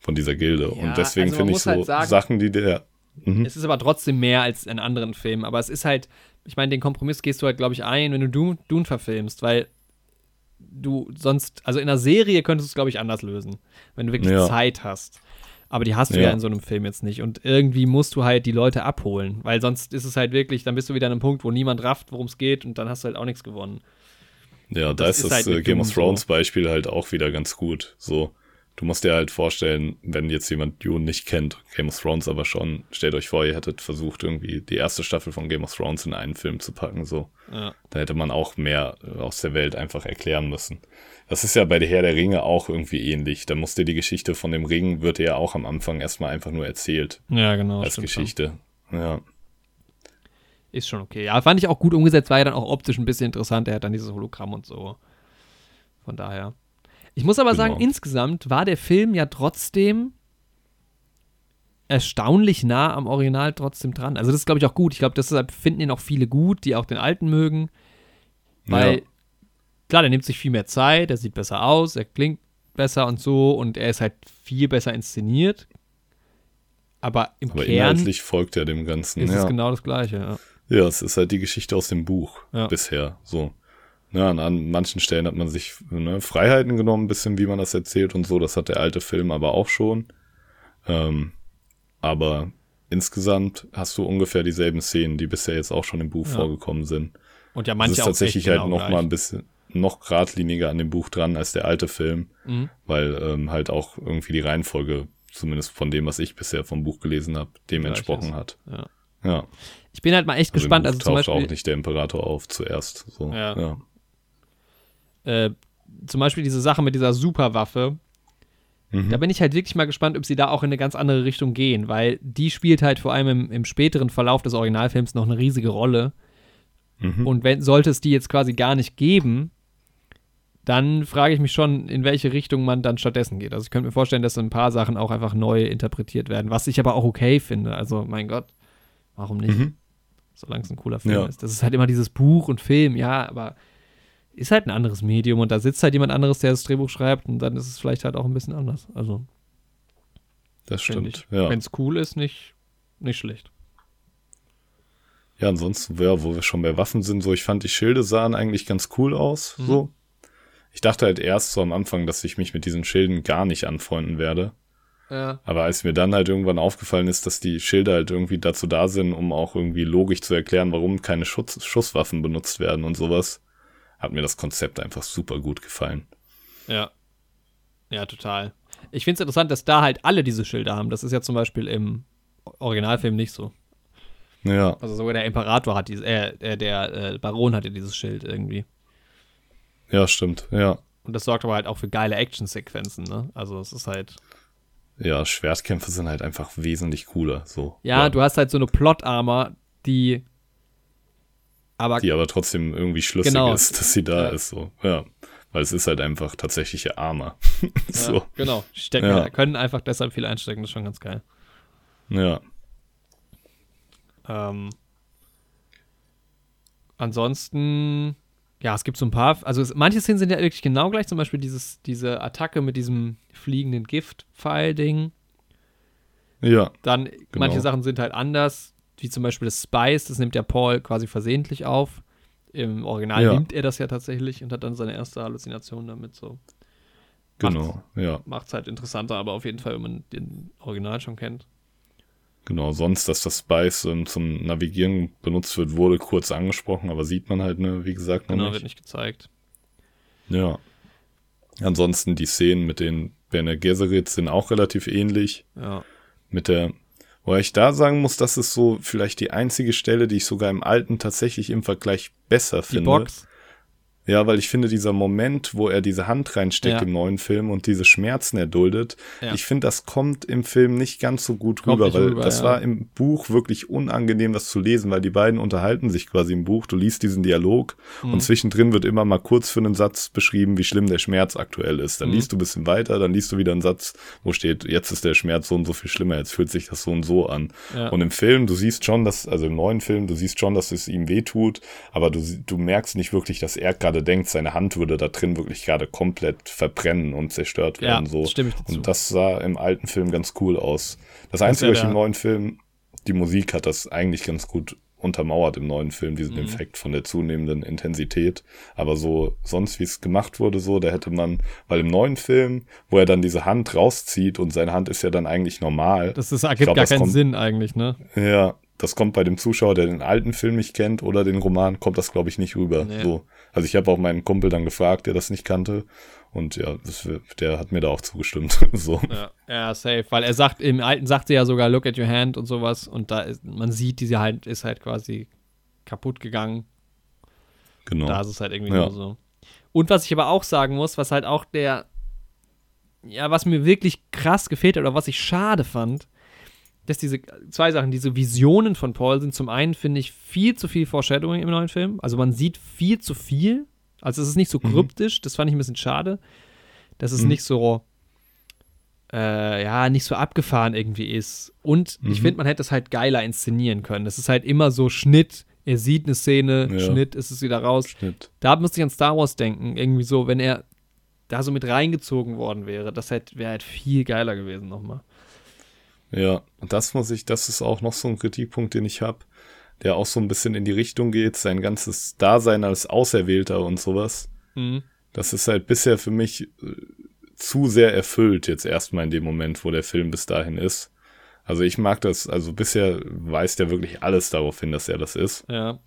von dieser Gilde. Ja, Und deswegen also finde ich so halt sagen- Sachen, die der, Mhm. Es ist aber trotzdem mehr als in anderen Filmen. Aber es ist halt, ich meine, den Kompromiss gehst du halt, glaube ich, ein, wenn du Dune, Dune verfilmst, weil du sonst, also in einer Serie könntest du es, glaube ich, anders lösen, wenn du wirklich Ja. Zeit hast. Aber die hast du ja. Ja. in so einem Film jetzt nicht. Und irgendwie musst du halt die Leute abholen, weil sonst ist es halt wirklich, dann bist du wieder an einem Punkt, wo niemand rafft, worum es geht und dann hast du halt auch nichts gewonnen. Ja, da Das ist ist das halt äh, Game of Thrones Beispiel halt auch wieder ganz gut. So, du musst dir halt vorstellen, wenn jetzt jemand Dune nicht kennt, Game of Thrones aber schon, stellt euch vor, ihr hättet versucht, irgendwie die erste Staffel von Game of Thrones in einen Film zu packen, so. Ja. Da hätte man auch mehr äh, aus der Welt einfach erklären müssen. Das ist ja bei der Herr der Ringe auch irgendwie ähnlich. Da musste die Geschichte von dem Ring, wird ja auch am Anfang erstmal einfach nur erzählt Ja, genau. als stimmt schon. Geschichte. Ja. Ist schon okay. Ja, fand ich auch gut umgesetzt, war ja dann auch optisch ein bisschen interessant. Er hat dann dieses Hologramm und so. Von daher. Ich muss aber sagen, Genau. insgesamt war der Film ja trotzdem erstaunlich nah am Original trotzdem dran. Also das ist, glaube ich, auch gut. Ich glaube, deshalb finden ihn auch viele gut, die auch den alten mögen. Weil, Ja. klar, der nimmt sich viel mehr Zeit, er sieht besser aus, er klingt besser und so und er ist halt viel besser inszeniert. Aber im Aber Kern inhaltlich folgt er dem Ganzen. ist ja. es genau das Gleiche. Ja. Ja, es ist halt die Geschichte aus dem Buch Ja. bisher. So. Ja, an, an manchen Stellen hat man sich ne, Freiheiten genommen, ein bisschen, wie man das erzählt und so. Das hat der alte Film aber auch schon. Ähm, aber insgesamt hast du ungefähr dieselben Szenen, die bisher jetzt auch schon im Buch Ja. vorgekommen sind. Und ja, Es manche ist auch tatsächlich halt genau noch gleich. mal ein bisschen noch geradliniger an dem Buch dran als der alte Film, Mhm. weil ähm, halt auch irgendwie die Reihenfolge, zumindest von dem, was ich bisher vom Buch gelesen habe, dem Gleich entsprochen ist. hat. Ja. Ja. Ich bin halt mal echt Also gespannt. im Also Buch zum taucht Beispiel, auch nicht der Imperator auf zuerst. So. Ja. ja. Äh, zum Beispiel diese Sache mit dieser Superwaffe. Mhm. Da bin ich halt wirklich mal gespannt, ob sie da auch in eine ganz andere Richtung gehen, weil die spielt halt vor allem im, im späteren Verlauf des Originalfilms noch eine riesige Rolle. Mhm. Und wenn sollte es die jetzt quasi gar nicht geben, dann frage ich mich schon, in welche Richtung man dann stattdessen geht. Also ich könnte mir vorstellen, dass so ein paar Sachen auch einfach neu interpretiert werden, was ich aber auch okay finde. Also mein Gott, warum nicht? Mhm. Solange es ein cooler Film Ja. ist. Das ist halt immer dieses Buch und Film, ja, aber ist halt ein anderes Medium und da sitzt halt jemand anderes, der das Drehbuch schreibt und dann ist es vielleicht halt auch ein bisschen anders. Also Das stimmt. Ja. wenn es cool ist, nicht, nicht schlecht. ja, ansonsten, ja, wo wir schon bei Waffen sind, so, ich fand die Schilde sahen eigentlich ganz cool aus. Mhm. So. Ich dachte halt erst so am Anfang, dass ich mich mit diesen Schilden gar nicht anfreunden werde. Ja. Aber als mir dann halt irgendwann aufgefallen ist, dass die Schilder halt irgendwie dazu da sind, um auch irgendwie logisch zu erklären, warum keine Schutz Schusswaffen benutzt werden und sowas, hat mir das Konzept einfach super gut gefallen. Ja. Ja, total. Ich finde es interessant, dass da halt alle diese Schilder haben. Das ist ja zum Beispiel im Originalfilm nicht so. Ja, Also sogar der Imperator hat dieses, äh, äh, der äh, Baron hatte dieses Schild irgendwie. ja, stimmt. Ja. Und das sorgt aber halt auch für geile Actionsequenzen, ne? Also es ist halt. Ja, Schwertkämpfe sind halt einfach wesentlich cooler. So. Ja, du hast halt so eine Plot-Armor, die aber die aber trotzdem irgendwie schlüssig Genau. ist, dass sie da Ja. ist. So. Ja. Weil es ist halt einfach tatsächliche Armor. so. ja, genau, stecken, Ja. können einfach deshalb viel einstecken, das ist schon ganz geil. Ja. Ähm, ansonsten, ja, es gibt so ein paar, also es, manche Szenen sind ja wirklich genau gleich, zum Beispiel dieses, diese Attacke mit diesem fliegenden Gift-Pfeil-Ding. Ja. Dann, manche Genau. Sachen sind halt anders, wie zum Beispiel das Spice, das nimmt ja Paul quasi versehentlich auf. Im Original Ja. nimmt er das ja tatsächlich und hat dann seine erste Halluzination damit so. Genau. Ja. Macht es halt interessanter, aber auf jeden Fall, wenn man den Original schon kennt. Genau. Sonst, dass das Spice ähm, zum Navigieren benutzt wird, wurde kurz angesprochen, aber sieht man halt, ne, wie gesagt, noch Genau, nicht. wird nicht gezeigt. Ja. Ansonsten die Szenen mit den Bene Gesserit sind auch relativ ähnlich. Ja. Mit der, wo ich da sagen muss, das ist so vielleicht die einzige Stelle, die ich sogar im alten tatsächlich im Vergleich besser Die finde. Box. Ja, weil ich finde, dieser Moment, wo er diese Hand reinsteckt Ja. im neuen Film und diese Schmerzen erduldet, Ja. ich finde, das kommt im Film nicht ganz so gut rüber, weil rüber, das ja. war im Buch wirklich unangenehm, das zu lesen, weil die beiden unterhalten sich quasi im Buch. Du liest diesen Dialog Mhm. und zwischendrin wird immer mal kurz für einen Satz beschrieben, wie schlimm der Schmerz aktuell ist. Dann Mhm. liest du ein bisschen weiter, dann liest du wieder einen Satz, wo steht, jetzt ist der Schmerz so und so viel schlimmer, jetzt fühlt sich das so und so an. Und im Film, du siehst schon, dass, also im neuen Film, du siehst schon, dass es ihm weh tut, aber du, du merkst nicht wirklich, dass er gerade denkt, seine Hand würde da drin wirklich gerade komplett verbrennen und zerstört Ja, werden. so. stimme ich dazu. Und das sah im alten Film ganz cool aus. Das Einzige, ja was ich im neuen Film, die Musik hat das eigentlich ganz gut untermauert im neuen Film, diesen Mhm. Effekt von der zunehmenden Intensität. Aber so, sonst wie es gemacht wurde, so, da hätte man, weil im neuen Film, wo er dann diese Hand rauszieht und seine Hand ist ja dann eigentlich normal. Das ist, ergibt glaub, gar keinen kommt- Sinn eigentlich, ne? Ja, das kommt bei dem Zuschauer, der den alten Film nicht kennt oder den Roman, kommt das, glaube ich, nicht rüber. Nee. So. Also ich habe auch meinen Kumpel dann gefragt, der das nicht kannte. Und ja, das, der hat mir da auch zugestimmt. so. Ja, ja, safe. Weil er sagt, im Alten sagt sie ja sogar, look at your hand und sowas. Und da ist, man sieht, diese Hand ist halt quasi kaputt gegangen. Genau. Da ist es halt irgendwie Ja. nur so. Und was ich aber auch sagen muss, was halt auch der, ja, was mir wirklich krass gefehlt hat oder was ich schade fand, dass diese zwei Sachen, diese Visionen von Paul sind zum einen, finde ich, viel zu viel Foreshadowing im neuen Film. Also man sieht viel zu viel. Also es ist nicht so Mhm. kryptisch, das fand ich ein bisschen schade. Dass es Mhm. nicht so, äh, ja, nicht so abgefahren irgendwie ist. Und ich Mhm. finde, man hätte es halt geiler inszenieren können. Das ist halt immer so Schnitt, er sieht eine Szene, Ja. Schnitt, ist es wieder raus. Schnitt. Da musste ich an Star Wars denken. Irgendwie so, wenn er da so mit reingezogen worden wäre, das hätte- wäre halt viel geiler gewesen nochmal. Ja, und das muss ich, das ist auch noch so ein Kritikpunkt, den ich habe, der auch so ein bisschen in die Richtung geht, sein ganzes Dasein als Auserwählter und sowas. Mhm. Das ist halt bisher für mich äh, zu sehr erfüllt, jetzt erstmal in dem Moment, wo der Film bis dahin ist. Also ich mag das, also bisher weist er wirklich alles darauf hin, dass er das ist. Ja.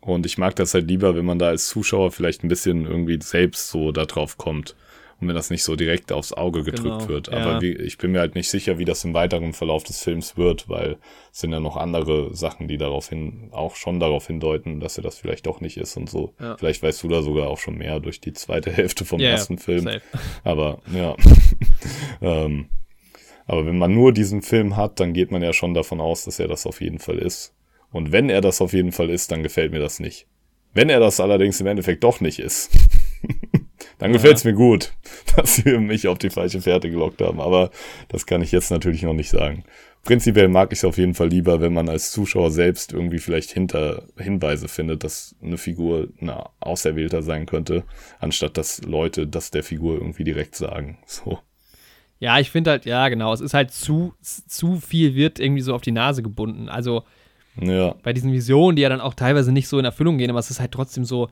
Und ich mag das halt lieber, wenn man da als Zuschauer vielleicht ein bisschen irgendwie selbst so da drauf kommt. Und wenn das nicht so direkt aufs Auge gedrückt Genau, wird. ja. Aber wie, ich bin mir halt nicht sicher, wie das im weiteren Verlauf des Films wird, weil es sind ja noch andere Sachen, die darauf hin, auch schon darauf hindeuten, dass er das vielleicht doch nicht ist und so. Ja. Vielleicht weißt du da sogar auch schon mehr durch die zweite Hälfte vom Ja, ja, ersten Film. safe. Aber ja. ähm, aber wenn man nur diesen Film hat, dann geht man ja schon davon aus, dass er das auf jeden Fall ist. Und wenn er das auf jeden Fall ist, dann gefällt mir das nicht. Wenn er das allerdings im Endeffekt doch nicht ist, dann gefällt es mir gut, dass sie mich auf die falsche Fährte gelockt haben. Aber das kann ich jetzt natürlich noch nicht sagen. Prinzipiell mag ich es auf jeden Fall lieber, wenn man als Zuschauer selbst irgendwie vielleicht hinter Hinweise findet, dass eine Figur ein Auserwählter sein könnte, anstatt dass Leute das der Figur irgendwie direkt sagen. So. Ja, ich finde halt, ja, genau, es ist halt zu, zu viel wird irgendwie so auf die Nase gebunden. Also Ja, bei diesen Visionen, die ja dann auch teilweise nicht so in Erfüllung gehen, aber es ist halt trotzdem so.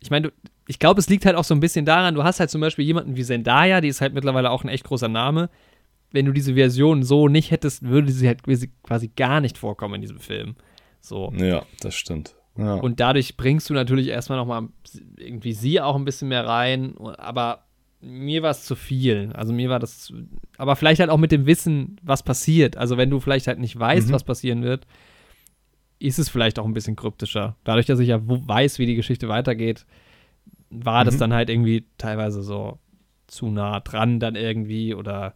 Ich meine, ich glaube, es liegt halt auch so ein bisschen daran, du hast halt zum Beispiel jemanden wie Zendaya, die ist halt mittlerweile auch ein echt großer Name. Wenn du diese Version so nicht hättest, würde sie halt quasi gar nicht vorkommen in diesem Film. So. ja, das stimmt. Ja. Und dadurch bringst du natürlich erstmal nochmal irgendwie sie auch ein bisschen mehr rein. Aber mir war es zu viel. Also mir war das. Aber vielleicht halt auch mit dem Wissen, was passiert. Also wenn du vielleicht halt nicht weißt, Mhm. was passieren wird, ist es vielleicht auch ein bisschen kryptischer. Dadurch, dass ich ja weiß, wie die Geschichte weitergeht, war das Mhm. dann halt irgendwie teilweise so zu nah dran dann irgendwie oder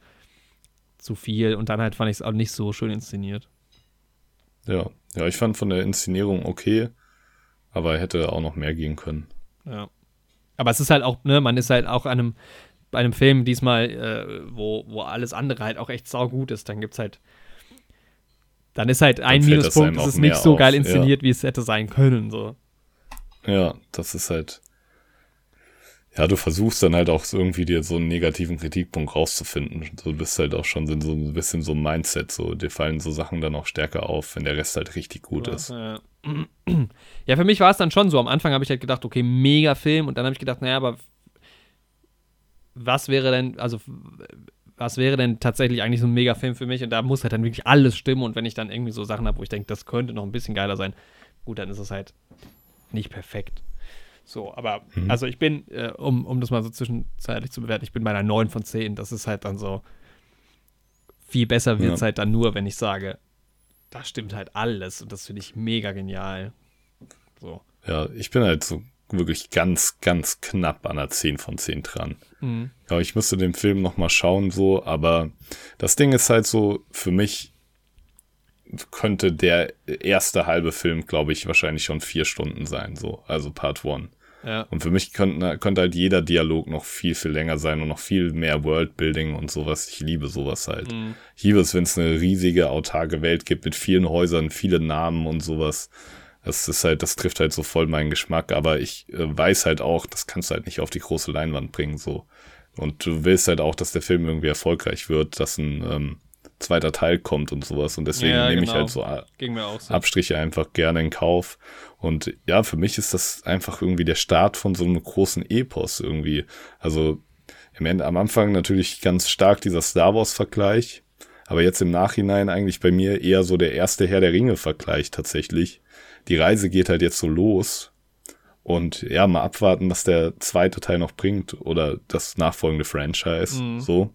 zu viel. Und dann halt fand ich es auch nicht so schön inszeniert. ja. ja, ich fand von der Inszenierung okay, aber hätte auch noch mehr gehen können. Ja. Aber es ist halt auch, ne, man ist halt auch an einem, bei einem Film diesmal, äh, wo, wo alles andere halt auch echt saugut ist, dann gibt's halt, dann ist halt ein Minuspunkt, es ist nicht so auf, geil ja. inszeniert, wie es hätte sein können, so. Ja, das ist halt. Ja, du versuchst dann halt auch irgendwie dir so einen negativen Kritikpunkt rauszufinden. Du bist halt auch schon so ein bisschen so ein Mindset, so dir fallen so Sachen dann auch stärker auf, wenn der Rest halt richtig gut ist. Ja. ja, für mich war es dann schon so. Am Anfang habe ich halt gedacht, okay, mega Film. Und dann habe ich gedacht, naja, aber was wäre denn, also was wäre denn tatsächlich eigentlich so ein mega Film für mich? Und da muss halt dann wirklich alles stimmen. Und wenn ich dann irgendwie so Sachen habe, wo ich denke, das könnte noch ein bisschen geiler sein, gut, dann ist es halt nicht perfekt. So, aber Mhm. also ich bin, äh, um, um das mal so zwischenzeitlich zu bewerten, ich bin bei einer 9 von 10. Das ist halt dann so, viel besser wird es Ja. halt dann nur, wenn ich sage, da stimmt halt alles und das finde ich mega genial. So. Ja, ich bin halt so wirklich ganz, ganz knapp an einer 10 von 10 dran. Mhm. Ja, ich müsste den Film nochmal schauen, so, aber das Ding ist halt so, für mich könnte der erste halbe Film, glaube ich, wahrscheinlich schon vier Stunden sein, so, also Part One. Ja. Und für mich könnte, könnte halt jeder Dialog noch viel, viel länger sein und noch viel mehr Worldbuilding und sowas. Ich liebe sowas halt. Mhm. Ich liebe es, wenn es eine riesige, autarke Welt gibt mit vielen Häusern, viele Namen und sowas. Das ist halt, das trifft halt so voll meinen Geschmack, aber ich äh, weiß halt auch, das kannst du halt nicht auf die große Leinwand bringen, so. Und du willst halt auch, dass der Film irgendwie erfolgreich wird, dass ein ähm, zweiter Teil kommt und sowas. Und deswegen Ja, nehme ich genau. halt so äh, Ging mir auch so. Abstriche einfach gerne in Kauf. Und ja, für mich ist das einfach irgendwie der Start von so einem großen Epos irgendwie. Also im Ende, am Anfang natürlich ganz stark dieser Star Wars-Vergleich, aber jetzt im Nachhinein eigentlich bei mir eher so der erste Herr der Ringe-Vergleich tatsächlich. Die Reise geht halt jetzt so los. Und ja, mal abwarten, was der zweite Teil noch bringt oder das nachfolgende Franchise. Mhm. So.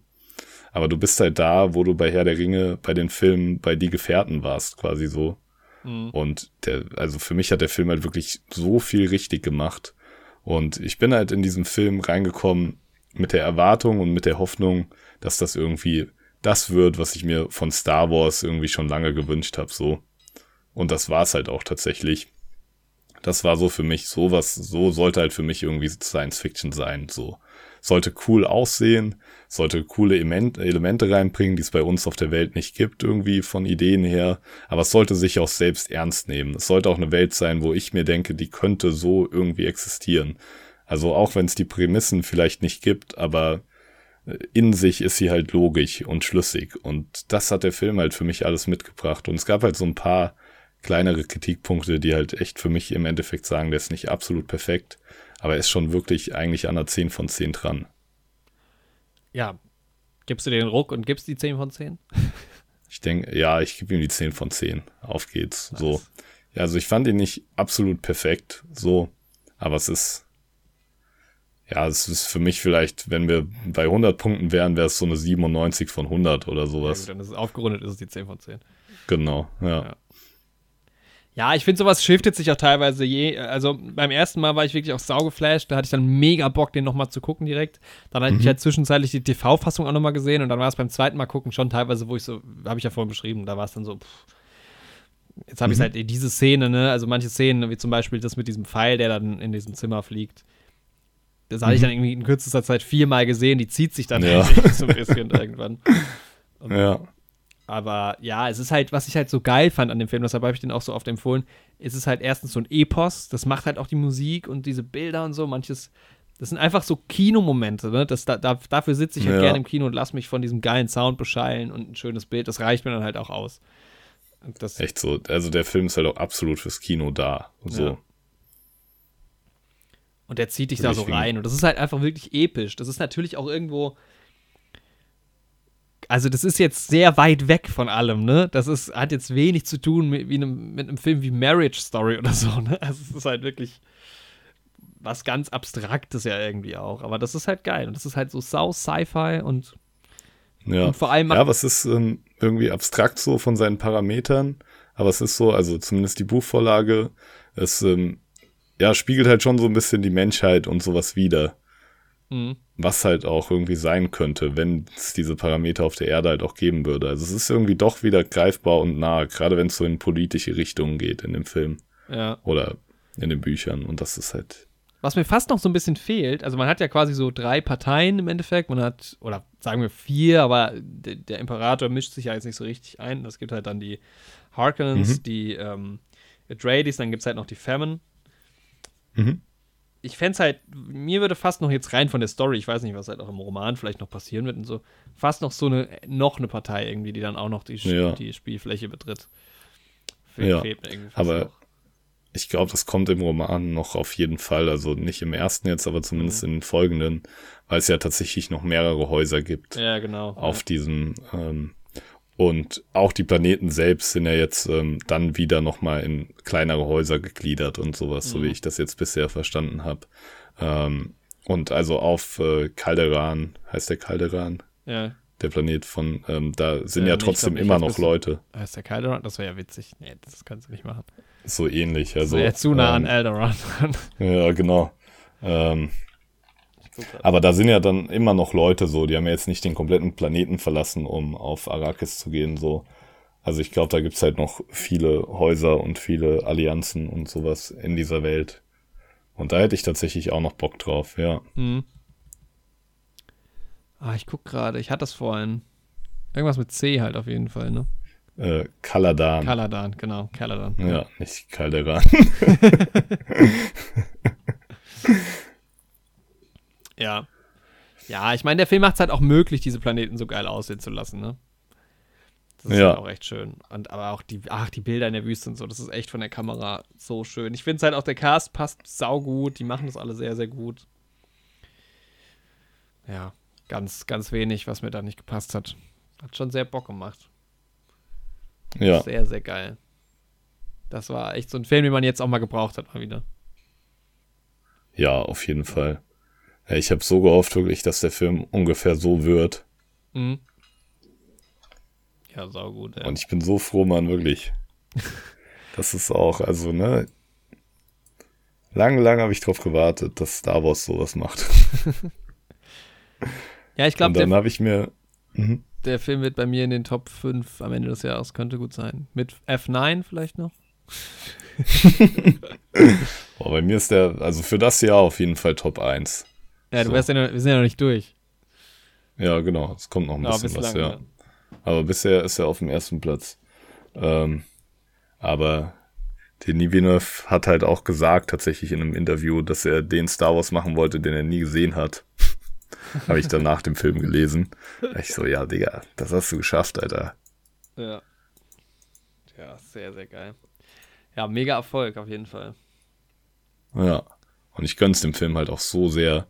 Aber du bist halt da, wo du bei Herr der Ringe, bei den Filmen, bei Die Gefährten warst, quasi so. Mhm. Und der, also für mich hat der Film halt wirklich so viel richtig gemacht. Und ich bin halt in diesen Film reingekommen mit der Erwartung und mit der Hoffnung, dass das irgendwie das wird, was ich mir von Star Wars irgendwie schon lange gewünscht habe, so. Und das war es halt auch tatsächlich. Das war so für mich sowas, so sollte halt für mich irgendwie Science Fiction sein, so. Sollte cool aussehen, sollte coole Element, Elemente reinbringen, die es bei uns auf der Welt nicht gibt, irgendwie von Ideen her. Aber es sollte sich auch selbst ernst nehmen. Es sollte auch eine Welt sein, wo ich mir denke, die könnte so irgendwie existieren. Also auch wenn es die Prämissen vielleicht nicht gibt, aber äh, in sich ist sie halt logisch und schlüssig. Und das hat der Film halt für mich alles mitgebracht. Und es gab halt so ein paar kleinere Kritikpunkte, die halt echt für mich im Endeffekt sagen, der ist nicht absolut perfekt, aber er ist schon wirklich eigentlich an der 10 von 10 dran. Ja. Gibst du den Ruck und gibst die 10 von 10? Ich denke, ja, ich gebe ihm die 10 von 10. Auf geht's. So. ja, also ich fand ihn nicht absolut perfekt, so, aber es ist, ja, es ist für mich vielleicht, wenn wir bei 100 Punkten wären, wäre es so eine 97 von 100 oder sowas. Ja, dann ist es aufgerundet, ist es die 10 von 10. Genau, ja. Ja. Ja, ich finde, sowas shiftet sich auch teilweise je. Also beim ersten Mal war ich wirklich auch saugeflasht. Da hatte ich dann mega Bock, den nochmal zu gucken direkt. Dann hatte Mhm. ich halt zwischenzeitlich die TV-Fassung auch nochmal gesehen und dann war es beim zweiten Mal gucken schon teilweise, wo ich so, habe ich ja vorhin beschrieben, da war es dann so, pff, jetzt habe ich Mhm. halt diese Szene, ne? Also manche Szenen, wie zum Beispiel das mit diesem Pfeil, der dann in diesem Zimmer fliegt. Das hatte ich Mhm. dann irgendwie in kürzester Zeit viermal gesehen. Die zieht sich dann Ja. so ein bisschen irgendwann. Ja, Aber ja, es ist halt, was ich halt so geil fand an dem Film, deshalb habe ich den auch so oft empfohlen, es ist halt erstens so ein Epos, das macht halt auch die Musik und diese Bilder und so, manches, das sind einfach so Kinomomente, ne? Das, da, da, dafür sitze ich halt Ja. gerne im Kino und lass mich von diesem geilen Sound beschallen und ein schönes Bild, das reicht mir dann halt auch aus. Und das, echt so. Also der Film ist halt auch absolut fürs Kino da. So. Ja. Und der zieht dich da so rein. Und das ist halt einfach wirklich episch. Das ist natürlich auch irgendwo. Also, das ist jetzt sehr weit weg von allem, ne? Das ist, hat jetzt wenig zu tun mit, wie einem, mit einem Film wie Marriage Story oder so, ne? Also, es ist halt wirklich was ganz Abstraktes ja irgendwie auch. Aber das ist halt geil. Und das ist halt so sau Sci-Fi und, Ja. und vor allem Ja, es ist ähm, irgendwie abstrakt so von seinen Parametern. Aber es ist so, also zumindest die Buchvorlage, es ähm, ja, spiegelt halt schon so ein bisschen die Menschheit und sowas wider. Mhm. Was halt auch irgendwie sein könnte, wenn es diese Parameter auf der Erde halt auch geben würde. Also es ist irgendwie doch wieder greifbar und nah, gerade wenn es so in politische Richtungen geht in dem Film ja. oder in den Büchern. Und das ist halt, Was mir fast noch so ein bisschen fehlt, also man hat ja quasi so drei Parteien im Endeffekt, man hat, oder sagen wir vier, aber der, der Imperator mischt sich ja jetzt nicht so richtig ein. Es gibt halt dann die Harkonnens, Mhm. die ähm, Atreides, dann gibt es halt noch die Famine. mhm. Ich fände es halt, mir würde fast noch jetzt rein von der Story, ich weiß nicht, was halt auch im Roman vielleicht noch passieren wird und so, fast noch so eine, noch eine Partei irgendwie, die dann auch noch die, Ja. die Spielfläche betritt. Ja, aber noch. ich glaube, das kommt im Roman noch auf jeden Fall. Also nicht im ersten jetzt, aber zumindest in den folgenden, weil es ja tatsächlich noch mehrere Häuser gibt. Ja, genau. auf diesem ähm, und auch die Planeten selbst sind ja jetzt ähm, dann wieder nochmal in kleinere Häuser gegliedert und sowas, so wie ich das jetzt bisher verstanden habe. Ähm, und also auf äh, Calderan, heißt der Calderan, ja. der Planet von, ähm, da sind Ja, ja, trotzdem glaub immer das noch Leute. Heißt der Calderon? Das wäre ja witzig. Nee, das kannst du nicht machen. So ähnlich. Das Also, wäre ja zu nah an ähm, Alderaan. Ja, genau. Ähm, aber da sind ja dann immer noch Leute so, die haben ja jetzt nicht den kompletten Planeten verlassen, um auf Arrakis zu gehen, so. Also ich glaube, da gibt's halt noch viele Häuser und viele Allianzen und sowas in dieser Welt. Und da hätte ich tatsächlich auch noch Bock drauf, ja. Mhm. Ah, ich guck gerade, ich hatte das vorhin. Irgendwas mit C halt auf jeden Fall, ne? Äh, Kaladan. Kaladan, genau, Kaladan. ja, nicht Calderan. Ja. Ja, ich meine, der Film macht es halt auch möglich, diese Planeten so geil aussehen zu lassen, ne? Das ist Ja. halt auch echt schön. Und aber auch die, ach, die Bilder in der Wüste und so, das ist echt von der Kamera so schön. Ich finde es halt auch, der Cast passt saugut, die machen das alle sehr, sehr gut. Ja, ganz, ganz wenig, was mir da nicht gepasst hat. Hat schon sehr Bock gemacht. ja, Sehr, sehr geil. Das war echt so ein Film, den man jetzt auch mal gebraucht hat, mal wieder. ja, auf jeden Fall. Ja, ich habe so gehofft wirklich, dass der Film ungefähr so wird. Mhm. Ja, saugut, ja. Und ich bin so froh, Mann, wirklich. Das ist auch, also, ne? Lange, lange habe ich drauf gewartet, dass Star Wars sowas macht. ja, ich glaube, Und dann der, habe ich mir. Mhm. der Film wird bei mir in den Top 5 am Ende des Jahres. Könnte gut sein. Mit F9 vielleicht noch? Boah, bei mir ist der, also für das Jahr auf jeden Fall Top 1. Ja, du So. ja noch, wir sind ja noch nicht durch. Ja, genau, es kommt noch ein Ja, bisschen was, ja. Aber bisher ist er auf dem ersten Platz. Ähm, aber Denis Villeneuve hat halt auch gesagt, tatsächlich in einem Interview, dass er den Star Wars machen wollte, den er nie gesehen hat. Habe ich dann nach dem Film gelesen. Ich so, ja, Digga, das hast du geschafft, Alter. Ja. Ja, sehr, sehr geil. Ja, mega Erfolg auf jeden Fall. Ja. Und ich gönn's dem Film halt auch so sehr.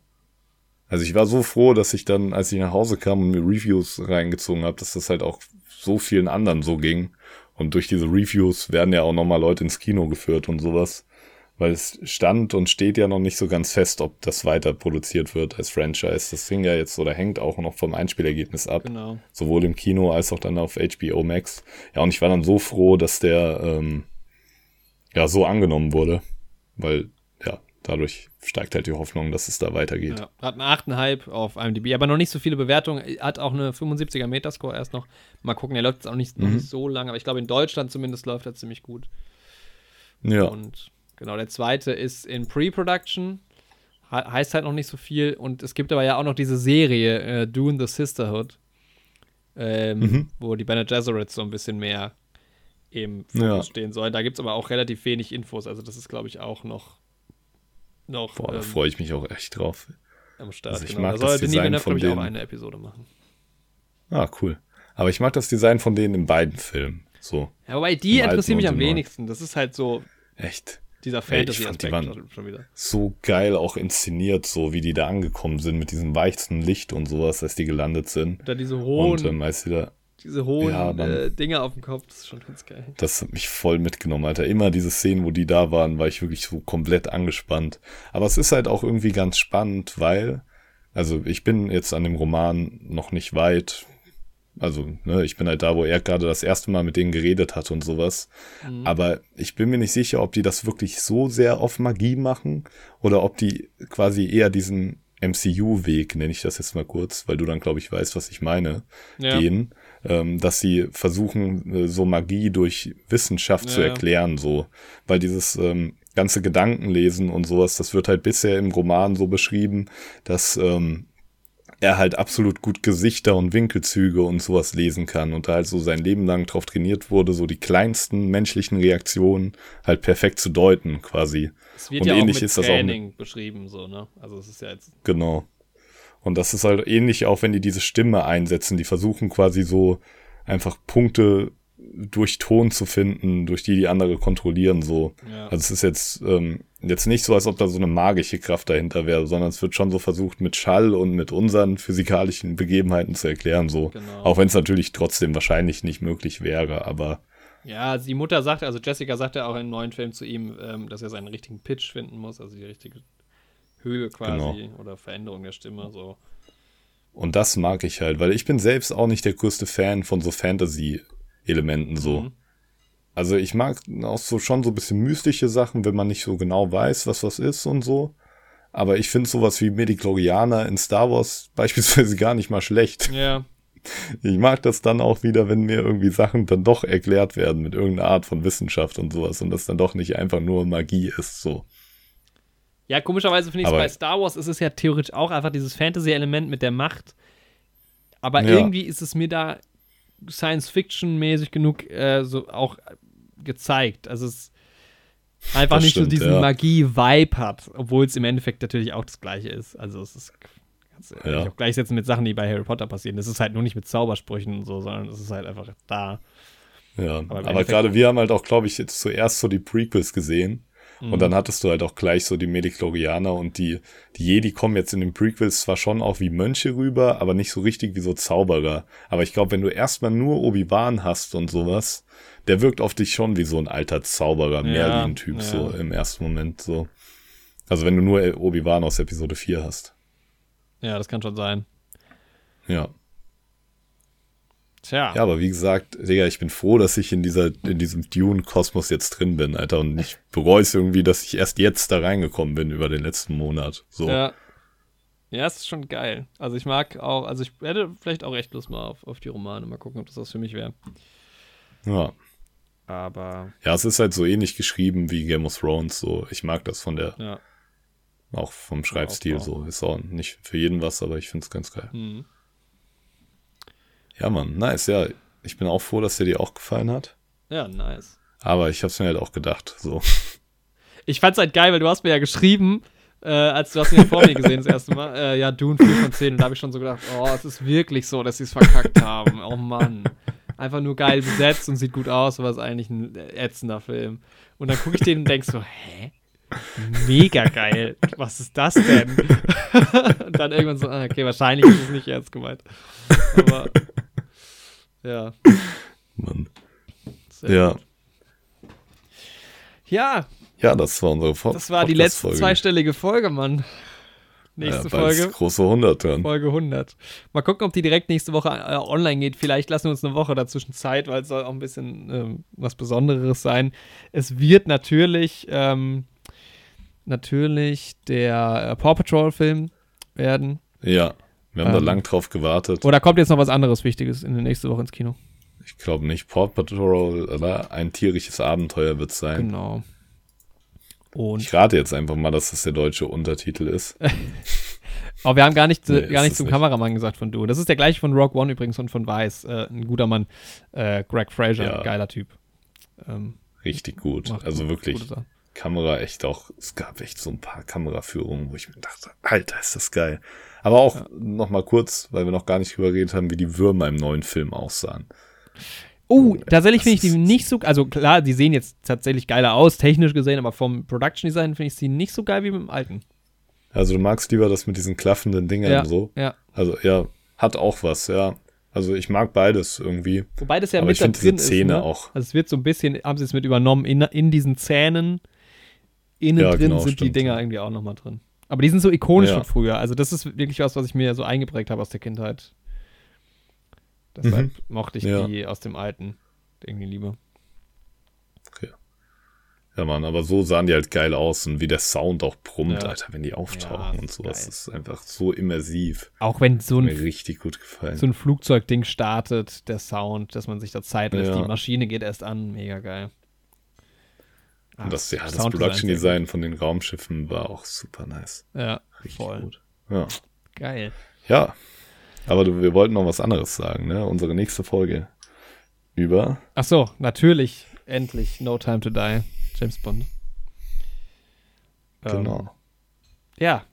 Also ich war so froh, dass ich dann, als ich nach Hause kam und mir Reviews reingezogen habe, dass das halt auch so vielen anderen so ging. Und durch diese Reviews werden ja auch nochmal Leute ins Kino geführt und sowas. Weil es stand und steht ja noch nicht so ganz fest, ob das weiter produziert wird als Franchise. Das hing ja jetzt oder hängt auch noch vom Einspielergebnis ab. Genau. Sowohl im Kino als auch dann auf HBO Max. Ja, und ich war dann so froh, dass der ähm, ja so angenommen wurde. Weil, ja, dadurch steigt halt die Hoffnung, dass es da weitergeht. Ja, hat einen 8,5 auf IMDb, aber noch nicht so viele Bewertungen. Hat auch eine 75er Metascore erst noch. Mal gucken, er läuft jetzt auch nicht, mhm. noch nicht so lange, aber ich glaube, in Deutschland zumindest läuft er ziemlich gut. Ja. Und Genau, der zweite ist in Pre-Production. He heißt halt noch nicht so viel. Und es gibt aber ja auch noch diese Serie, äh, Dune the Sisterhood, ähm, mhm. wo die Bene Gesserits so ein bisschen mehr im Fokus ja. stehen sollen. Da gibt es aber auch relativ wenig Infos. Also, das ist, glaube ich, auch noch. Noch Boah, ähm, da freue ich mich auch echt drauf. Am Start, also ich genau. Mag da soll Denis Villeneuve, glaube ich, auch eine Episode machen. Ah, cool. Aber ich mag das Design von denen in beiden Filmen. So. Ja, wobei die interessieren mich am wenigsten. Das ist halt so. Echt? Dieser Fantasy-Aspekt schon wieder. So geil auch inszeniert, so wie die da angekommen sind mit diesem weichsten Licht und sowas, als die gelandet sind. Oder diese hohen, und, ähm, als die da, diese hohen ja, äh, Dinge auf dem Kopf, das ist schon ganz geil. Das hat mich voll mitgenommen, Alter. Immer diese Szenen, wo die da waren, war ich wirklich so komplett angespannt. Aber es ist halt auch irgendwie ganz spannend, weil, also ich bin jetzt an dem Roman noch nicht weit, also, ne, ich bin halt da, wo er gerade das erste Mal mit denen geredet hat und sowas. Mhm. Aber ich bin mir nicht sicher, ob die das wirklich so sehr auf Magie machen oder ob die quasi eher diesen MCU-Weg, nenne ich das jetzt mal kurz, weil du dann, glaube ich, weißt, was ich meine, ja. gehen. Ähm, dass sie versuchen, äh, so Magie durch Wissenschaft ja. zu erklären, so. Weil dieses ähm, ganze Gedankenlesen und sowas, das wird halt bisher im Roman so beschrieben, dass ähm, er halt absolut gut Gesichter und Winkelzüge und sowas lesen kann und da halt so sein Leben lang drauf trainiert wurde, so die kleinsten menschlichen Reaktionen halt perfekt zu deuten, quasi. Es wird und ja ähnlich auch mit ist Training das auch beschrieben, so, ne? Also es ist ja jetzt. Genau. Und das ist halt ähnlich auch, wenn die diese Stimme einsetzen, die versuchen quasi so einfach Punkte durch Ton zu finden, durch die die andere kontrollieren, so. Ja. Also es ist jetzt, ähm, jetzt nicht so, als ob da so eine magische Kraft dahinter wäre, sondern es wird schon so versucht, mit Schall und mit unseren physikalischen Begebenheiten zu erklären, so. Genau. Auch wenn es natürlich trotzdem wahrscheinlich nicht möglich wäre, aber. Ja, die Mutter sagte, also Jessica sagte auch in einem neuen Film zu ihm, ähm, dass er seinen richtigen Pitch finden muss, also die richtige Höhe quasi genau. oder Veränderung der Stimme, so. Und das mag ich halt, weil ich bin selbst auch nicht der größte Fan von so Fantasy-Elementen so. Mhm. Also ich mag auch so schon so ein bisschen mystische Sachen, wenn man nicht so genau weiß, was was ist und so. Aber ich finde sowas wie Mediklorianer in Star Wars beispielsweise gar nicht mal schlecht. Ja. Ich mag das dann auch wieder, wenn mir irgendwie Sachen dann doch erklärt werden mit irgendeiner Art von Wissenschaft und sowas und das dann doch nicht einfach nur Magie ist, so. Ja, komischerweise finde ich es bei Star Wars ist es ja theoretisch auch einfach dieses Fantasy-Element mit der Macht. Aber ja. irgendwie ist es mir da Science-Fiction-mäßig genug äh, so auch gezeigt. Also es einfach das nicht stimmt, so diesen ja. Magie-Vibe hat, obwohl es im Endeffekt natürlich auch das gleiche ist. Also es ist kannst du ja. auch gleichsetzen mit Sachen, die bei Harry Potter passieren. Das ist halt nur nicht mit Zaubersprüchen und so, sondern es ist halt einfach da. Ja, aber, aber gerade wir haben halt auch, glaube ich, jetzt zuerst so die Prequels gesehen. Mhm. Und dann hattest du halt auch gleich so die Mediklorianer und die, die Jedi kommen jetzt in den Prequels zwar schon auch wie Mönche rüber, aber nicht so richtig wie so Zauberer. Aber ich glaube, wenn du erstmal nur Obi-Wan hast und sowas, der wirkt auf dich schon wie so ein alter Zauberer, ja, Merlin-Typ, ja. so im ersten Moment, so. Also wenn du nur Obi-Wan aus Episode 4 hast. Ja, das kann schon sein. Ja. Tja. Ja, aber wie gesagt, Digga, ich bin froh, dass ich in dieser, in diesem Dune-Kosmos jetzt drin bin, Alter. Und ich bereue es irgendwie, dass ich erst jetzt da reingekommen bin über den letzten Monat. So. Ja. Ja, es ist schon geil. Also ich mag auch, also ich hätte vielleicht auch echt Lust mal auf, auf die Romane. Mal gucken, ob das was für mich wäre. Ja. Aber. Ja, es ist halt so ähnlich geschrieben wie Game of Thrones. So, ich mag das von der. Ja. Auch vom Schreibstil so. Ist auch nicht für jeden was, aber ich finde es ganz geil. Mhm. Ja, Mann, nice, ja. Ich bin auch froh, dass der dir auch gefallen hat. Ja, nice. Aber ich hab's mir halt auch gedacht, so. Ich fand's halt geil, weil du hast mir ja geschrieben, äh, als du hast ja vor mir gesehen das erste Mal, äh, ja, Dune 4 von 10. Und da habe ich schon so gedacht, oh, es ist wirklich so, dass sie es verkackt haben. Oh Mann. Einfach nur geil besetzt und sieht gut aus, aber ist eigentlich ein ätzender Film. Und dann gucke ich den und denk so, hä? Mega geil. Was ist das denn? und dann irgendwann so, ah, okay, wahrscheinlich ist es nicht ernst gemeint. Aber ja. Mann. Sehr Ja. gut. Ja, Ja, das war unsere Fo das war die letzte zweistellige Folge, Mann. Nächste ja, Folge, große 100 dran. Folge 100. Mal gucken, ob die direkt nächste Woche äh, online geht. Vielleicht lassen wir uns eine Woche dazwischen Zeit, weil es soll auch ein bisschen ähm, was Besonderes sein. Es wird natürlich, ähm, natürlich der äh, Paw Patrol Film werden. Ja, wir haben da Ähm, lang drauf gewartet. Oder kommt jetzt noch was anderes Wichtiges in der nächste Woche ins Kino? Ich glaube nicht. Paw Patrol, oder? Ein tierisches Abenteuer wird sein. Genau. Und Ich rate jetzt einfach mal, dass das der deutsche Untertitel ist. Aber wir haben gar, nicht, Nee, gar es zum nicht. Kameramann gesagt von du. Das ist der gleiche von Rogue One übrigens und von Vice. Äh, ein guter Mann. Äh, Greg Fraser, Ja. geiler Typ. Ähm, Richtig gut. Also gut- wirklich. Kamera echt auch. Es gab echt so ein paar Kameraführungen, wo ich mir dachte, Alter, ist das geil. Aber auch noch mal kurz, weil wir noch gar nicht drüber geredet haben, wie die Würmer im neuen Film aussahen. Oh, tatsächlich finde ich die nicht so, also klar, die sehen jetzt tatsächlich geiler aus, technisch gesehen, aber vom Production Design finde ich sie nicht so geil wie mit dem alten. Also du magst lieber das mit diesen klaffenden Dingern Ja, so. ja. Also ja, hat auch was, ja. Also ich mag beides irgendwie. Wobei das ja Aber mit ich da find diese drin ist. Zähne Ne? auch- Also es wird so ein bisschen, haben sie es mit übernommen, in, in diesen Zähnen, innen Ja, drin genau, sind die stimmt, Dinger ja. irgendwie auch nochmal drin. Aber die sind so ikonisch Ja. von früher. Also das ist wirklich was, was ich mir so eingeprägt habe aus der Kindheit. Deshalb Mhm. mochte ich Ja. die aus dem alten irgendwie lieber. Ja, Mann, aber so sahen die halt geil aus und wie der Sound auch brummt, Ja. Alter, wenn die Ja, auftauchen ist und so. Das ist einfach so immersiv. Auch wenn so Mir ein, richtig gut gefallen. so ein Flugzeugding startet, der Sound, dass man sich da Zeit lässt, Ja. die Maschine geht erst an, mega geil. Ah, und das, ja, das Production Design von den Raumschiffen war auch super nice. Ja, Richtig voll. gut. Ja. Geil. ja, aber du, wir wollten noch was anderes sagen, ne? Unsere nächste Folge über Ach so, natürlich, endlich, No Time to Die, James Bond. Ähm, Genau. Ja,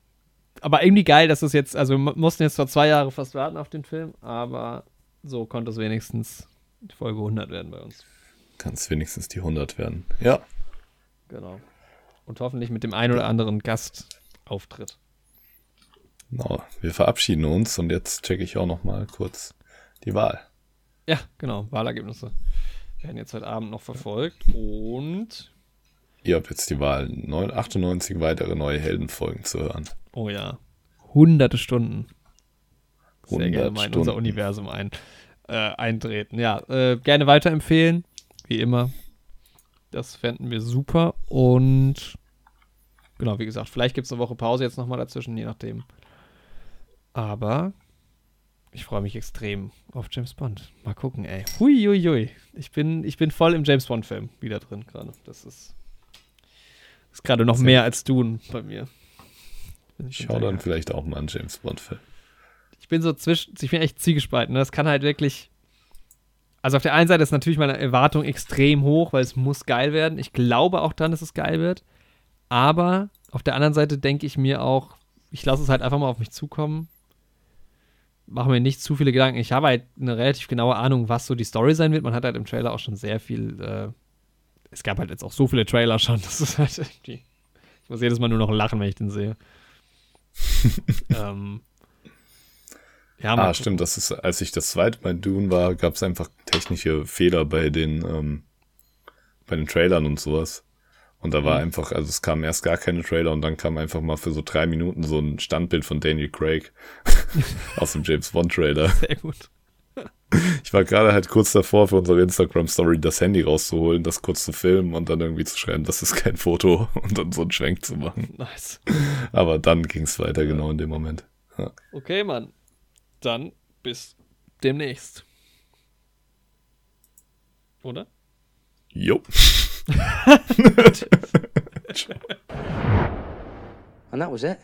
aber irgendwie geil, dass es jetzt, also wir mu- mussten jetzt zwar zwei Jahre fast warten auf den Film, aber so konnte es wenigstens die Folge 100 werden bei uns. Kann es wenigstens die 100 werden. Ja, Genau. Und hoffentlich mit dem ein oder anderen Gastauftritt. genau. Wir verabschieden uns und jetzt checke ich auch noch mal kurz die Wahl. Ja, genau, Wahlergebnisse werden jetzt heute Abend noch verfolgt und, Ihr habt jetzt die Wahl, neun- 98 weitere neue Heldenfolgen zu hören. oh ja, hunderte Stunden. Sehr 100 gerne mal in unser Stunden. Universum ein, äh, eintreten. Ja, äh, gerne weiterempfehlen, wie immer. Das fänden wir super. Und genau, wie gesagt, vielleicht gibt es eine Woche Pause jetzt nochmal dazwischen, je nachdem. Aber ich freue mich extrem auf James Bond. Mal gucken, ey. Hui, hui, hui. Ich bin, ich bin voll im James Bond-Film wieder drin gerade. Das ist, ist gerade noch mehr als Dune bei mir. Ich schaue dann vielleicht auch mal einen James Bond-Film. ich bin so zwischen, ich bin echt zielgespalten. Ne? Das kann halt wirklich. Also auf der einen Seite ist natürlich meine Erwartung extrem hoch, weil es muss geil werden. Ich glaube auch dann, dass es geil wird. Aber auf der anderen Seite denke ich mir auch, ich lasse es halt einfach mal auf mich zukommen. Mache mir nicht zu viele Gedanken. Ich habe halt eine relativ genaue Ahnung, was so die Story sein wird. Man hat halt im Trailer auch schon sehr viel. Äh, es gab halt jetzt auch so viele Trailer schon. Das ist halt irgendwie. Ich muss jedes Mal nur noch lachen, wenn ich den sehe. ähm, ja, Ah, stimmt, das ist, als ich das zweite Mal Dune war, gab es einfach technische Fehler bei den, ähm, bei den Trailern und sowas. Und da war Mhm. einfach, also es kamen erst gar keine Trailer und dann kam einfach mal für so drei Minuten so ein Standbild von Daniel Craig aus dem James Bond Trailer. Sehr gut. Ich war gerade halt kurz davor für unsere Instagram Story das Handy rauszuholen, das kurz zu filmen und dann irgendwie zu schreiben, das ist kein Foto und dann so einen Schwenk zu machen. Nice. Aber dann ging es weiter, genau in dem Moment. Ja. Okay, Mann. Dann bis demnächst. Oder? Jo. And that was it.